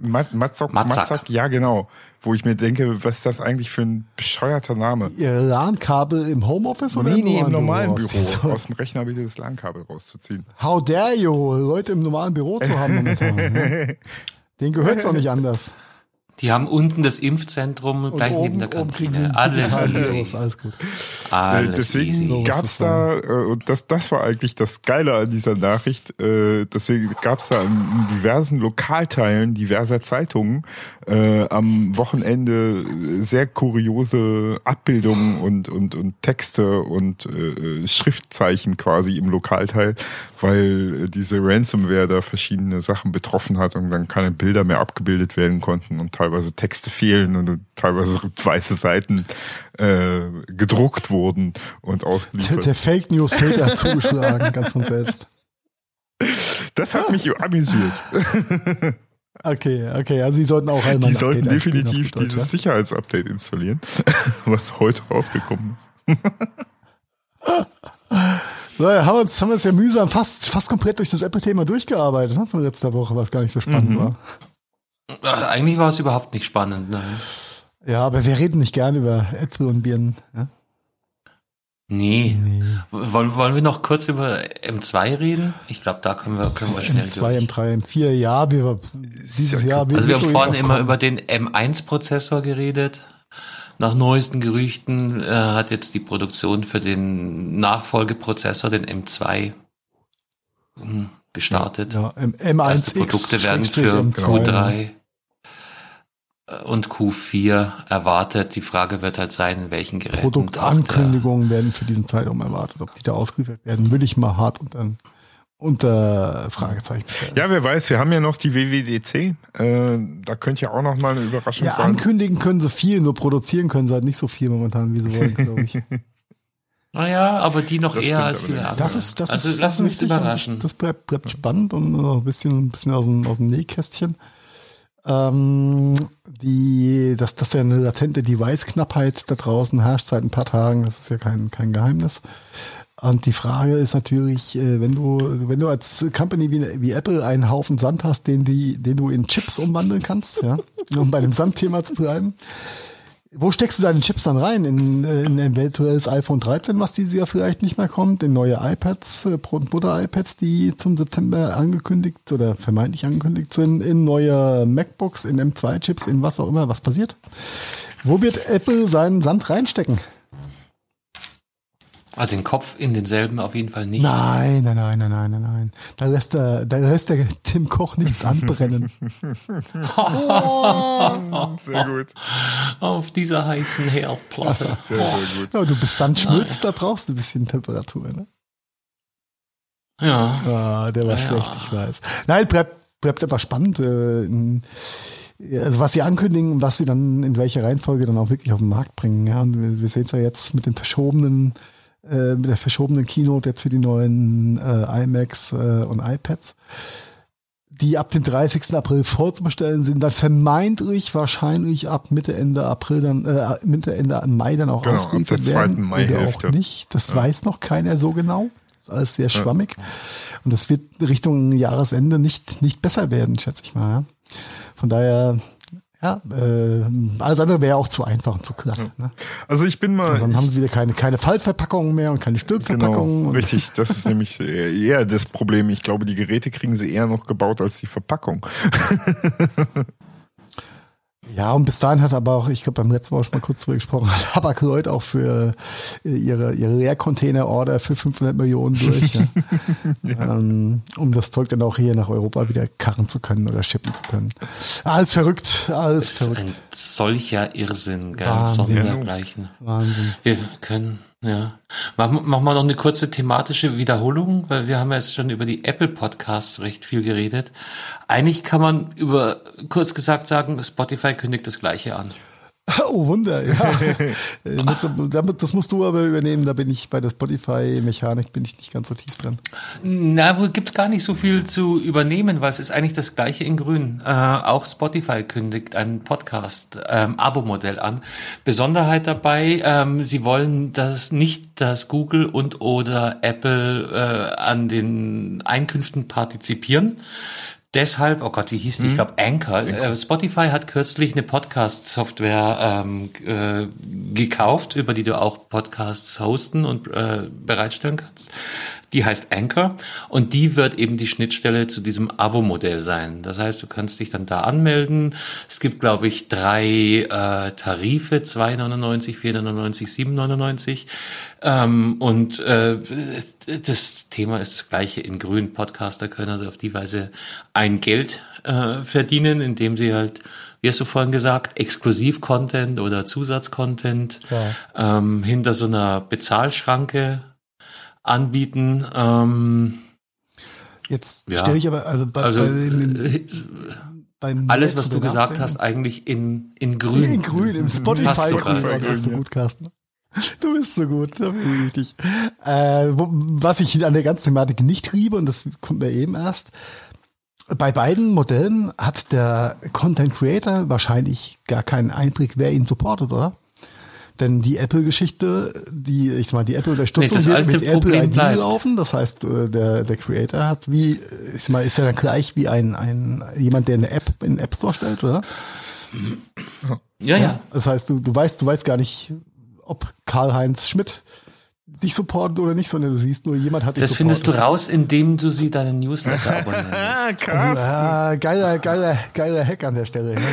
Matzok, Matzok, ja genau wo ich mir denke, was ist das eigentlich für ein bescheuerter Name? Ihr LAN-Kabel im Homeoffice oder nee, im, nee, im normalen Büro? Büro. Aus dem Rechner bitte das LAN-Kabel rauszuziehen. How dare you, Leute im normalen Büro zu haben momentan. ne? Den gehört's auch nicht anders. Die haben unten das Impfzentrum und gleich oben, neben der Kantine. Alles easy. Alles gut. Alles deswegen easy. gab's da, äh, und das, das war eigentlich das Geile an dieser Nachricht, äh, deswegen gab's da in diversen Lokalteilen diverser Zeitungen äh, am Wochenende sehr kuriose Abbildungen und, und, und Texte und äh, Schriftzeichen quasi im Lokalteil, weil diese Ransomware da verschiedene Sachen betroffen hat und dann keine Bilder mehr abgebildet werden konnten und teilweise Texte fehlen und teilweise weiße Seiten äh, gedruckt wurden und ausgeliefert. Der, der Fake News Filter hat zugeschlagen, ganz von selbst. Das hat mich amüsiert. Okay, okay, also Sie sollten auch einmal. Die sollten definitiv dieses Sicherheitsupdate installieren, was heute rausgekommen ist. So, haben wir, uns, haben wir uns ja mühsam fast, fast komplett durch das Apple-Thema durchgearbeitet ne, von letzter Woche, was gar nicht so spannend mhm. war. Eigentlich war es überhaupt nicht spannend, nein. Ja, aber wir reden nicht gern über Äpfel und Birnen. Ja? Nee. nee. Wollen, wollen wir noch kurz über M2 reden? Ich glaube, da können wir, können wir schnell M2, durch. M3, M4, ja, wir, dieses Jahr. Wir also wir haben vorhin immer über den M1-Prozessor geredet. Nach neuesten Gerüchten äh, hat jetzt die Produktion für den Nachfolgeprozessor, den M2, hm, gestartet. Ja, ja M1 Erste Produkte werden für Q3 und Q4 erwartet. Die Frage wird halt sein, in welchen Geräten. Produktankündigungen werden für diesen Zeitraum erwartet. Ob die da ausgeliefert werden, würde ich mal hart unter, unter Fragezeichen stellen. Ja, wer weiß, wir haben ja noch die WWDC. Äh, da könnte ja auch noch mal eine Überraschung ja, sein. ankündigen können sie viel, nur produzieren können sie halt nicht so viel momentan, wie sie wollen, glaube ich. Naja, aber die noch das eher als viele andere. Das ist, das also ist, lass uns überraschen. Das, das bleibt, bleibt spannend und noch ein bisschen, ein bisschen aus dem, aus dem Nähkästchen. Ähm, die, dass, dass ja eine latente Device-Knappheit da draußen herrscht seit ein paar Tagen, das ist ja kein, kein Geheimnis. Und die Frage ist natürlich, äh, wenn du, wenn du als Company wie, wie Apple einen Haufen Sand hast, den, die, den du in Chips umwandeln kannst, ja, um bei dem Sandthema zu bleiben, wo steckst du deine Chips dann rein? In, äh, in ein virtuelles iPhone 13, was dieses Jahr vielleicht nicht mehr kommt, in neue iPads, äh, Brot- und Butter-iPads, die zum September angekündigt oder vermeintlich angekündigt sind, in neue MacBooks, in M2-Chips, in was auch immer. Was passiert? Wo wird Apple seinen Sand reinstecken? Ah, den Kopf in denselben auf jeden Fall nicht. Nein, nein, nein, nein, nein, nein, nein. Da lässt der, da lässt der Tim Koch nichts anbrennen. oh. Sehr gut. Auf dieser heißen Herdplatte. Sehr, sehr gut. Ja, du bist Sandschmutz, da brauchst du ein bisschen Temperatur, ne? Ja. Ah, der war ja, schlecht, ich weiß. Nein, bleibt, bleibt aber spannend. Äh, also was sie ankündigen, was sie dann in welcher Reihenfolge dann auch wirklich auf den Markt bringen. Ja, und wir, wir sehen es ja jetzt mit den verschobenen äh, mit der verschobenen Keynote jetzt für die neuen äh, iMacs äh, und iPads. die ab dem 30. April vorzubestellen sind, dann vermeintlich wahrscheinlich ab Mitte Ende April dann äh, Mitte Ende Mai dann auch Genau, ausgeliefert ab der werden Maihälfte. oder auch nicht. Das weiß noch keiner so genau. Das ist alles sehr schwammig und das wird Richtung Jahresende nicht nicht besser werden, schätze ich mal. Ja. Von daher ja, äh, alles andere wäre auch zu einfach und zu glatt. Ne? Also ich bin mal. Und dann haben sie wieder keine, keine Faltverpackungen mehr und keine Stülpverpackungen. Genau, richtig. Das ist nämlich eher das Problem. Ich glaube, die Geräte kriegen sie eher noch gebaut als die Verpackung. Ja, und bis dahin hat aber auch, ich glaube, beim letzten Mal schon mal kurz drüber gesprochen, hat Habak auch für äh, ihre, ihre Leercontainer-Order für 500 Millionen durch, ja. ähm, um das Zeug dann auch hier nach Europa wieder karren zu können oder shippen zu können. Alles verrückt, alles Das ist verrückt. ein solcher Irrsinn, gell? Wahnsinn. Sondergleichen. Wahnsinn. Wir können, ja. Machen, machen wir noch eine kurze thematische Wiederholung, weil wir haben jetzt schon über die Apple Podcasts recht viel geredet. Eigentlich kann man über, kurz gesagt sagen, Spotify kündigt das Gleiche an. Oh, Wunder, ja. Äh, Das musst du aber übernehmen, da bin ich bei der Spotify-Mechanik bin ich nicht ganz so tief drin. Na, wohl gibt's gar nicht so viel zu übernehmen, weil es ist eigentlich das gleiche in Grün. Äh, auch Spotify kündigt ein Podcast-Abo-Modell an. Besonderheit dabei, ähm, sie wollen das nicht, dass Google und oder Apple äh, an den Einkünften partizipieren. Deshalb, oh Gott, wie hieß die? Ich glaube Anchor. Äh, Spotify hat kürzlich eine Podcast-Software ähm, äh, gekauft, über die du auch Podcasts hosten und äh, bereitstellen kannst. Die heißt Anchor und die wird eben die Schnittstelle zu diesem Abo-Modell sein. Das heißt, du kannst dich dann da anmelden. Es gibt, glaube ich, drei äh, Tarife, 2,99, 4,99, 7,99. Ähm, und äh, das Thema ist das gleiche in grün. Podcaster können also auf die Weise ein Geld äh, verdienen, indem sie halt, wie hast du vorhin gesagt, Exklusiv-Content oder Zusatzcontent ähm, hinter so einer Bezahlschranke anbieten. Ähm, Jetzt Ja. stelle ich aber, also bei, also bei dem, äh, beim alles, was du gesagt hast, eigentlich in, in grün. In grün, im Spotify Passt grün. sogar. Oh, das ist so gut, Carsten. Du bist so gut, da bin ich dich. Äh, wo, was ich an der ganzen Thematik nicht liebe, und das kommt mir eben erst, bei beiden Modellen hat der Content Creator wahrscheinlich gar keinen Einblick, wer ihn supportet, oder? Denn die Apple-Geschichte, die, ich sag mal, die Apple-Unterstützung Nee, wird mit Apple ID bleibt. laufen. Das heißt, äh, der, der Creator hat wie, ich sag mal, ist er dann gleich wie ein, ein, jemand, der eine App in den App Store stellt, oder? Ja, ja. Das heißt, du, du weißt, du weißt gar nicht, ob Karl-Heinz Schmidt dich supportet oder nicht, sondern du siehst nur, jemand hat dich Das findest du supportet. raus, indem du sie deinen Newsletter abonnieren lässt. Ah, krass. Ja, geiler, geiler, geiler Hack an der Stelle. Ne?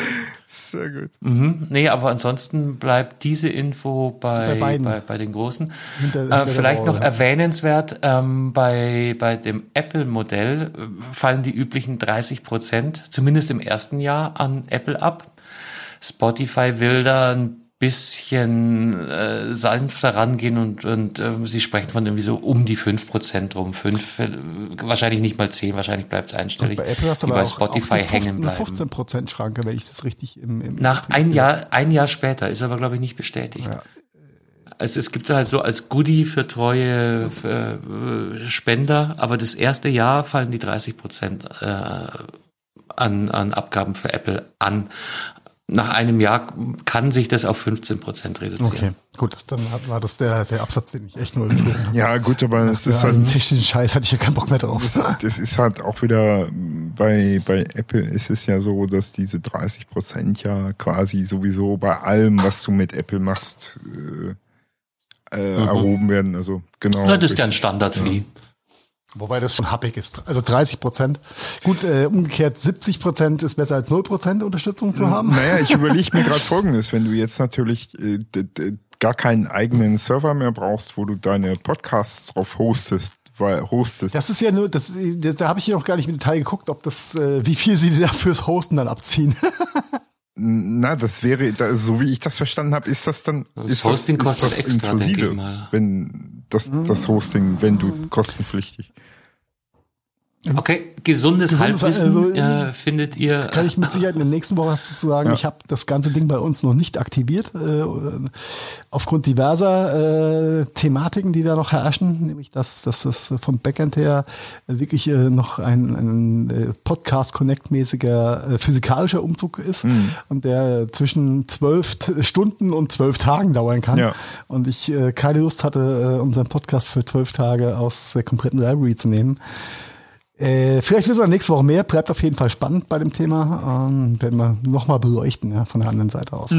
Sehr gut. Mhm. Nee, aber ansonsten bleibt diese Info bei, Bei bei, beiden. bei, den Großen. Hinter- äh, hinter der vielleicht noch ja. erwähnenswert, ähm, bei, bei dem Apple-Modell äh, fallen die üblichen 30 Prozent, zumindest im ersten Jahr, an Apple ab. Spotify will da ein bisschen äh, sanfter rangehen und, und äh, sie sprechen von irgendwie so um die 5 Prozent rum. Fünf, äh, wahrscheinlich nicht mal 10, wahrscheinlich bleibt es einstellig. Bei Apple hast du aber bei auch, Spotify eine hängen bleiben. 15 Prozent Schranke, wenn ich das richtig im, im Nach ein Jahr, ein Jahr später, ist aber, glaube ich, nicht bestätigt. Also es gibt halt so als Goodie für treue für, äh, Spender, aber das erste Jahr fallen die 30 Prozent äh, an, an Abgaben für Apple an. Nach einem Jahr kann sich das auf 15 Prozent reduzieren. Okay, gut, das, dann war das der, der Absatz, den ich echt nur geflogen habe. Ja, gut, aber es ist Ja, halt den technischen Scheiß hatte ich ja keinen Bock mehr drauf. das ist halt auch wieder bei, bei Apple ist es ja so, dass diese 30 Prozent ja quasi sowieso bei allem, was du mit Apple machst, äh, äh, erhoben werden. Also genau. Ja, das ist ja ein Standard-Fee. Wobei das schon happig ist. Also 30 Prozent. Gut, äh, umgekehrt 70 Prozent ist besser als 0 Prozent Unterstützung zu haben. Naja, ich überlege mir gerade folgendes, wenn du jetzt natürlich äh, gar keinen eigenen Server mehr brauchst, wo du deine Podcasts drauf hostest, weil hostest. Das ist ja nur, das, das da habe ich hier noch gar nicht im Detail geguckt, ob das, äh, wie viel sie da fürs Hosten dann abziehen. Na, das wäre, da, so wie ich das verstanden habe, ist das dann Das ist Hosting das, ist kostet das extra, denke inklusive, ich mal. wenn das, das Hosting, wenn du kostenpflichtig. Okay, gesundes, Gesundes- Halbwissen also, äh, findet ihr. Kann ich mit Sicherheit in der nächsten Woche was dazu sagen. Ich habe das ganze Ding bei uns noch nicht aktiviert, äh, aufgrund diverser äh, Thematiken, die da noch herrschen, nämlich dass, dass das vom Backend her wirklich äh, noch ein, ein äh, Podcast-Connect-mäßiger äh, physikalischer Umzug ist und der zwischen zwölf Stunden und zwölf Tagen dauern kann. Ja. Und ich äh, keine Lust hatte, äh, unseren Podcast für zwölf Tage aus der kompletten Library zu nehmen. Äh, vielleicht wissen wir nächste Woche mehr. Bleibt auf jeden Fall spannend bei dem Thema. Ähm, werden wir nochmal beleuchten, ja, von der anderen Seite aus.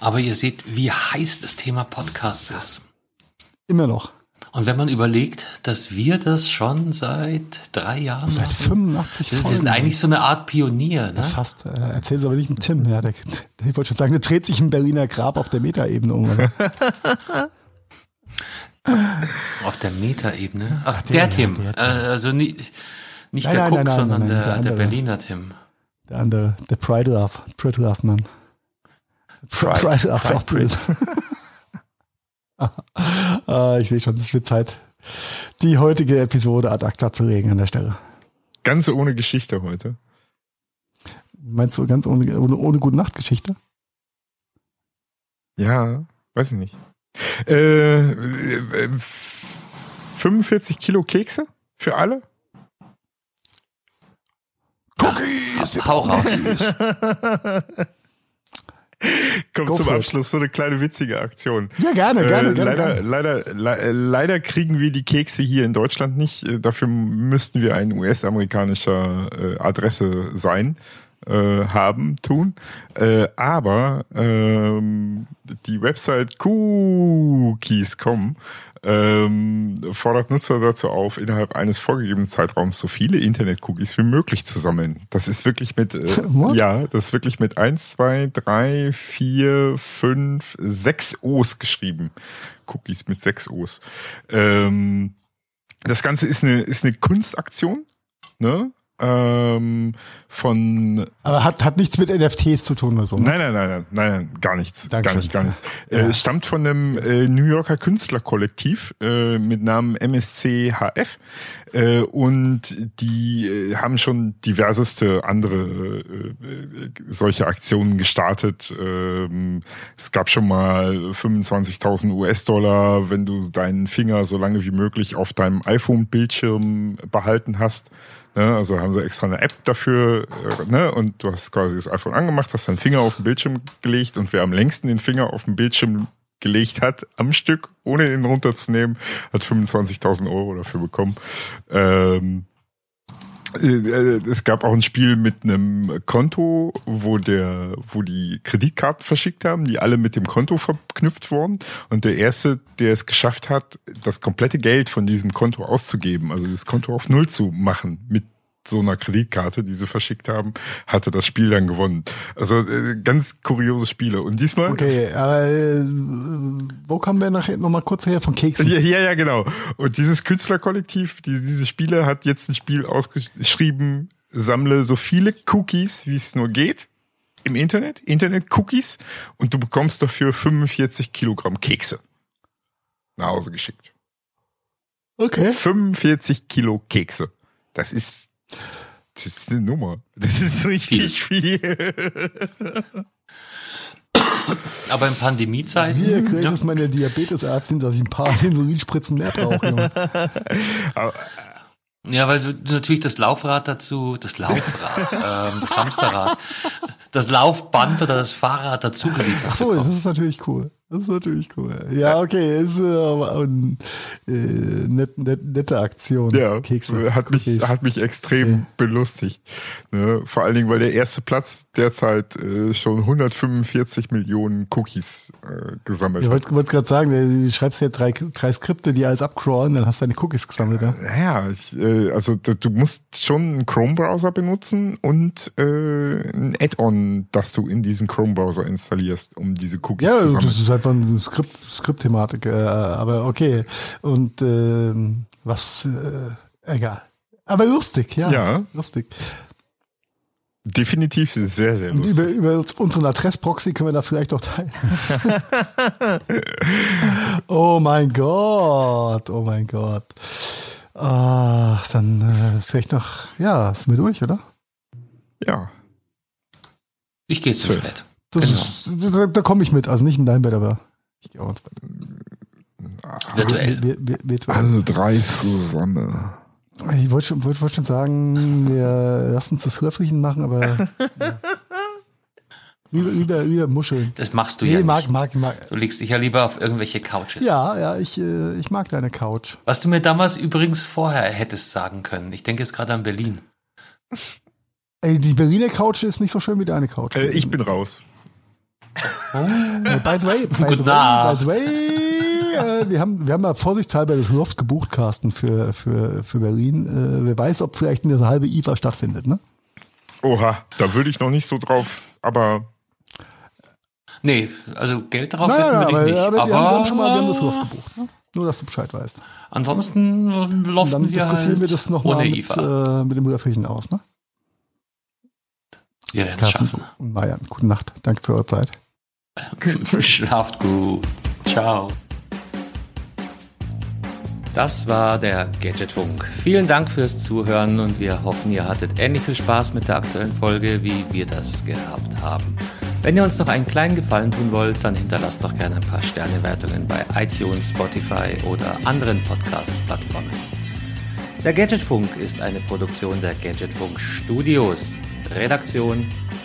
Aber ihr seht, wie heiß das Thema Podcast ist. Immer noch. Und wenn man überlegt, dass wir das schon seit drei Jahren Seit machen, 85 wir Folgen. sind eigentlich so eine Art Pionier. Ne? Fast. Äh, Erzähl's aber nicht mit Tim. Ja, der, der, ich wollte schon sagen, der dreht sich im Berliner Grab auf der Metaebene um. Auf der Metaebene. Ach, der, der, Tim. der äh, also nicht, nicht Nein, der nein, Cook, nein, sondern nein, der der, der, andere. Berliner Tim. Der andere, der Pride Love. Pride Love, Mann. Pride, Pride Love ist auch blöd. Ah, ich sehe schon, es wird Zeit, die heutige Episode ad acta zu legen an der Stelle. Ganz ohne Geschichte heute. Meinst du ganz ohne, ohne, ohne gute Nachtgeschichte? Ja, weiß ich nicht. Äh, äh, 45 Kilo Kekse für alle? Cookies! Hau raus. Kommt Go zum. Abschluss so eine kleine witzige Aktion. Ja, gerne, gerne, äh, gerne. leider, gerne. leider, le äh, leider kriegen wir die Kekse hier in Deutschland nicht. Äh, Dafür müssten wir ein US-amerikanischer äh, Adresse sein, äh, haben, tun. Äh, aber ähm, die Website Cookies.com ähm, fordert Nutzer dazu auf, innerhalb eines vorgegebenen Zeitraums so viele Internet-Cookies wie möglich zu sammeln. Das ist wirklich mit, äh, ja, das ist wirklich mit eins, zwei, drei, vier, fünf, sechs O's geschrieben. Cookies mit sechs O's. Ähm, das Ganze ist eine, ist eine Kunstaktion, ne? Ähm, von Aber hat, hat nichts mit NFTs zu tun oder so. Ne? Nein, nein, nein, nein, nein, nein, gar nichts. Gar Dankeschön. nicht, gar nichts. Ja. Äh, stammt von einem äh, New Yorker Künstlerkollektiv äh, mit Namen MSCHF äh, und die äh, haben schon diverseste andere äh, solche Aktionen gestartet. Ähm, es gab schon mal 25.000 US-Dollar, wenn du deinen Finger so lange wie möglich auf deinem iPhone-Bildschirm behalten hast. Ne, also haben sie extra eine App dafür, äh, ne, und du hast quasi das iPhone angemacht, hast deinen Finger auf den Bildschirm gelegt und wer am längsten den Finger auf den Bildschirm gelegt hat, am Stück, ohne ihn runterzunehmen, hat 25.000 Euro dafür bekommen. Ähm, äh, äh, es gab auch ein Spiel mit einem Konto, wo der, wo die Kreditkarten verschickt haben, die alle mit dem Konto verknüpft wurden. Und der erste, der es geschafft hat, das komplette Geld von diesem Konto auszugeben, also das Konto auf Null zu machen mit so einer Kreditkarte, die sie verschickt haben, hatte das Spiel dann gewonnen. Also äh, ganz kuriose Spiele. Und diesmal Okay, äh, wo kommen wir nachher nochmal kurz her von Keksen? Ja, ja, ja, genau. Und dieses Künstlerkollektiv, die, diese Spiele hat jetzt ein Spiel ausgeschrieben, sammle so viele Cookies, wie es nur geht, im Internet, Internet-Cookies, und du bekommst dafür 45 Kilogramm Kekse nach Hause geschickt. Okay. 45 Kilo Kekse. Das ist, das ist eine Nummer. Das ist richtig viel. Aber in Pandemiezeiten. Wie erklärt ja, es meine Diabetesärztin, dass ich ein paar Insulinspritzen mehr brauche? Ja, weil du natürlich das Laufrad dazu, das Laufrad, ähm, das Hamsterrad, das Laufband oder das Fahrrad dazu geliefert Ach so, das ist natürlich cool. Das ist natürlich cool. Ja, okay, ist äh, aber eine äh, net, net, nette Aktion. Ja, Kekse. hat mich, hat mich extrem Okay. belustigt. Ne? Vor allen Dingen, weil der erste Platz derzeit äh, schon 145 Millionen Cookies äh, gesammelt Ich hat. wollte wollt gerade sagen, du schreibst ja drei, drei Skripte, die alles abcrawlen, dann hast du deine Cookies gesammelt. Ja? Naja, ich, äh, also du musst schon einen Chrome-Browser benutzen und äh, ein Add-on, das du in diesen Chrome-Browser installierst, um diese Cookies Ja, zu sammeln. das ist einfach eine Skript, Skriptthematik, äh, aber okay. Und ähm, was, äh, egal. Aber lustig, ja. Ja. Lustig. Definitiv sehr, sehr Und lustig. über, über unseren Adressproxy können wir da vielleicht auch teilen. oh mein Gott, oh mein Gott. Ah, dann äh, vielleicht noch, ja, sind wir durch, oder? Ja. Ich gehe jetzt ins Bett. Das Genau. da da komme ich mit, also nicht in dein Bett, aber ich gehe auch ins Bett. Virtuell. Wir, wir, virtuell. Alle drei zusammen. Ich wollte schon, wollte, wollte schon sagen, wir lassen uns das Hörfrieden machen, aber ja. lieber, lieber, lieber Muscheln. Das machst du Nee, ja nicht. mag, mag, mag. Du legst dich ja lieber auf irgendwelche Couches. Ja, ja, ich, äh, ich mag deine Couch. Was du mir damals übrigens vorher hättest sagen können. Ich denke jetzt gerade an Berlin. Ey, die Berliner Couch ist nicht so schön wie deine Couch. Äh, ich bin raus. Äh, by the way, by the Gute way, Nacht. by the way äh, wir haben, wir haben mal vorsichtshalber das Loft gebucht, Carsten, für, für, für Berlin. Äh, wer weiß, ob vielleicht eine halbe IFA stattfindet, ne? Oha, da würde ich noch nicht so drauf, aber Nee, also Geld drauf Nein, hätten wir aber, nicht. aber, aber wir, haben, schon mal wir haben das Loft gebucht. Ne? Nur, dass du Bescheid weißt. ansonsten loften dann wir diskutieren halt wir das nochmal mit, äh, mit dem Hörfrieden aus, ne? werden es Carsten schaffen. und Marian, gute Nacht. Danke für eure Zeit. Schlaft gut. Ciao. Das war der Gadgetfunk. Vielen Dank fürs Zuhören und wir hoffen, ihr hattet ähnlich viel Spaß mit der aktuellen Folge, wie wir das gehabt haben. Wenn ihr uns noch einen kleinen Gefallen tun wollt, dann hinterlasst doch gerne ein paar Sternewertungen bei iTunes, Spotify oder anderen Podcast-Plattformen. Der Gadgetfunk ist eine Produktion der Gadgetfunk Studios. Redaktion